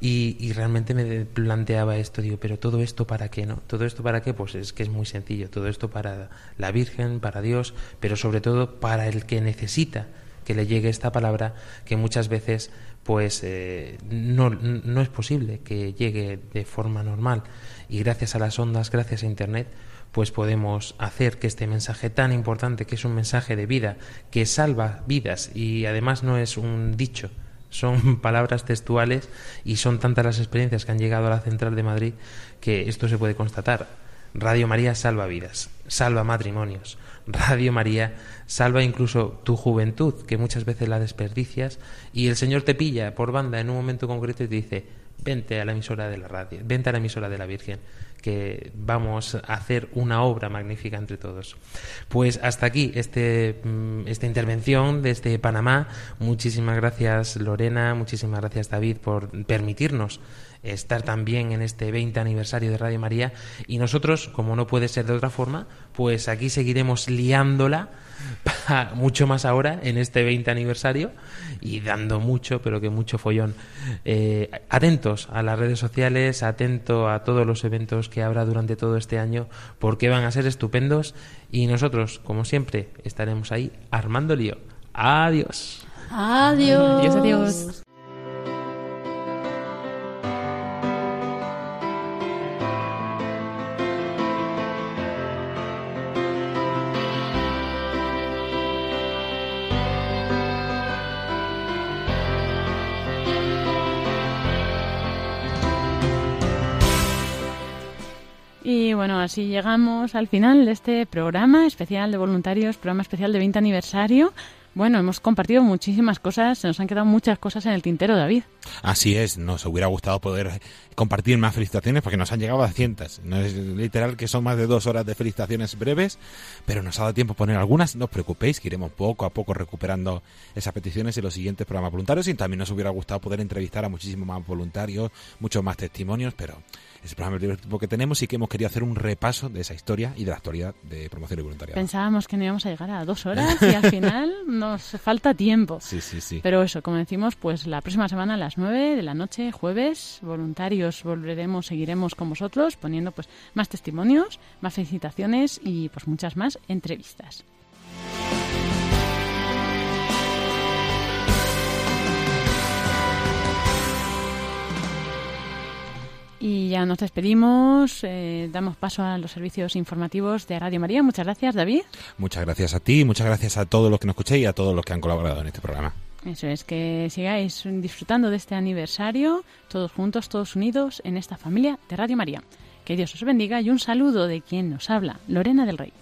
y, y, realmente me planteaba esto, digo, pero todo esto para qué, ¿no? Todo esto para qué, pues es que es muy sencillo, todo esto para la Virgen, para Dios, pero sobre todo para el que necesita que le llegue esta palabra que muchas veces pues eh, no, no es posible que llegue de forma normal y gracias a las ondas, gracias a Internet, pues podemos hacer que este mensaje tan importante, que es un mensaje de vida, que salva vidas y además no es un dicho, son (laughs) palabras textuales y son tantas las experiencias que han llegado a la central de Madrid que esto se puede constatar. Radio María salva vidas, salva matrimonios. Radio María salva incluso tu juventud, que muchas veces la desperdicias, y el Señor te pilla por banda en un momento concreto y te dice, vente a la emisora de la radio, vente a la emisora de la Virgen, que vamos a hacer una obra magnífica entre todos. Pues hasta aquí este, mm, esta intervención desde Panamá. Muchísimas gracias Lorena, muchísimas gracias David por permitirnos estar también en este 20 aniversario de Radio María y nosotros, como no puede ser de otra forma, pues aquí seguiremos liándola (laughs) mucho más ahora en este 20 aniversario y dando mucho, pero que mucho follón. Eh, atentos a las redes sociales, atento a todos los eventos que habrá durante todo este año, porque van a ser estupendos y nosotros, como siempre, estaremos ahí armando lío. Adiós. Adiós. Adiós, adiós. Bueno, así llegamos al final de este programa especial de voluntarios, programa especial de 20 aniversario. Bueno, hemos compartido muchísimas cosas, se nos han quedado muchas cosas en el tintero, David. Así es, nos hubiera gustado poder compartir más felicitaciones porque nos han llegado a cientos. No es literal que son más de dos horas de felicitaciones breves, pero nos ha dado tiempo a poner algunas. No os preocupéis, que iremos poco a poco recuperando esas peticiones en los siguientes programas voluntarios y también nos hubiera gustado poder entrevistar a muchísimos más voluntarios, muchos más testimonios, pero es el programa del tiempo que tenemos y que hemos querido hacer un repaso de esa historia y de la actualidad de promoción y voluntariado. Pensábamos que no íbamos a llegar a dos (laughs) horas y al final nos falta tiempo. Sí, sí, sí. Pero eso, como decimos, pues la próxima semana a las nueve de la noche, jueves, voluntarios, volveremos, seguiremos con vosotros poniendo pues más testimonios, más felicitaciones y pues muchas más entrevistas. Y ya nos despedimos, eh, damos paso a los servicios informativos de Radio María. Muchas gracias, David. Muchas gracias a ti, muchas gracias a todos los que nos escuchéis y a todos los que han colaborado en este programa. Eso es, que sigáis disfrutando de este aniversario, todos juntos, todos unidos, en esta familia de Radio María. Que Dios os bendiga y un saludo de quien nos habla, Lorena del Rey.